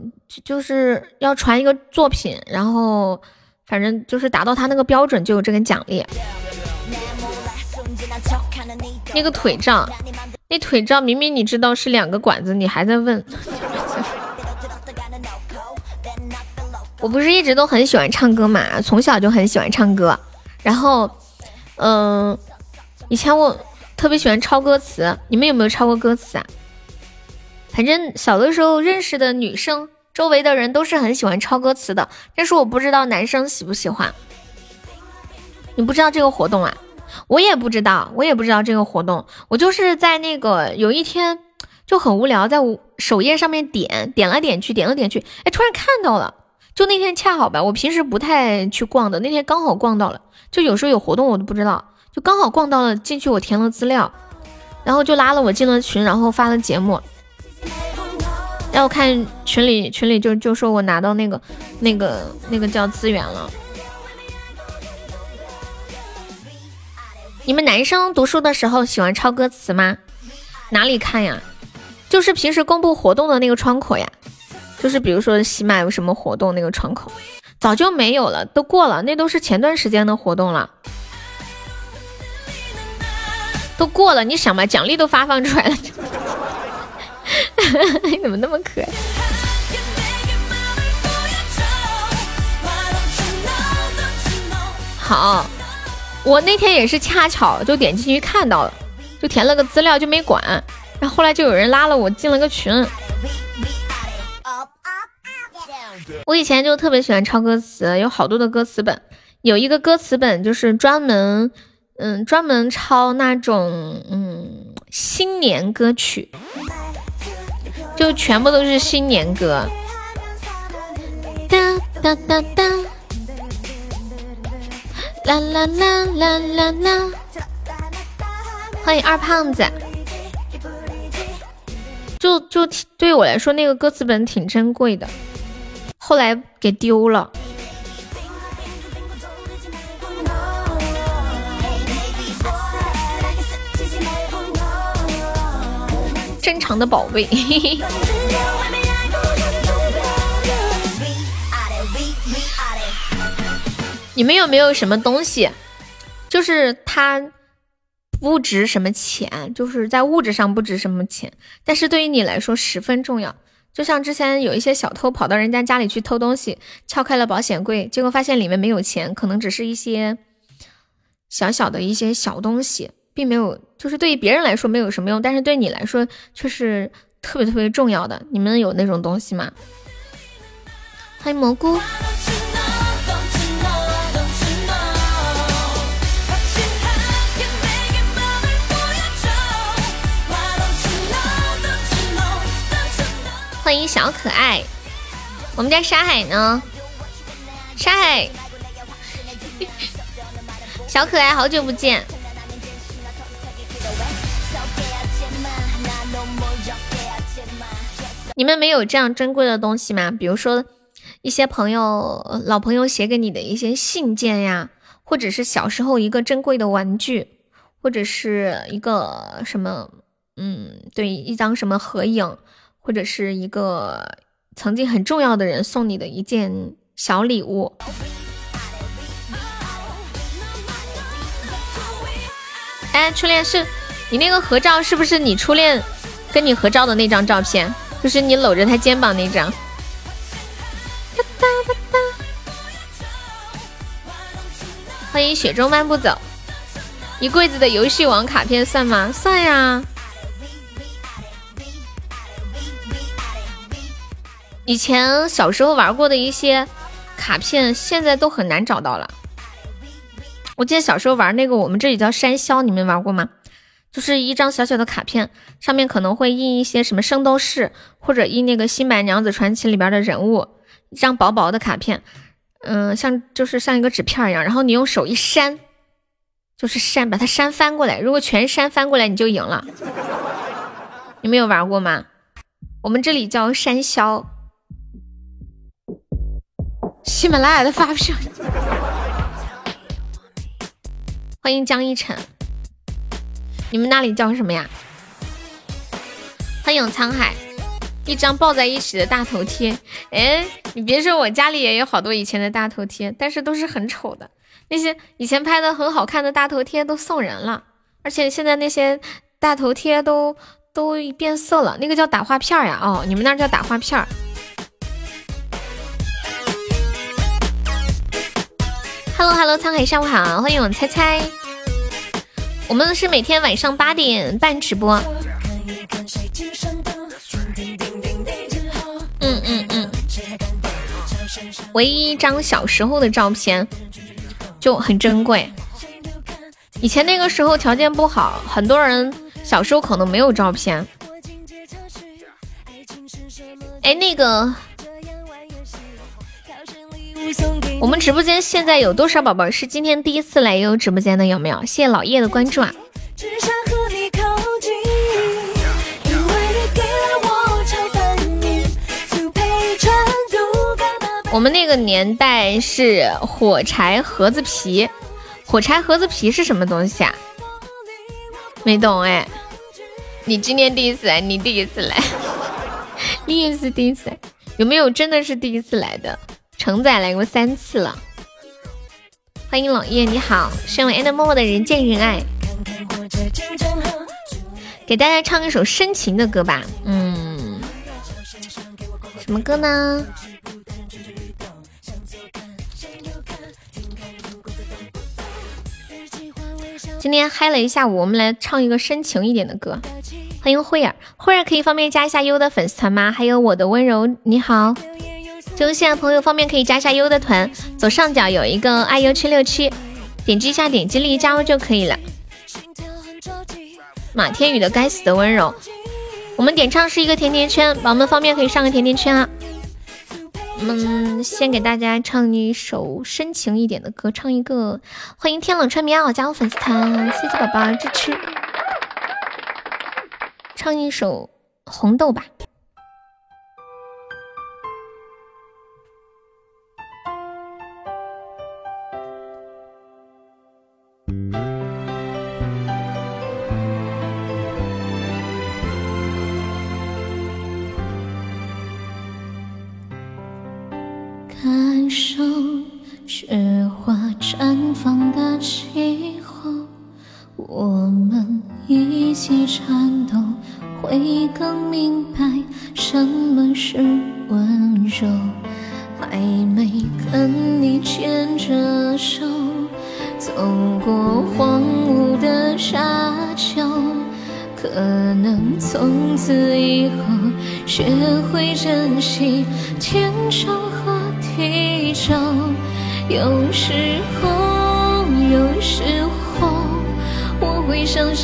就是要传一个作品，然后反正就是达到他那个标准就有这个奖励。那个腿照，那腿照明明你知道是两个管子，你还在问。我不是一直都很喜欢唱歌嘛，从小就很喜欢唱歌，然后，嗯，以前我特别喜欢抄歌词，你们有没有抄过歌词啊？反正小的时候认识的女生，周围的人都是很喜欢抄歌词的，但是我不知道男生喜不喜欢。你不知道这个活动啊？我也不知道，我也不知道这个活动。我就是在那个有一天就很无聊，在首页上面点点了点去，点了点去，哎，突然看到了。就那天恰好吧，我平时不太去逛的，那天刚好逛到了。就有时候有活动我都不知道，就刚好逛到了，进去我填了资料，然后就拉了我进了群，然后发了节目。然后看群里群里就就说我拿到那个那个那个叫资源了。你们男生读书的时候喜欢抄歌词吗？哪里看呀？就是平时公布活动的那个窗口呀，就是比如说喜马有什么活动那个窗口，早就没有了，都过了，那都是前段时间的活动了，都过了。你想吧，奖励都发放出来了，[laughs] 你怎么那么可爱？好。我那天也是恰巧就点进去看到了，就填了个资料就没管，然后后来就有人拉了我进了个群。我以前就特别喜欢抄歌词，有好多的歌词本，有一个歌词本就是专门，嗯，专门抄那种嗯新年歌曲，就全部都是新年歌。哒哒哒哒。啦啦啦啦啦啦！欢迎二胖子。就就对我来说，那个歌词本挺珍贵的，后来给丢了。珍藏的宝贝。[laughs] 你们有没有什么东西，就是它不值什么钱，就是在物质上不值什么钱，但是对于你来说十分重要。就像之前有一些小偷跑到人家家里去偷东西，撬开了保险柜，结果发现里面没有钱，可能只是一些小小的一些小东西，并没有，就是对于别人来说没有什么用，但是对你来说却是特别特别重要的。你们有那种东西吗？欢迎蘑菇。欢迎小可爱，我们家沙海呢？沙海，[laughs] 小可爱，好久不见。你们没有这样珍贵的东西吗？比如说一些朋友、老朋友写给你的一些信件呀，或者是小时候一个珍贵的玩具，或者是一个什么，嗯，对，一张什么合影。或者是一个曾经很重要的人送你的一件小礼物。哎，初恋是你那个合照是不是你初恋跟你合照的那张照片？就是你搂着他肩膀那张。欢迎雪中漫步走，一柜子的游戏王卡片算吗？算呀。以前小时候玩过的一些卡片，现在都很难找到了。我记得小时候玩那个，我们这里叫山魈，你们玩过吗？就是一张小小的卡片，上面可能会印一些什么圣斗士，或者印那个《新白娘子传奇》里边的人物，一张薄薄的卡片，嗯，像就是像一个纸片一样，然后你用手一扇，就是扇，把它扇翻过来。如果全扇翻过来，你就赢了。你们有玩过吗？我们这里叫山魈。喜马拉雅的发票。[laughs] 欢迎江一晨。你们那里叫什么呀？欢迎沧海。一张抱在一起的大头贴。哎，你别说，我家里也有好多以前的大头贴，但是都是很丑的。那些以前拍的很好看的大头贴都送人了，而且现在那些大头贴都。都变色了，那个叫打画片呀？哦，你们那叫打画片。Hello Hello，沧海上午好，欢迎我猜猜。我们是每天晚上八点半直播。嗯嗯嗯。唯一一张小时候的照片就很珍贵。以前那个时候条件不好，很多人。小时候可能没有照片。哎，那个，我们直播间现在有多少宝宝是今天第一次来悠悠直播间的？有没有？谢谢老叶的关注啊！我们那个年代是火柴盒子皮，火柴盒子皮是什么东西啊？没懂哎，你今天第一次来，你第一次来，[laughs] 你也是第一次来，有没有真的是第一次来的？承载来过三次了，欢迎老叶，你好，身为 and 默默的人见人爱，给大家唱一首深情的歌吧，嗯，什么歌呢？今天嗨了一下午，我们来唱一个深情一点的歌。欢迎慧儿，慧儿可以方便加一下优的粉丝团吗？还有我的温柔，你好，就现在朋友方便可以加一下优的团，左上角有一个爱优七六七，点击一下，点击立即加入就可以了。马天宇的该死的温柔，我们点唱是一个甜甜圈，宝宝们方便可以上个甜甜圈啊。嗯，先给大家唱一首深情一点的歌，唱一个欢迎天冷穿棉袄加入粉丝团，谢谢宝宝支持。唱一首红豆吧。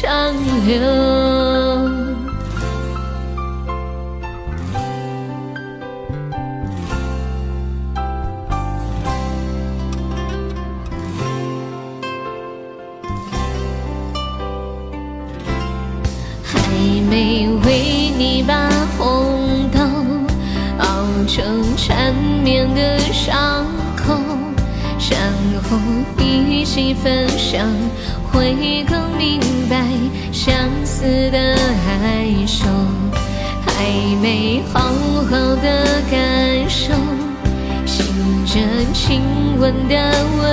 长流。亲吻的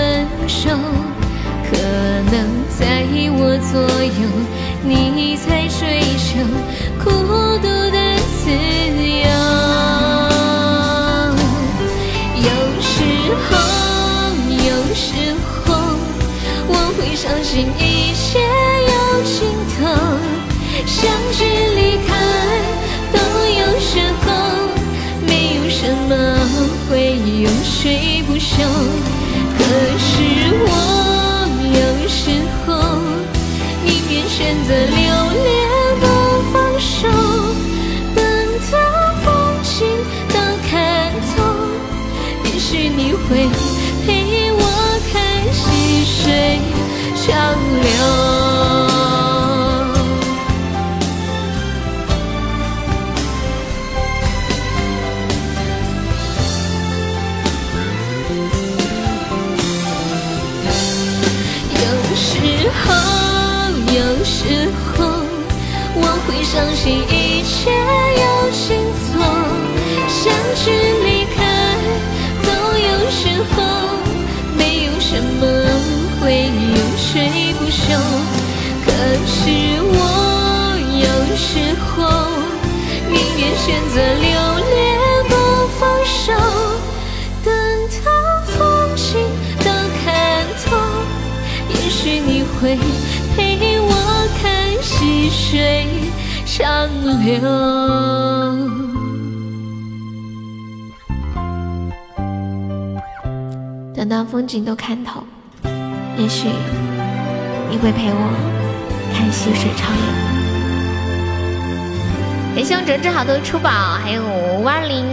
水长流。等到风景都看透，也许你会陪我看细水长流。感谢我们折纸好多出宝，还有五二零，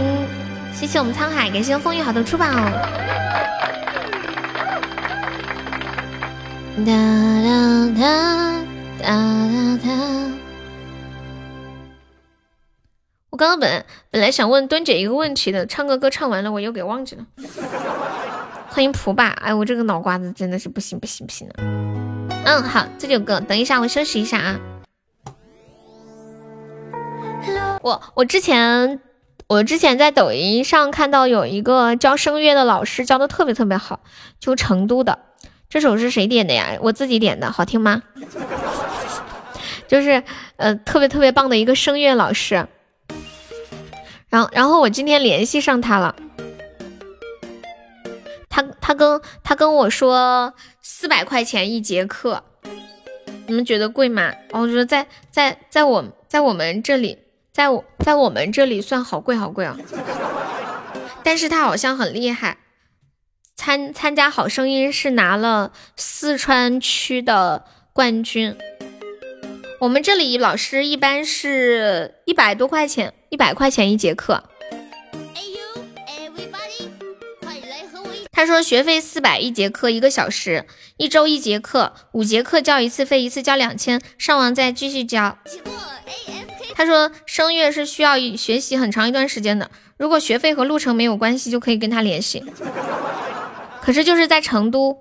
谢谢我们沧海，感谢我风雨好多出宝。哒哒哒哒。来想问墩姐一个问题的，唱个歌唱完了，我又给忘记了。[laughs] 欢迎蒲爸，哎，我这个脑瓜子真的是不行不行不行了。嗯，好，这首歌，等一下我休息一下啊。我我之前我之前在抖音上看到有一个教声乐的老师教的特别特别好，就成都的。这首是谁点的呀？我自己点的，好听吗？[laughs] 就是呃特别特别棒的一个声乐老师。然后然后我今天联系上他了，他他跟他跟我说四百块钱一节课，你们觉得贵吗？我觉得在在在我在我们这里。在我在我们这里算好贵好贵啊，但是他好像很厉害，参参加好声音是拿了四川区的冠军。我们这里老师一般是一百多块钱，一百块钱一节课唉哟 everybody 快来和我一。他说学费四百一节课一个小时，一周一节课，五节课交一次费，一次交两千，上完再继续交。他说声乐是需要学习很长一段时间的，如果学费和路程没有关系，就可以跟他联系。可是就是在成都，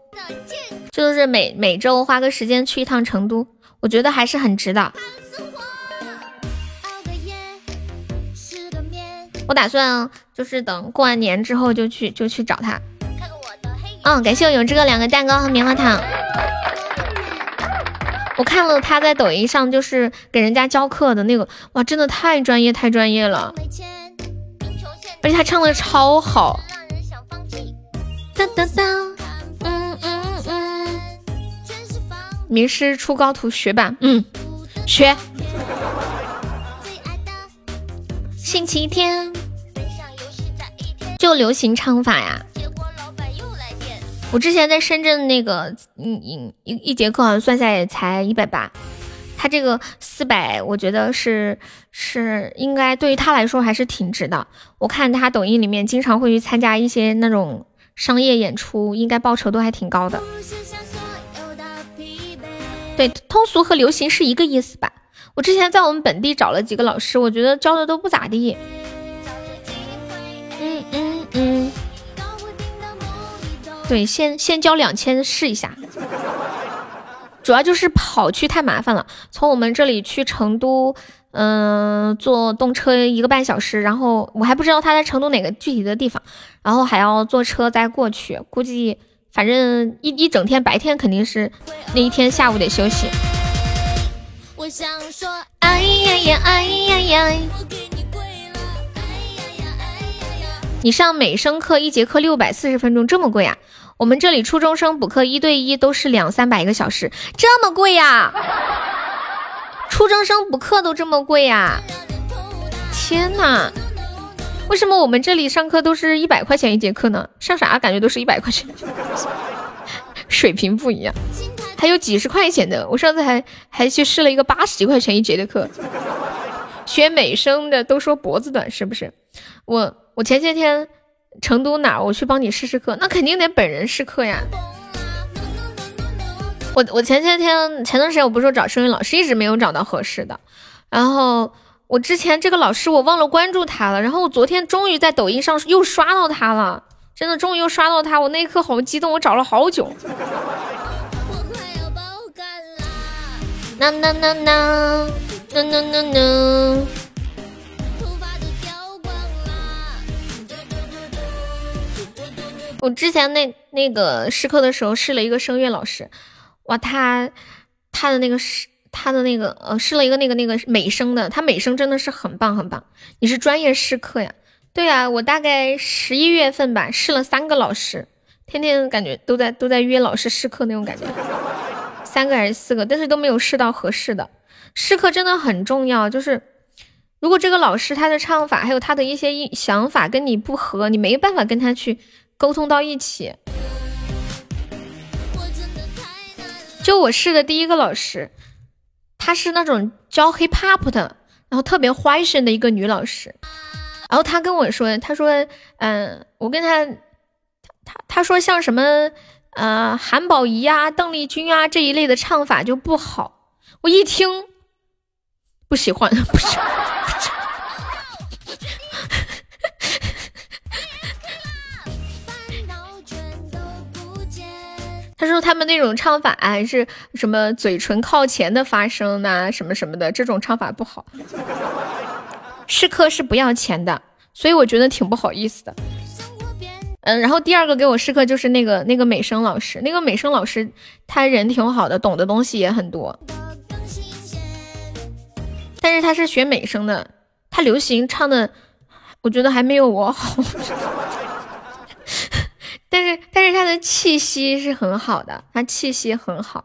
就是每每周花个时间去一趟成都，我觉得还是很值的。我打算就是等过完年之后就去就去找他。嗯，感谢我永志哥两个蛋糕和棉花糖。我看了他在抖音上就是给人家教课的那个，哇，真的太专业太专业了，而且他唱的超好。当当当，嗯嗯嗯，名师出高徒学吧，嗯，学。星期天就流行唱法呀。我之前在深圳那个，嗯嗯，一一节课好像算下来也才一百八，他这个四百，我觉得是是应该对于他来说还是挺值的。我看他抖音里面经常会去参加一些那种商业演出，应该报酬都还挺高的。对，通俗和流行是一个意思吧？我之前在我们本地找了几个老师，我觉得教的都不咋地。嗯嗯嗯。对，先先交两千试一下，主要就是跑去太麻烦了。从我们这里去成都，嗯，坐动车一个半小时，然后我还不知道他在成都哪个具体的地方，然后还要坐车再过去，估计反正一一整天白天肯定是那一天下午得休息。我想说，哎呀呀，哎呀呀，你上美声课一节课六百四十分钟，这么贵啊？我们这里初中生补课一对一都是两三百一个小时，这么贵呀？初中生补课都这么贵呀？天哪！为什么我们这里上课都是一百块钱一节课呢？上啥感觉都是一百块钱，[laughs] 水平不一样。还有几十块钱的，我上次还还去试了一个八十几块钱一节的课。学美声的都说脖子短，是不是？我我前些天。成都哪？我去帮你试试课，那肯定得本人试课呀。我我前些天前段时间我不是说找声音老师，一直没有找到合适的。然后我之前这个老师我忘了关注他了，然后我昨天终于在抖音上又刷到他了，真的终于又刷到他，我那一刻好激动，我找了好久。那那那那 no no no no。我之前那那个试课的时候试了一个声乐老师，哇，他他的那个试他的那个呃试了一个那个那个美声的，他美声真的是很棒很棒。你是专业试课呀？对啊，我大概十一月份吧试了三个老师，天天感觉都在都在约老师试课那种感觉，三个还是四个，但是都没有试到合适的。试课真的很重要，就是如果这个老师他的唱法还有他的一些想法跟你不合，你没办法跟他去。沟通到一起，就我试的第一个老师，她是那种教 hip hop 的，然后特别花声的一个女老师，然后她跟我说，她说，嗯，我跟她，她她说像什么，呃，韩宝仪啊、邓丽君啊这一类的唱法就不好，我一听不喜欢，不喜欢。他说他们那种唱法还是什么嘴唇靠前的发声呐，什么什么的，这种唱法不好。试课是不要钱的，所以我觉得挺不好意思的。嗯，然后第二个给我试课就是那个那个美声老师，那个美声老师他人挺好的，懂的东西也很多。但是他是学美声的，他流行唱的，我觉得还没有我好。但是但是他的气息是很好的，他气息很好。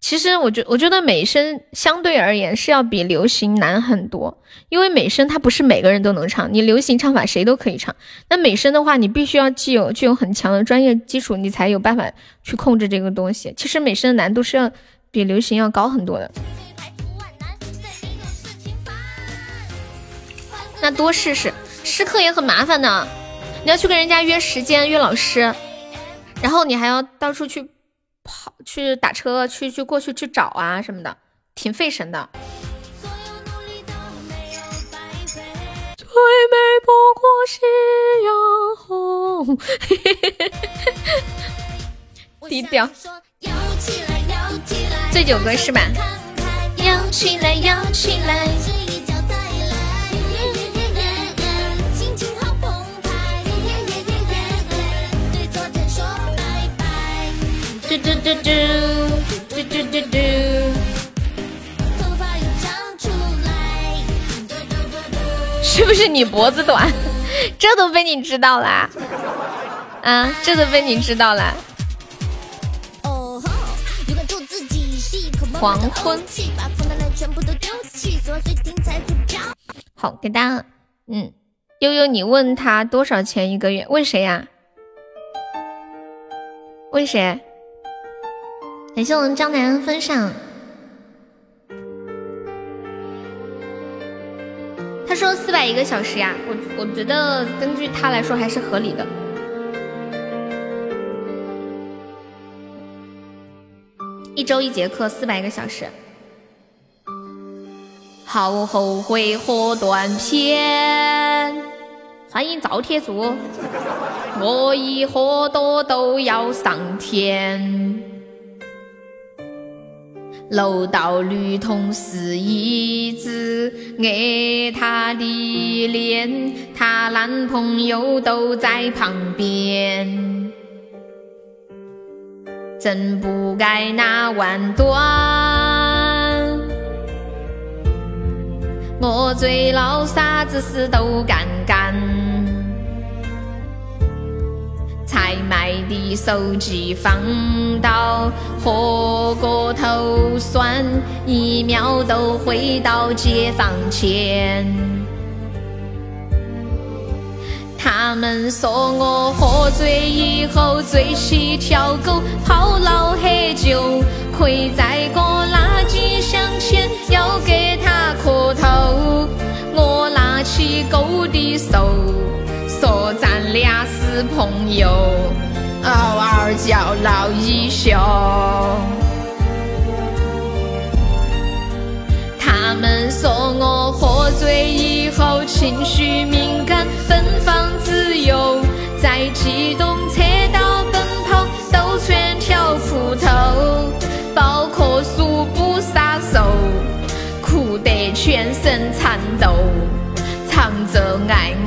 其实我觉我觉得美声相对而言是要比流行难很多，因为美声它不是每个人都能唱，你流行唱法谁都可以唱。那美声的话，你必须要具有具有很强的专业基础，你才有办法去控制这个东西。其实美声的难度是要比流行要高很多的。那多试试。试课也很麻烦的，你要去跟人家约时间、约老师，然后你还要到处去跑、去打车、去去过去去找啊什么的，挺费神的。最美不过夕阳红，[laughs] 低调。醉酒歌是吧？摇起来，摇起来。嘟嘟嘟嘟嘟嘟嘟，是不是你脖子短？[laughs] 这都被你知道啦？啊，这都被你知道啦？黄昏。好，给大家，嗯，悠悠，你问他多少钱一个月？问谁呀？问谁？感谢我们江南恩分享。他说四百一个小时呀，我我觉得根据他来说还是合理的。一周一节课，四百个小时。好后悔喝断片，欢迎赵铁柱。我一喝多都要上天。楼道女同事一直爱她的脸，她男朋友都在旁边，真不该那晚断。我最老啥子事都干干。才买的手机放到喝过头酸，一秒都回到解放前。他们说我喝醉以后醉起条狗，泡老喝酒，跪在个垃圾箱前要给他磕头。我拿起狗的手。咱俩是朋友，偶尔叫老一宿。他们说我喝醉以后情绪敏感，芬芳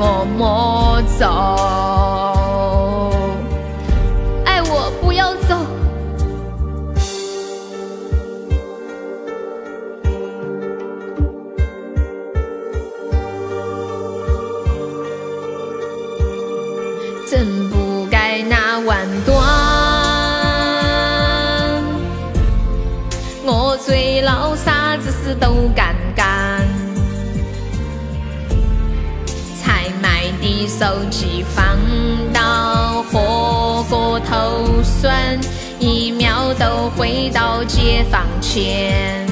我莫走，爱我不要走。真不该那晚端，我最老啥子事都手机放到火锅头算，一秒都回到解放前。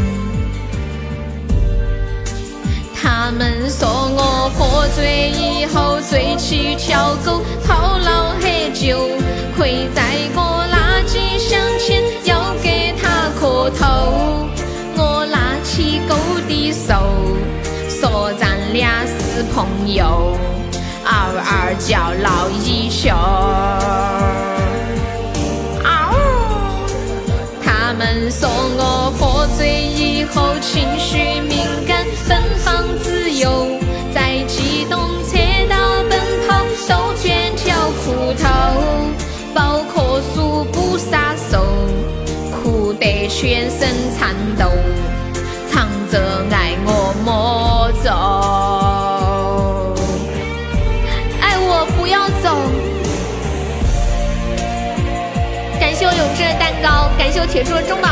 他们说我喝醉以后醉起条狗，套牢很久，跪在我垃圾箱前要给他磕头。我拿起狗的手，说咱俩是朋友，嗷嗷叫闹一宿。嗷！他们说我喝醉以后情绪敏感，奔放自由，在机动车道奔跑都卷条裤头，包括速不撒手，哭得全身颤抖，唱着爱我么就铁柱中宝。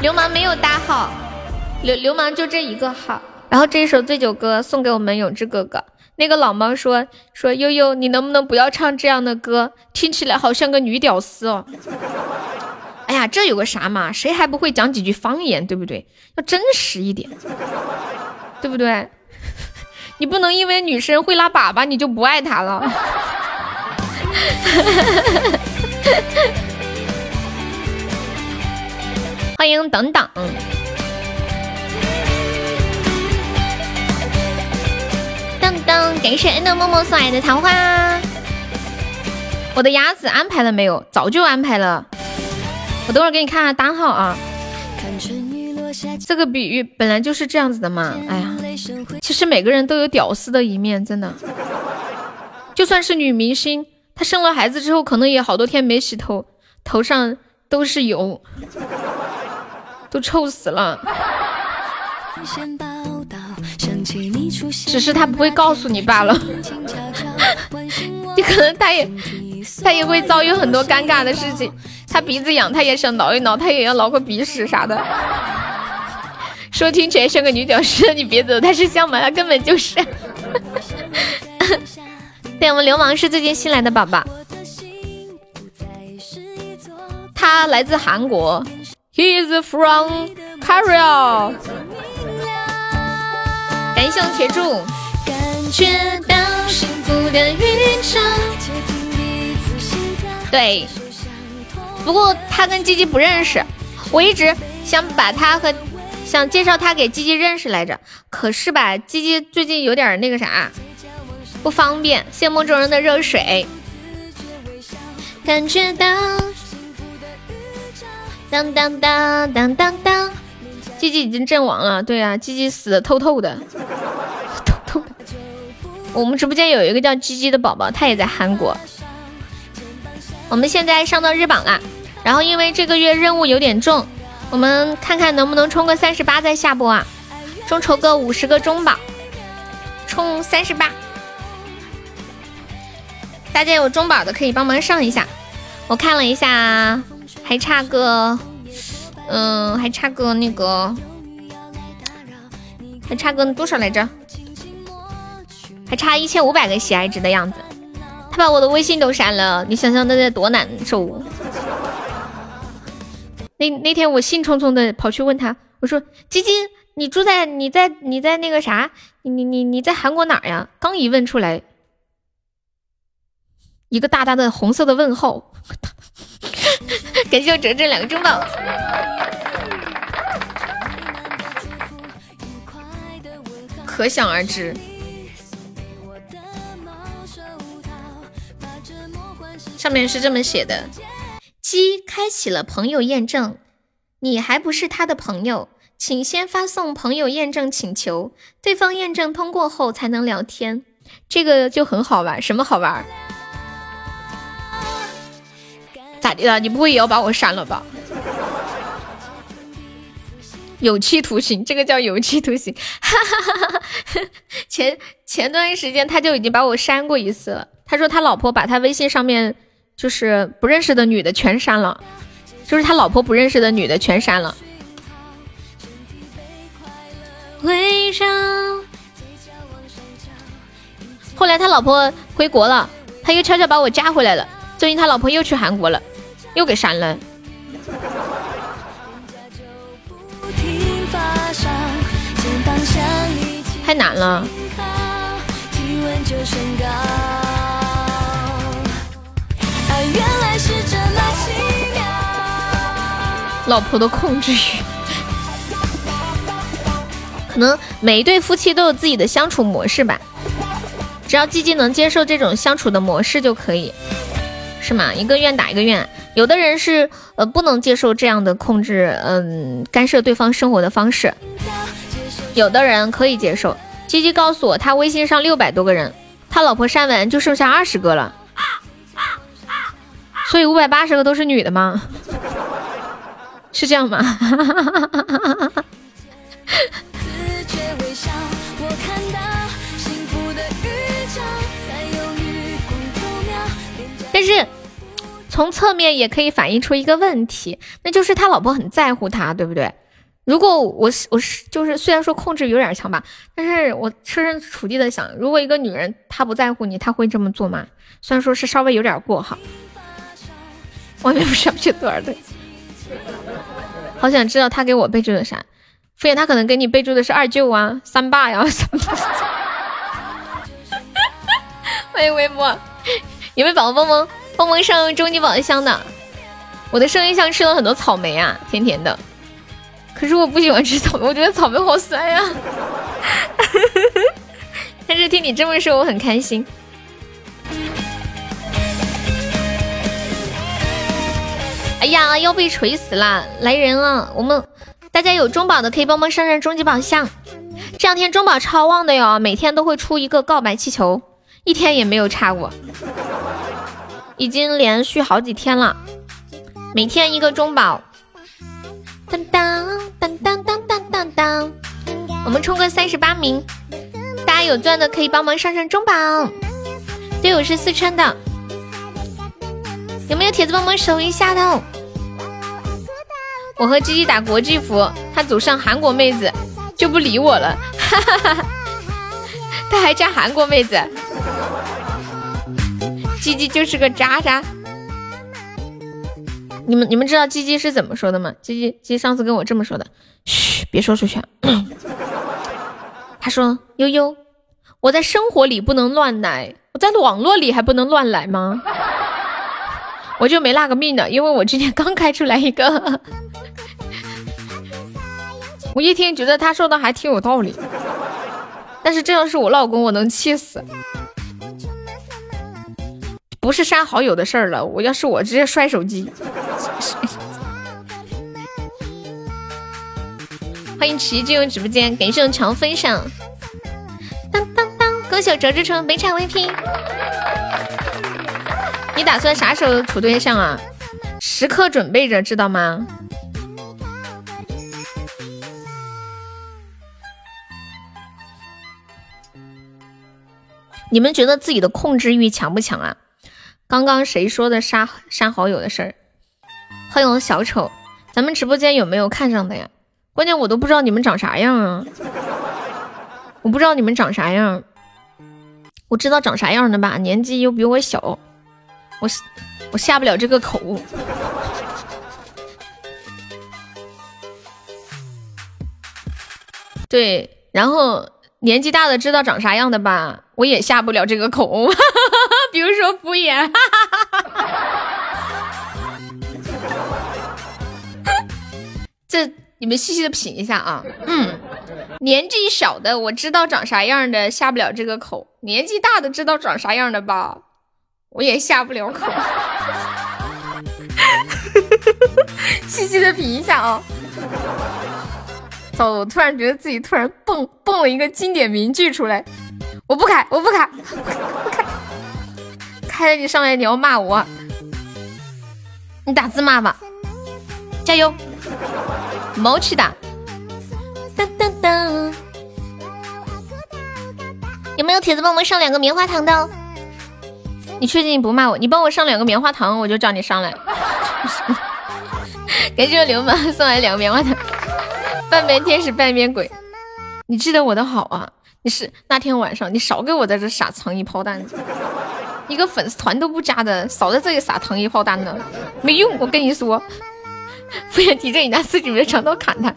流氓没有大号，流流氓就这一个号。然后这一首醉酒歌送给我们永志哥哥。那个老猫说说悠悠，你能不能不要唱这样的歌？听起来好像个女屌丝哦。[laughs] 哎呀，这有个啥嘛？谁还不会讲几句方言，对不对？要真实一点，对不对？你不能因为女生会拉粑粑，你就不爱她了。[laughs] [laughs] 欢迎等等，等等，感谢恩的默默送来的桃花。我的鸭子安排了没有？早就安排了。我等会儿给你看下单号啊。这个比喻本来就是这样子的嘛。哎呀，其实每个人都有屌丝的一面，真的。就算是女明星。她生了孩子之后，可能也好多天没洗头，头上都是油，都臭死了。只是他不会告诉你罢了。[laughs] 你可能他也，他也会遭遇很多尴尬的事情。他鼻子痒，他也想挠一挠，他也要挠个鼻屎啥的。[laughs] 说听起来像个女屌丝，你别走，他是像吗？他根本就是。[laughs] 对，我们流氓是最近新来的宝宝，他来自韩国，He is from Korea。感谢我铁柱。对，不过他跟鸡鸡不认识，我一直想把他和想介绍他给鸡鸡认识来着，可是吧，鸡鸡最近有点那个啥。不方便，谢梦中人的热水。感觉到，当当当当当当，鸡鸡已经阵亡了。对啊，鸡鸡死的透透的，[laughs] 透透的。我们直播间有一个叫鸡鸡的宝宝，他也在韩国。我们现在上到日榜了，然后因为这个月任务有点重，我们看看能不能冲个三十八再下播啊？众筹个五十个中宝，冲三十八。大家有中宝的可以帮忙上一下，我看了一下，还差个，嗯，还差个那个，还差个多少来着？还差一千五百个喜爱值的样子。他把我的微信都删了，你想想那得多难受。那那天我兴冲冲的跑去问他，我说：“基金，你住在你在你在那个啥？你你你你在韩国哪呀？”刚一问出来。一个大大的红色的问号，[laughs] 感谢我哲哲两个中宝，可想而知。上面是这么写的：鸡开启了朋友验证，你还不是他的朋友，请先发送朋友验证请求，对方验证通过后才能聊天。这个就很好玩，什么好玩？咋的了？你不会也要把我删了吧？有期徒刑，这个叫有期徒刑。哈哈哈哈哈！前前段时间他就已经把我删过一次了。他说他老婆把他微信上面就是不认识的女的全删了，就是他老婆不认识的女的全删了。后来他老婆回国了，他又悄悄把我加回来了。最近他老婆又去韩国了，又给删了。太难了。老婆的控制欲，可能每一对夫妻都有自己的相处模式吧。只要鸡鸡能接受这种相处的模式就可以，是吗？一个愿打一个愿。有的人是呃不能接受这样的控制，嗯，干涉对方生活的方式。有的人可以接受。鸡鸡告诉我，他微信上六百多个人，他老婆删完就剩下二十个了。所以五百八十个都是女的吗？[laughs] 是这样吗？[laughs] 但是从侧面也可以反映出一个问题，那就是他老婆很在乎他，对不对？如果我是我是就是虽然说控制有点强吧，但是我设身处地的想，如果一个女人她不在乎你，她会这么做吗？虽然说是稍微有点过哈。外面不是要去多少的？好想知道他给我备注的啥？敷衍他可能给你备注的是二舅啊、三爸呀什么。欢迎 [laughs] 微博。有没有宝宝帮忙帮忙上终极宝箱的？我的声音像吃了很多草莓啊，甜甜的。可是我不喜欢吃草莓，我觉得草莓好酸呀。[laughs] 但是听你这么说，我很开心。哎呀，要被锤死了！来人啊，我们大家有中宝的可以帮忙上上终极宝箱。这两天中宝超旺的哟，每天都会出一个告白气球。一天也没有差过，已经连续好几天了，每天一个中宝。当当当当当当当，我们冲个三十八名，大家有钻的可以帮忙上上中宝。队友是四川的，有没有铁子帮忙守一下的？我和鸡鸡打国际服，他组上韩国妹子就不理我了，哈哈哈哈！他还加韩国妹子。鸡鸡就是个渣渣，你们你们知道鸡鸡是怎么说的吗？鸡鸡鸡上次跟我这么说的，嘘，别说出去。[clears throat] 他说悠悠，我在生活里不能乱来，我在网络里还不能乱来吗？我就没那个命的，因为我今天刚开出来一个。[laughs] 我一听觉得他说的还挺有道理，但是这要是我老公，我能气死。不是删好友的事儿了，我要是我直接摔手机。[laughs] 欢迎奇进入直播间，感谢强分享。当当当，恭喜折纸成北产 VP。你打算啥时候处对象啊？时刻准备着，知道吗？你们觉得自己的控制欲强不强啊？刚刚谁说的删删好友的事儿？欢迎小丑，咱们直播间有没有看上的呀？关键我都不知道你们长啥样啊！我不知道你们长啥样，我知道长啥样的吧？年纪又比我小，我我下不了这个口。对，然后年纪大的知道长啥样的吧？我也下不了这个口。[laughs] 比如说敷衍，[laughs] 这你们细细的品一下啊。嗯，年纪小的我知道长啥样的下不了这个口，年纪大的知道长啥样的吧，我也下不了口。[laughs] 细细的品一下啊。操！我突然觉得自己突然蹦蹦了一个经典名句出来，我不开，我不开，不开，开了你上来你要骂我，你打字骂吧，加油，毛去打，当当当，有没有铁子帮我们上两个棉花糖的？你确定你不骂我？你帮我上两个棉花糖，我就叫你上来。[laughs] 感谢流氓送来两个棉花糖，半边天使半边鬼。你记得我的好啊！你是那天晚上你少给我在这撒糖衣炮弹，一个粉丝团都不加的，少在这里撒糖衣炮弹呢，没用！我跟你说，敷衍提着你拿四指的长刀砍他。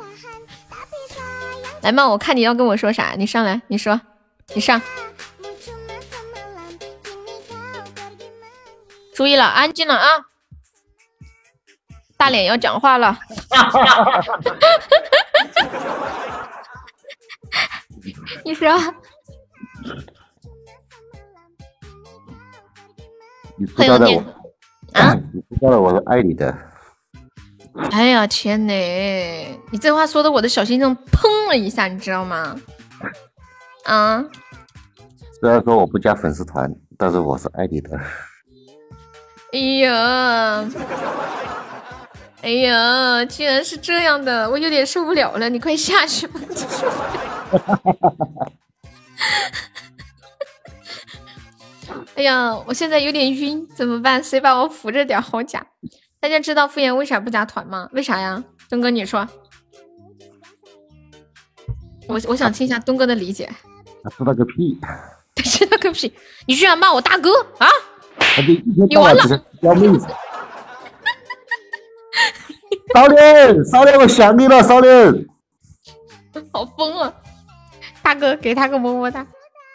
来嘛，我看你要跟我说啥，你上来，你说，你上。注意了，安静了啊！大脸要讲话了。[laughs] 你说？[laughs] 你知道的我啊？你知道的我是爱你的。哎呀天呐，你这话说的我的小心脏砰了一下，你知道吗？啊？虽然说我不加粉丝团，但是我是爱你的。哎呀，哎呀，居然是这样的，我有点受不了了，你快下去吧。[laughs] 哎呀，我现在有点晕，怎么办？谁把我扶着点好假？大家知道敷衍为啥不加团吗？为啥呀？东哥你说，我我想听一下东哥的理解。他知道个屁！他知道个屁！你居然骂我大哥啊！你完了。[laughs] 少林，少林，我想你了，少年。[laughs] 好疯啊！大哥，给他个么么哒，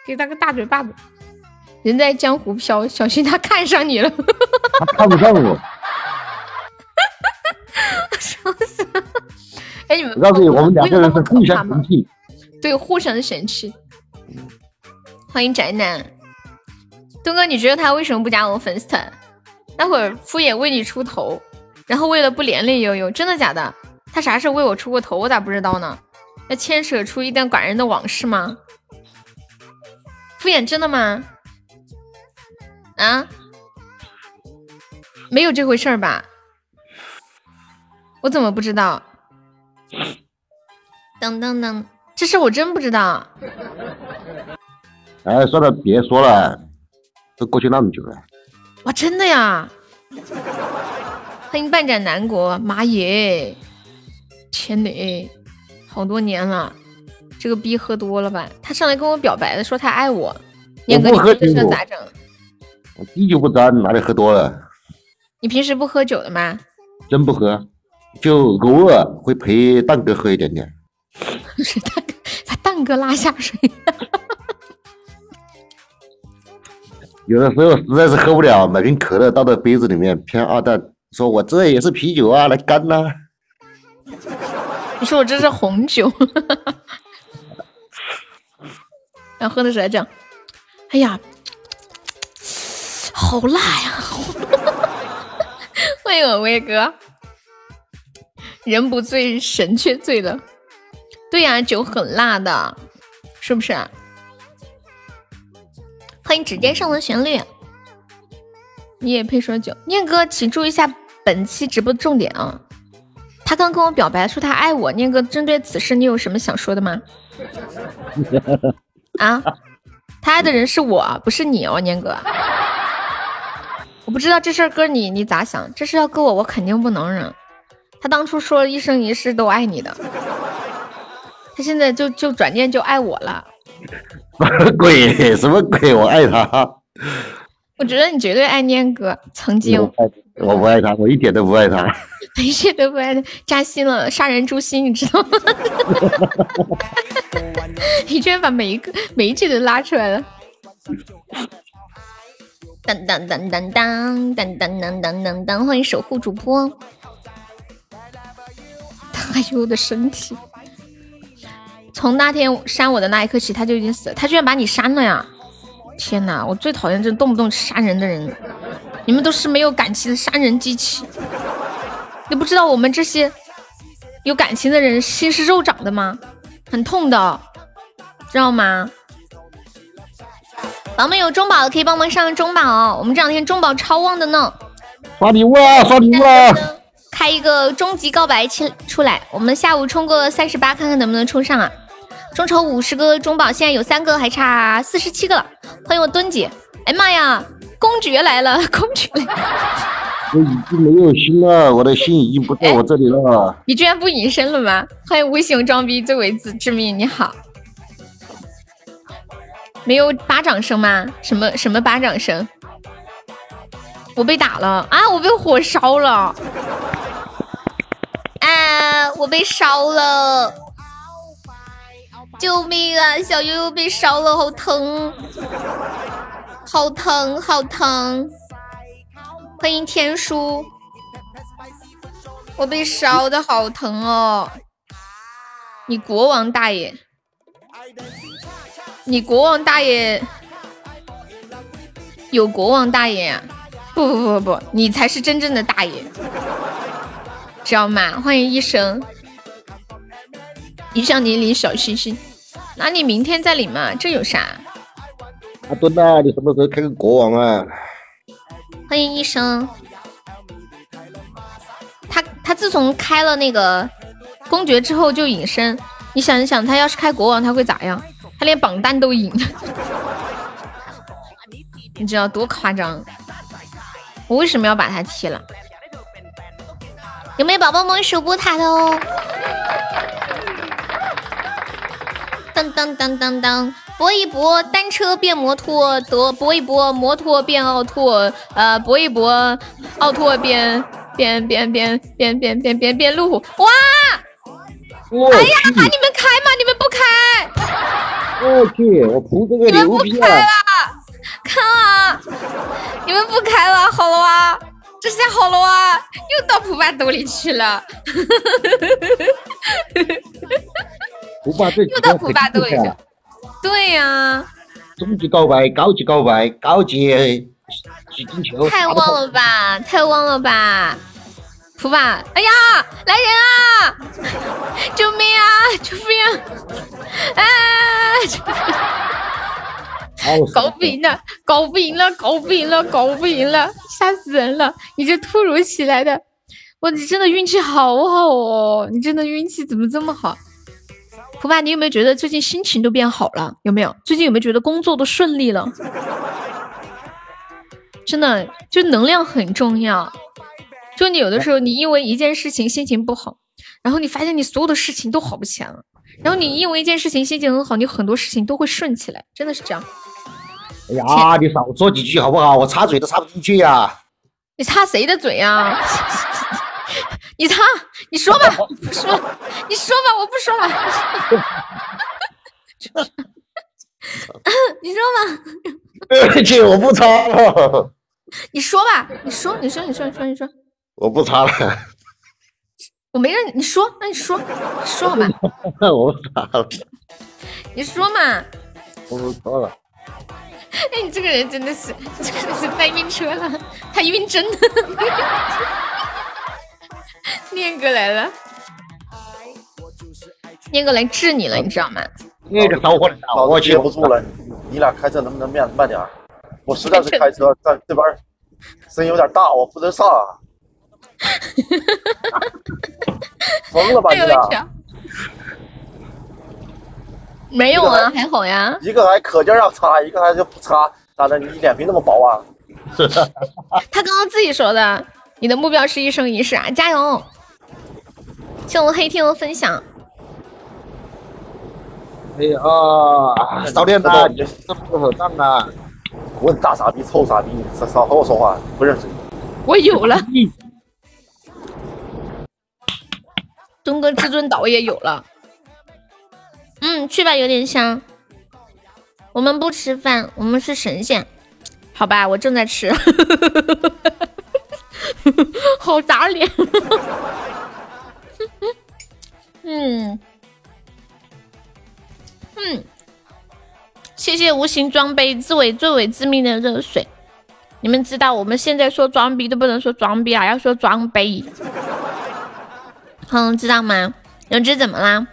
给他个大嘴巴子。人在江湖飘，小心他看上你了。他看不上我。[laughs] 笑死了！哎，你们我告诉你，我们两个人互相。对，互相嫌弃。欢迎宅男，东哥，你觉得他为什么不加我粉丝团？那会儿敷衍为你出头，然后为了不连累悠悠，真的假的？他啥时候为我出过头？我咋不知道呢？要牵扯出一段感人的往事吗？敷衍真的吗？啊？没有这回事儿吧？我怎么不知道？噔噔噔，这事我真不知道。[laughs] 哎，算了，别说了，都过去那么久了。哇，真的呀！欢迎半盏南国，妈耶！天呐，好多年了，这个逼喝多了吧？他上来跟我表白的，说他爱我。念哥，你这事酒咋整？我滴酒不沾，哪里喝多了？你平时不喝酒的吗？真不喝，就偶尔会陪蛋哥喝一点点。是蛋哥把蛋哥拉下水。[laughs] 有的时候实在是喝不了，买瓶可乐倒到杯子里面，骗二蛋说我这也是啤酒啊，来干呐、[laughs] 你说我这是红酒，[laughs] 然后喝的时候讲，哎呀，好辣呀！[laughs] 欢迎我威哥，人不醉神却醉了。对呀、酒很辣的，是不是？欢迎指尖上的旋律，你也配说酒？念哥，请注意一下本期直播的重点啊！他刚跟我表白说他爱我，念哥，针对此事你有什么想说的吗？[laughs] 啊，他爱的人是我，不是你哦，念哥。我不知道这事儿哥你你咋想？这事要搁我，我肯定不能忍。他当初说一生一世都爱你的，他现在就就转念就爱我了。[laughs] 鬼什么鬼？我爱他，我觉得你绝对爱念哥，曾经我不爱他，我一点都不爱他。[laughs] 一切都不爱他，扎心了，杀人诛心，你知道吗？[laughs] 你居然把每一个每一句都拉出来了。当当当当当当当当当当，欢迎守护主播。哎呦我的身体！从那天删我的那一刻起，他就已经死了。他居然把你删了呀！天哪，我最讨厌这动不动杀人的人。你们都是没有感情的杀人机器。你不知道我们这些有感情的人心是肉长的吗？很痛的，知道吗？宝宝们有中宝的可以帮忙上中宝哦，我们这两天中宝超旺的呢。刷礼物啊，刷礼物啊！开一个终极告白期出来，我们下午冲个三十八，看看能不能冲上啊！众筹五十个中宝，现在有三个，还差四十七个了。欢迎我墩姐，哎妈呀，公爵来了，公爵来了！我已经没有心了，我的心已经不在我这里了。你居然不隐身了吗？欢迎无形装逼最为致致命，你好。没有巴掌声吗？什么什么巴掌声？我被打了啊！我被火烧了！啊！我被烧了！救命啊！小悠悠被烧了，好疼！好疼，好疼！欢迎天书，我被烧的好疼哦！你国王大爷！你国王大爷有国王大爷呀、不不不不不，你才是真正的大爷，知道吗？欢迎医生，一上你领小星星，那你明天再领嘛，这有啥？阿墩呐，你什么时候开个国王啊？欢迎医生，他他自从开了那个公爵之后就隐身，你想一想，他要是开国王他会咋样？他连榜单都赢，[laughs] 你知道多夸张？我为什么要把他踢了？有没有宝宝们守波塔的哦？当当当当当，搏一搏，单车变摩托，得搏一搏，摩托变奥拓，呃，搏一搏，奥拓变变变变变变变变变路虎，哇！我哎呀，喊你们开吗？你们不开，我去，我扑这个你们不牛逼开了啊！，看啊！你们不开了，好了哇，这下好了哇，又到普爸兜里去了，[laughs] 不把这几个又到普爸兜里去了了。。对呀、终极告白，高级告白，高级太旺了吧，太旺了吧！普爸，哎呀，来人啊！[laughs] 救命啊！救命啊！搞不赢了，搞不赢了，搞不赢了，搞不赢了，吓死人了！你这突如其来的，哇，你真的运气好好哦！你真的运气怎么这么好？普爸，你有没有觉得最近心情都变好了？有没有？最近有没有觉得工作都顺利了？[laughs] 真的，就能量很重要。就你有的时候，你因为一件事情心情不好，然后你发现你所有的事情都好不起来了。然后你因为一件事情心情很好，你很多事情都会顺起来，真的是这样。哎呀，你少说几句好不好？我插嘴都插不进去呀、你插谁的嘴呀、你擦，你说吧，不说了，你说吧，我不说了。[laughs] 你说吧，对不起，我不擦了，你说吧，你说，你说，你说，你说，你说，我不擦了，我没让你，你说，那你说，说好吧，我不擦了，你说嘛。我不擦了。哎，你这个人真的是，这个人是带晕车了，太晕针了。[laughs] 念哥来了，念哥来治你了，你知道吗？那个小伙子，我接不住了，你俩开车能不能慢慢点儿？[laughs] 我实在是开车在这边声音有点大，我不能上啊。[laughs] 疯了吧你俩！没有啊，还好呀。一个还可劲儿要擦，一个还就不擦，咋的？你脸皮那么薄啊？他刚刚自己说的，你的目标是一生一世啊，加油！谢我们黑天鹅分享，哎呀，少年呐，你这不好当啊！混大傻逼、臭傻逼，少少和我说话，不认识你。我有了。东哥至尊岛也有了。嗯，去吧，有点香。我们不吃饭，我们是神仙。好吧，我正在吃。[laughs] 好打脸。[laughs] 嗯嗯，谢谢无形装备自为最为致命的热水。你们知道我们现在说装逼都不能说装逼啊，要说装杯。嗯，知道吗？永志怎么啦？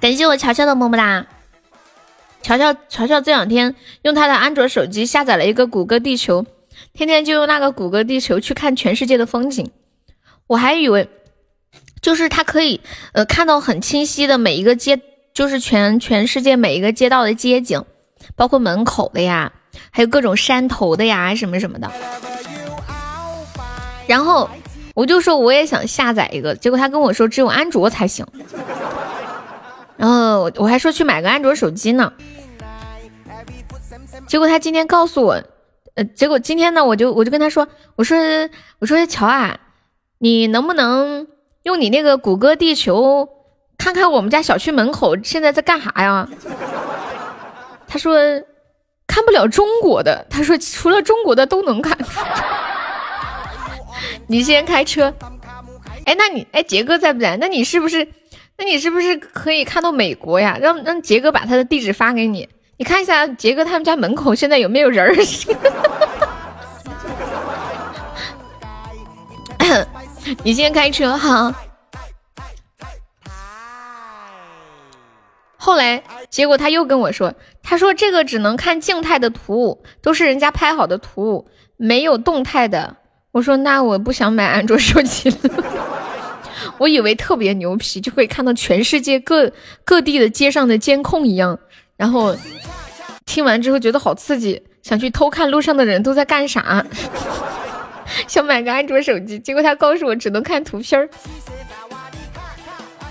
感谢我乔乔的么么哒。乔乔乔乔这两天用他的安卓手机下载了一个谷歌地球，天天就用那个谷歌地球去看全世界的风景。我还以为就是他可以呃看到很清晰的每一个街，就是全全世界每一个街道的街景，包括门口的呀，还有各种山头的呀，什么什么的。然后我就说我也想下载一个，结果他跟我说只有安卓才行。然后我我还说去买个安卓手机呢，结果他今天告诉我，呃，结果今天呢，我就我就跟他说，我说我说乔啊，你能不能用你那个谷歌地球看看我们家小区门口现在在干啥呀？他说看不了中国的，他说除了中国的都能看。[laughs] 你先开车，哎，那你哎杰哥在不在？那你是不是？那你是不是可以看到美国呀？让让杰哥把他的地址发给你，你看一下杰哥他们家门口现在有没有人儿。[coughs] 你先开车哈。后来结果他又跟我说，他说这个只能看静态的图，都是人家拍好的图，没有动态的。我说那我不想买安卓手机了。[laughs] 我以为特别牛皮，就会看到全世界各各地的街上的监控一样。然后听完之后觉得好刺激，想去偷看路上的人都在干啥，[laughs] 想买个安卓手机。结果他告诉我只能看图片儿，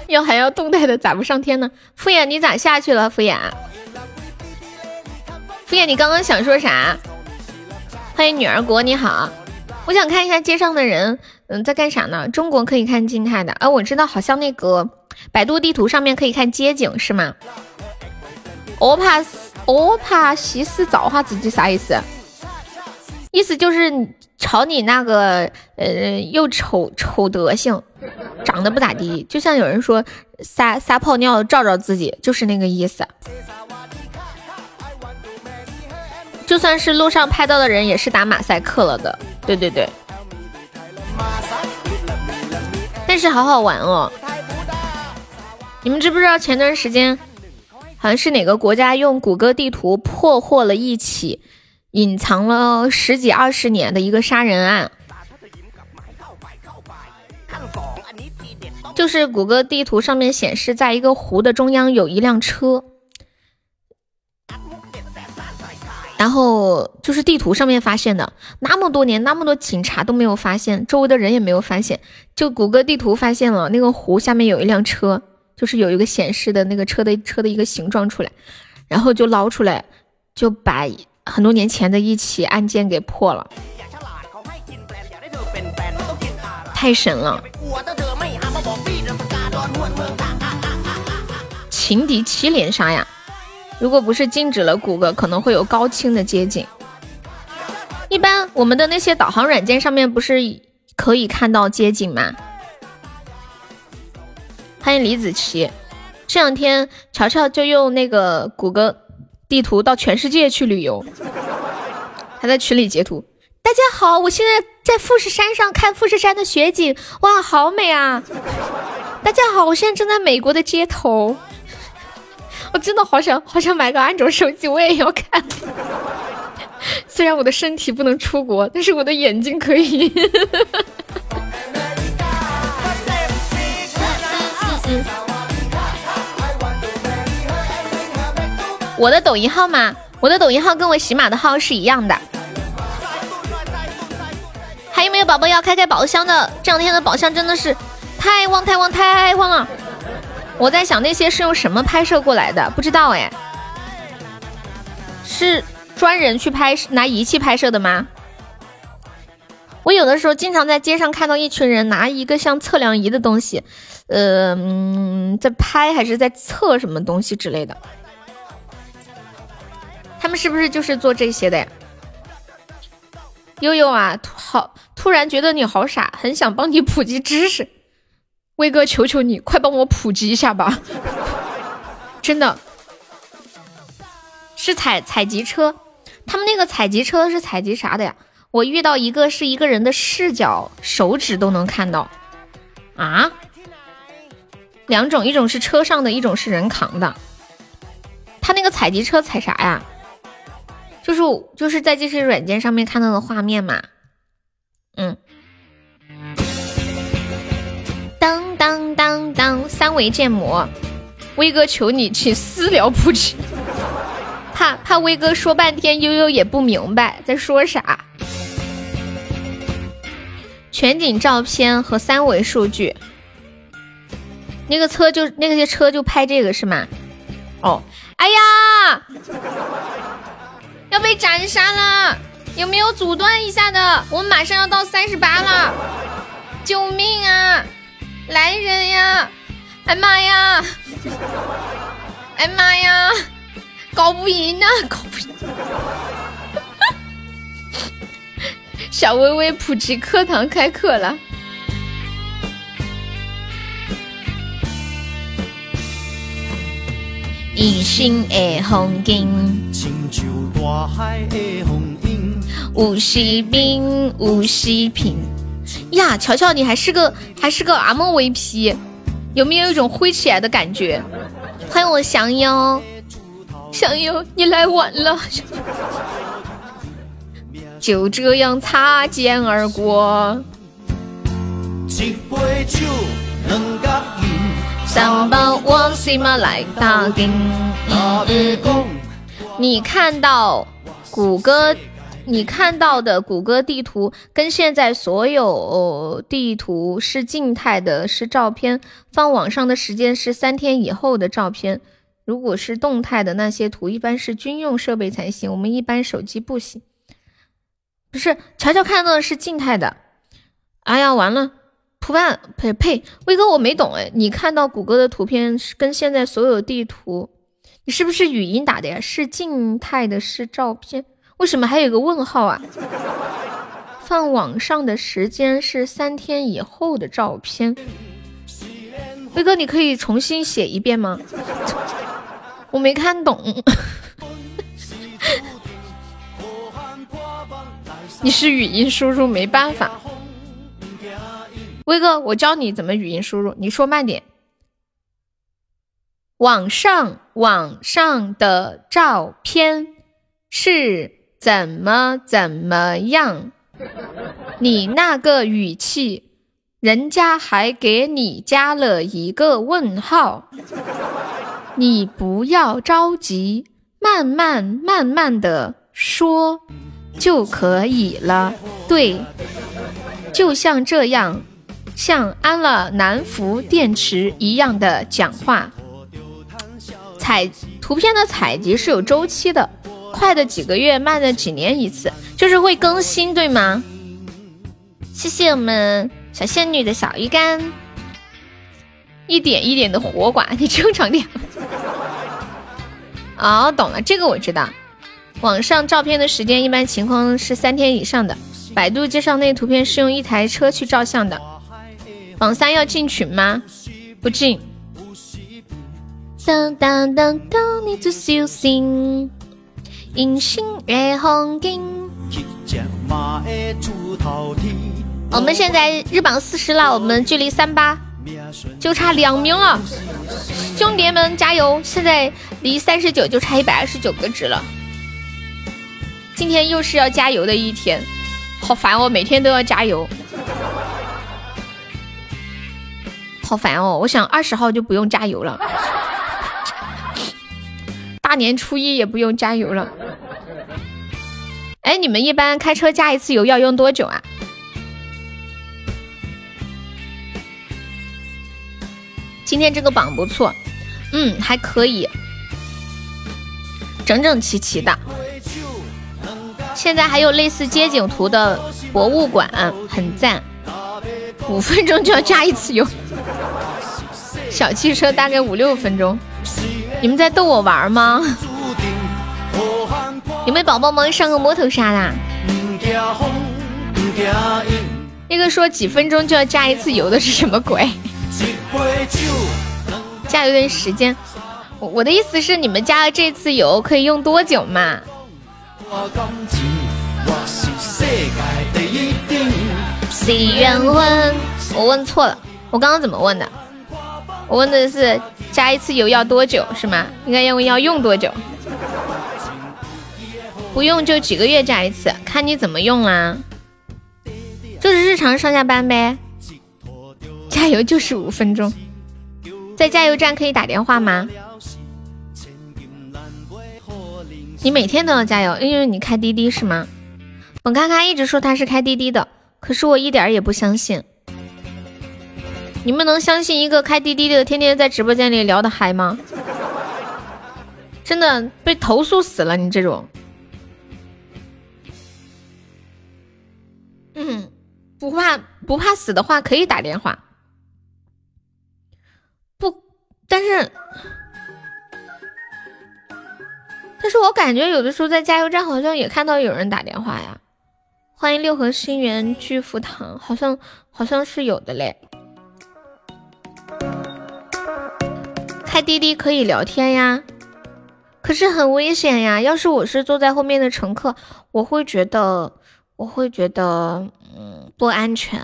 要还要动态的咋不上天呢？敷衍你咋下去了？敷衍，敷衍你刚刚想说啥？欢迎女儿国，你好，我想看一下街上的人。嗯，在干啥呢？中国可以看静态的，啊，我知道，好像那个百度地图上面可以看街景，是吗？我怕死，我怕西施造化自己啥意思？意思就是朝你那个呃又丑丑德行，长得不咋地，就像有人说撒撒泡尿照照自己，就是那个意思。就算是路上拍到的人，也是打马赛克了的。对对对。但是好好玩哦！你们知不知道前段时间好像是哪个国家用谷歌地图破获了一起隐藏了十几二十年的一个杀人案？就是谷歌地图上面显示，在一个湖的中央有一辆车。然后就是地图上面发现的，那么多年，那么多警察都没有发现，周围的人也没有发现，就谷歌地图发现了那个湖下面有一辆车，就是有一个显示的那个车的车的一个形状出来，然后就捞出来，就把很多年前的一起案件给破了，太神了！情敌七连杀呀！如果不是禁止了谷歌，可能会有高清的街景。一般我们的那些导航软件上面不是可以看到街景吗？欢迎李子琪，这两天乔乔就用那个谷歌地图到全世界去旅游，还在群里截图。大家好，我现在在富士山上看富士山的雪景，哇，好美啊！大家好，我现在正在美国的街头。我真的好想好想买个安卓手机，我也要看。[laughs] 虽然我的身体不能出国，但是我的眼睛可以。我的抖音号吗，我的抖音号跟我喜马的号是一样的。还有没有宝宝要开开宝箱的？这两天的宝箱真的是太旺太旺太旺了。我在想那些是用什么拍摄过来的？不知道哎，是专人去拍拿仪器拍摄的吗？我有的时候经常在街上看到一群人拿一个像测量仪的东西，嗯，在拍还是在测什么东西之类的？他们是不是就是做这些的呀？悠悠啊，好，突然觉得你好傻，很想帮你普及知识。威哥，求求你，快帮我普及一下吧！[laughs] 真的，是采采集车，他们那个采集车是采集啥的呀？我遇到一个是一个人的视角，手指都能看到啊！两种，一种是车上的，一种是人扛的。他那个采集车采啥呀？就是就是在这些软件上面看到的画面嘛。嗯。当当当当，三维建模，威哥求你去私聊普及。[laughs] 怕怕威哥说半天，悠悠也不明白在说啥。全景照片和三维数据，那个车就那个些车就拍这个是吗？哦，哎呀，要被斩杀了！有没有阻断一下的？我们马上要到三十八了，救命啊！来人呀！哎妈呀！哎妈呀！搞不赢啊！[laughs] 搞不赢！小薇薇普及课堂开课了。一生的风景，亲像大海的风影，无锡兵，无锡平。呀，乔乔，你还是个还是个 MVP，有没有一种挥起来的感觉？欢迎我降妖。降妖，你来晚了，[laughs] 就这样擦肩而过。三包往西马来打金。你看到谷歌，你看到的谷歌地图跟现在所有地图是静态的，是照片，放网上的时间是三天以后的照片。如果是动态的那些图，一般是军用设备才行，我们一般手机不行。不是，乔乔看到的是静态的。哎呀，完了，图案呸呸，威哥我没懂哎，你看到谷歌的图片是跟现在所有地图，你是不是语音打的呀？是静态的，是照片，为什么还有个问号啊？放网上的时间是三天以后的照片。威哥，你可以重新写一遍吗？我没看懂，你是语音输入没办法。威哥，我教你怎么语音输入，你说慢点。网上网上的照片是怎么怎么样？你那个语气，人家还给你加了一个问号。你不要着急，慢慢慢慢的说就可以了。对，就像这样，像安了南孚电池一样的讲话。采图片的采集是有周期的，快的几个月，慢的几年一次，就是会更新，对吗？谢谢我们小仙女的小鱼干。一点一点的活寡，你正常点。[laughs] 哦，懂了，这个我知道。网上照片的时间一般情况是三天以上的。百度介绍那图片是用一台车去照相的。榜三要进群吗？不进。当当当当，你最小心。隐形月红镜。我们现在日榜四十了，我们距离三八。就差两名了，兄弟们加油！现在离三十九就差一百二十九个值了。今天又是要加油的一天，好烦哦！每天都要加油，好烦哦！我想二十号就不用加油了，大年初一也不用加油了。哎，你们一般开车加一次油要用多久啊？今天这个榜不错，嗯，还可以，整整齐齐的。现在还有类似街景图的博物馆，很赞。五分钟就要加一次油，小汽车大概五六分钟。你们在逗我玩吗？有没有宝宝们上个摸头杀啦？那个说几分钟就要加一次油的是什么鬼？加油的时间，我我的意思是，你们加了这次油可以用多久嘛？我问错了，我刚刚怎么问的？我问的是加一次油要多久是吗？应该要问要用多久？不用就几个月加一次，看你怎么用啦。就是日常上下班呗。加油就是五分钟，在加油站可以打电话吗？你每天都要加油，因为你开滴滴是吗？本咔咔一直说他是开滴滴的，可是我一点也不相信。你们能相信一个开滴滴的天天在直播间里聊的嗨吗？真的被投诉死了，你这种。嗯，不怕不怕死的话，可以打电话。不，但是，但是我感觉有的时候在加油站好像也看到有人打电话呀。欢迎六合心源巨福堂，好像好像是有的嘞。开滴滴可以聊天呀，可是很危险呀。要是我是坐在后面的乘客，我会觉得，我会觉得，嗯，不安全，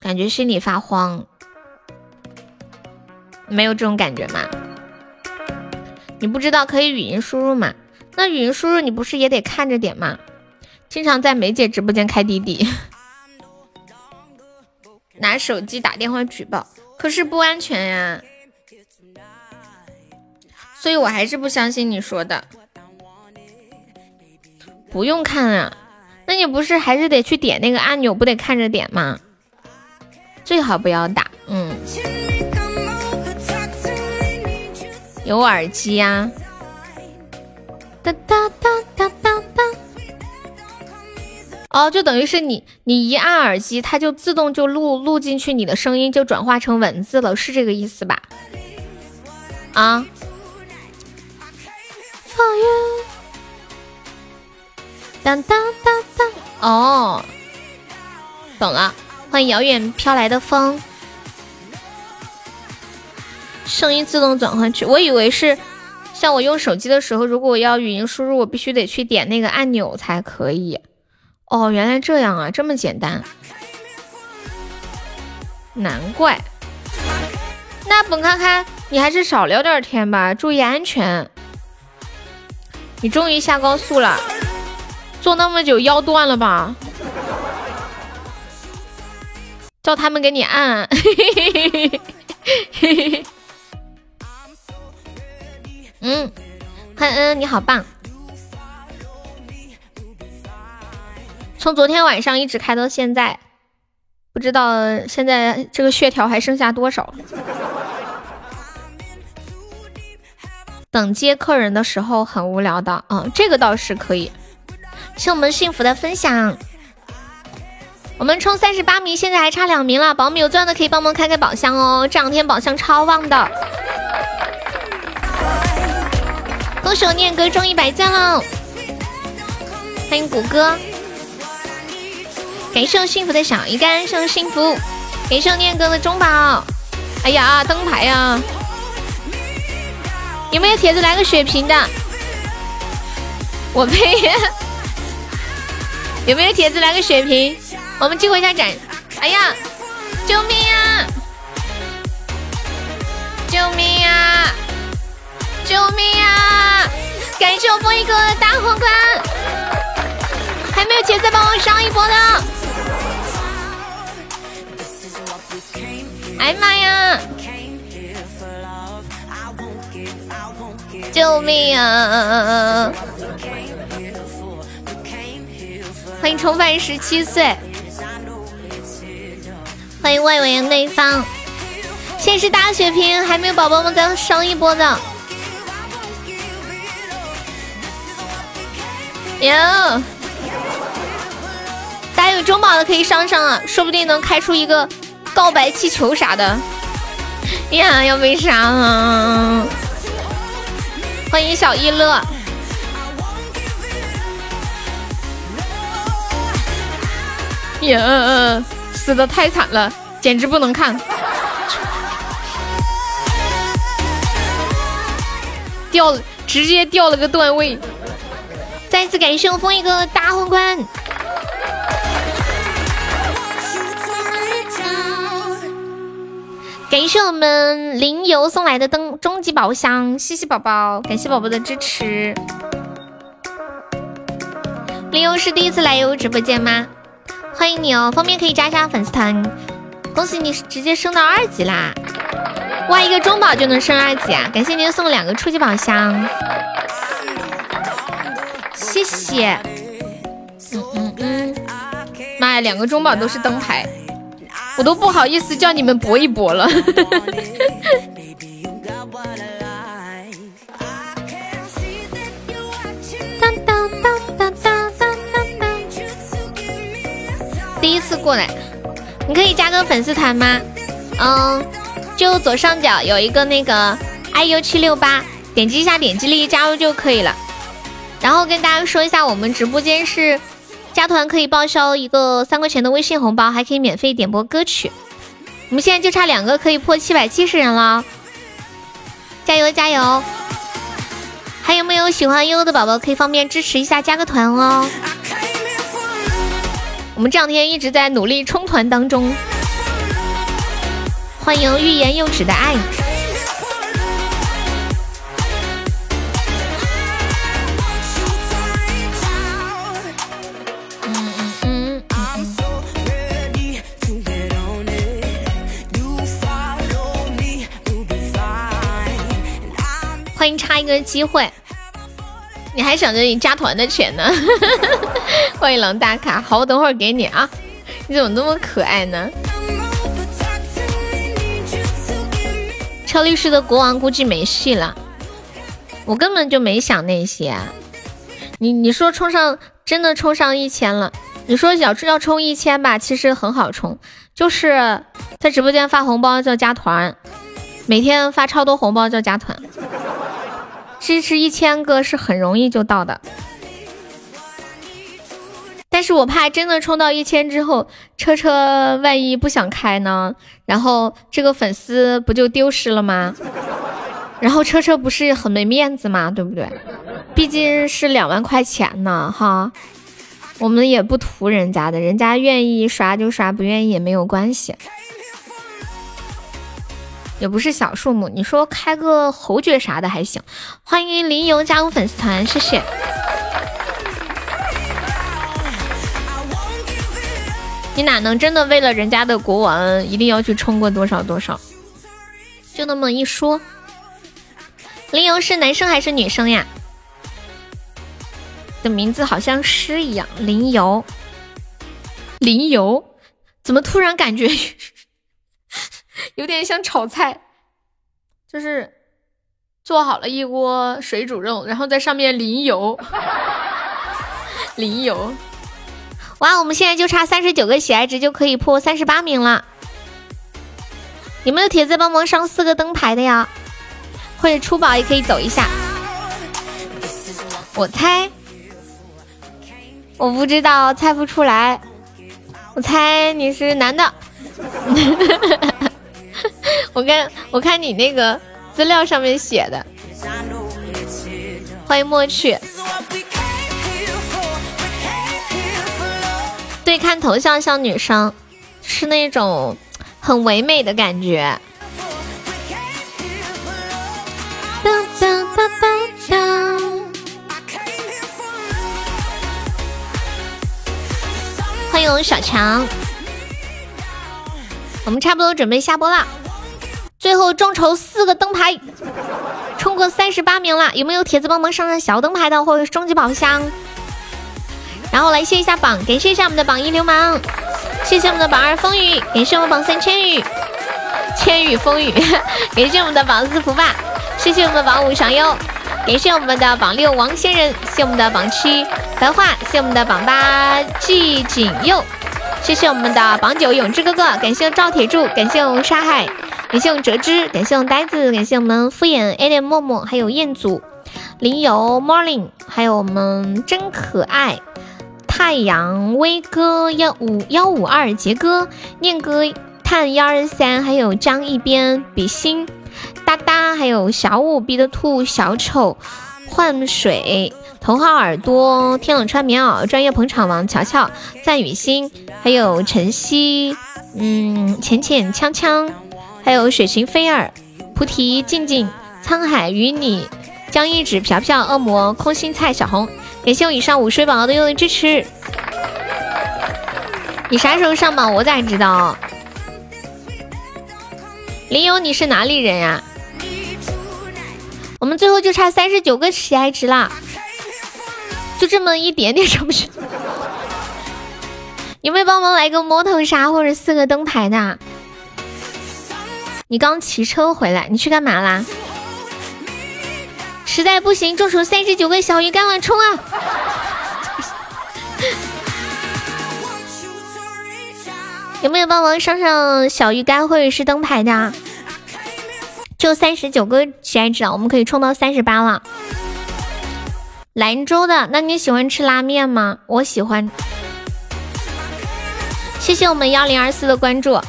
感觉心里发慌。没有这种感觉吗？你不知道可以语音输入吗？那语音输入你不是也得看着点吗？经常在梅姐直播间开滴滴，[laughs] 拿手机打电话举报，可是不安全呀。所以我还是不相信你说的，不用看啊，那你不是还是得去点那个按钮，不得看着点吗？最好不要打，嗯。有耳机呀，哒哒哒哒哒哒。哦，就等于是你你一按耳机，它就自动就录录进去，你的声音就转化成文字了，是这个意思吧？啊？当当当当，哦，懂了。欢迎遥远飘来的风，声音自动转换去。我以为是像我用手机的时候，如果我要语音输入，我必须得去点那个按钮才可以。哦，原来这样啊，这么简单，难怪。那本咔咔，你还是少聊点天吧，注意安全。你终于下高速了，坐那么久腰断了吧？叫他们给你按。[laughs] 嗯，汉恩你好棒，从昨天晚上一直开到现在，不知道现在这个血条还剩下多少。等接客人的时候很无聊的，嗯，这个倒是可以。谢我们幸福的分享，我们冲三十八名，现在还差两名了，宝宝们有钻的可以帮忙开开宝箱哦，这两天宝箱超旺的。恭喜我念哥中一百赞了，欢迎谷歌，感谢我幸福的小鱼干，谢我幸福，感谢我念哥的中宝，哎呀，灯牌呀！有没有铁子来个血瓶的？我呸！有没有铁子来个血瓶？我们激活一下斩！哎呀，救命呀！救命呀！救命呀！感谢我风一哥的大皇冠，还没有铁子帮我上一波的。哎呀妈呀！救命啊！欢迎重返十七岁，欢迎外围内方，现在是大血瓶，还没有宝宝们再上一波的。有，大家有中宝的可以上上啊，说不定能开出一个告白气球啥的。呀，要没啥了！欢迎小一乐，呀，死的太惨了，简直不能看，掉了，直接掉了个段位。再次感谢我风一哥大皇冠，感谢我们林游送来的灯终极宝箱，谢谢宝宝，感谢宝宝的支持。林游是第一次来游直播间吗？欢迎你哦，方便可以加一下粉丝团。恭喜你直接升到二级啦！哇，一个中宝就能升二级啊！感谢您送两个初级宝箱，谢谢。嗯嗯嗯，妈呀，两个中宝都是灯牌，我都不好意思叫你们搏一搏了。当当当当当当当第一次过来，你可以加个粉丝团吗？嗯，就左上角有一个那个 iu 七六八，点击一下点击立即加入就可以了。然后跟大家说一下，我们直播间是加团可以报销一个三块钱的微信红包，还可以免费点播歌曲。我们现在就差两个可以破七百七十人了，加油加油！还有没有喜欢悠悠的宝宝可以方便支持一下加个团哦？我们这两天一直在努力冲团当中。欢迎欲言又止的爱。差一个机会，你还想着你加团的钱呢？[laughs] 欢迎狼大卡，好，我等会儿给你啊。你怎么那么可爱呢？超律师的国王估计没戏了，我根本就没想那些。你你说冲上真的冲上一千了，你说要要冲一千吧，其实很好冲，就是在直播间发红包叫加团，每天发超多红包叫加团。支持一千个是很容易就到的，但是我怕真的冲到一千之后，车车万一不想开呢，然后这个粉丝不就丢失了吗？然后车车不是很没面子吗？对不对？毕竟是两万块钱呢，哈，我们也不图人家的，人家愿意刷就刷，不愿意也没有关系。也不是小数目，你说开个侯爵啥的还行。欢迎林游加入粉丝团，谢谢。你哪能真的为了人家的国王一定要去冲过多少多少？就那么一说，林游是男生还是女生呀？的名字好像诗一样，林游。林游，怎么突然感觉？有点像炒菜，就是做好了一锅水煮肉，然后在上面淋油，[laughs] 淋油。哇，我们现在就差三十九个喜爱值就可以破三十八名了。有没有铁子帮忙上四个灯牌的呀？或者出宝也可以走一下。我猜，我不知道，猜不出来。我猜你是男的。[laughs] [laughs] 我看，我看你那个资料上面写的，欢迎墨去。对，看头像像女生，是那种很唯美的感觉。当当当当当。欢迎小强。我们差不多准备下播了，最后众筹四个灯牌，冲过三十八名了。有没有铁子帮忙上上小灯牌的，或者是终极宝箱？然后来谢一下榜，感谢一下我们的榜一流氓，谢谢我们的榜二风雨，感谢我们榜三千羽，千羽风雨，[laughs] 感谢我们的榜四福爸，谢谢我们的榜五小优，感谢我们的榜六王仙人，谢我们的榜七白话，谢我们的榜八季锦佑。谢谢我们的榜九永志哥哥，感谢赵铁柱，感谢我们沙海，感谢我们折枝，感谢我们呆子，感谢我们敷衍 A 点默默，还有彦祖、林游、Morning，还有我们真可爱、太阳威哥幺五幺五二杰哥、念哥探幺二三，还有张一边比心、哒哒，还有小五 B 的兔小丑换水。头号耳朵，天冷穿棉袄，专业捧场王乔乔，赞雨欣，还有晨曦，嗯，浅浅锵锵，还有雪晴菲儿、菩提、静静、沧海与你、江一指、飘飘、恶魔、空心菜、小红，感谢我以上五十位宝宝的用力支持。你啥时候上榜？我咋知道？林友，你是哪里人呀？我们最后就差三十九个喜爱值啦，就这么一点点上不去。有没有帮忙来个摸头杀或者四个灯牌的？你刚骑车回来，你去干嘛啦？实在不行，众筹三十九个小鱼干了，冲啊！有没有帮忙上上小鱼干或者是灯牌的？就三十九个喜爱值啊，我们可以冲到三十八了。兰州的，那你喜欢吃拉面吗？我喜欢。谢谢我们幺零二四的关注。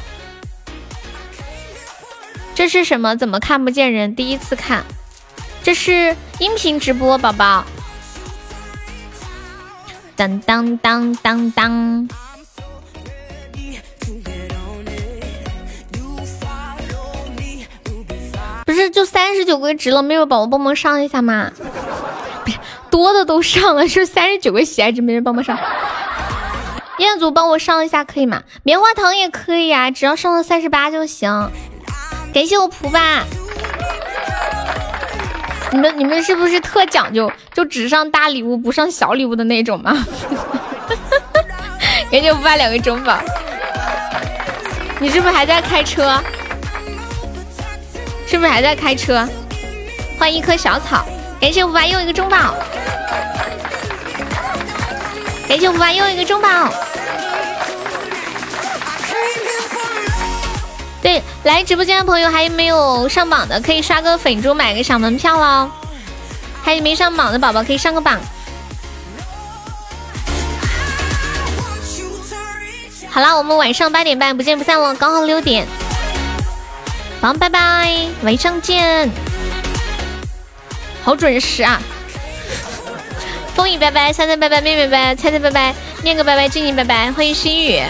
这是什么？怎么看不见人？第一次看，这是音频直播，宝宝。当当当当当。不是，就三十九个值了，没有宝宝帮忙上一下吗？多的都上了，是三十九个喜爱值，没人帮忙上。彦祖帮我上一下可以吗？棉花糖也可以啊，只要上到三十八就行。感谢我蒲爸，你们你们是不是特讲究，就只上大礼物不上小礼物的那种吗？[laughs] 感谢蒲爸两个中宝，你是不是还在开车？是不是还在开车？欢迎一棵小草，感谢五八又一个中宝，感谢五八又一个中宝。对，来直播间的朋友还没有上榜的，可以刷个粉猪买个小门票喽。还有没上榜的宝宝可以上个榜。好啦，我们晚上八点半不见不散了，刚好六点。好，拜拜，晚上见。好准时啊！风雨拜拜，三三拜拜，妹妹拜拜，猜猜拜拜，念个拜拜，静静拜拜，欢迎心雨。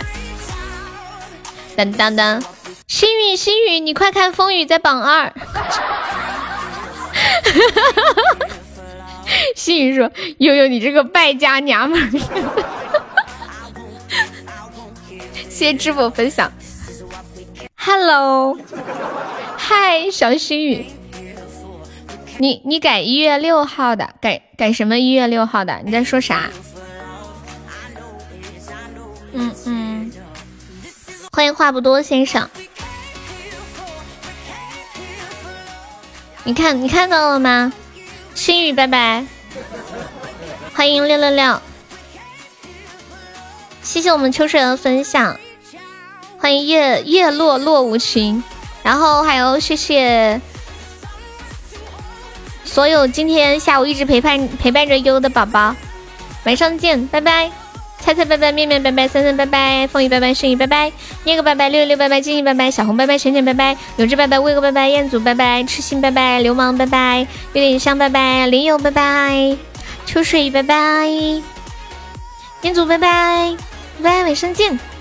当当当，心雨心雨，你快看，风雨在榜二。[laughs] 心雨说：“悠悠，你这个败家娘们儿。”谢谢知否分享。Hello，嗨，小心雨，你你改一月六号的，改改什么一月六号的？你在说啥？嗯嗯，欢迎话不多先生，你看你看到了吗？心雨拜拜，欢迎六六六，谢谢我们秋水的分享。欢迎叶叶落落无情，然后还有谢谢所有今天下午一直陪伴陪伴着悠的宝宝，晚上见，拜拜！菜菜拜拜，面面拜拜，三三拜拜，风雨拜拜，声雨拜拜，念个拜拜，六六拜拜，静静拜拜，小红拜拜，浅浅拜拜，永志拜拜，威哥拜拜，彦祖拜拜，痴心拜拜，流氓拜拜，有点香拜拜，林友拜拜，秋水拜拜，彦祖拜拜，拜拜，晚上见。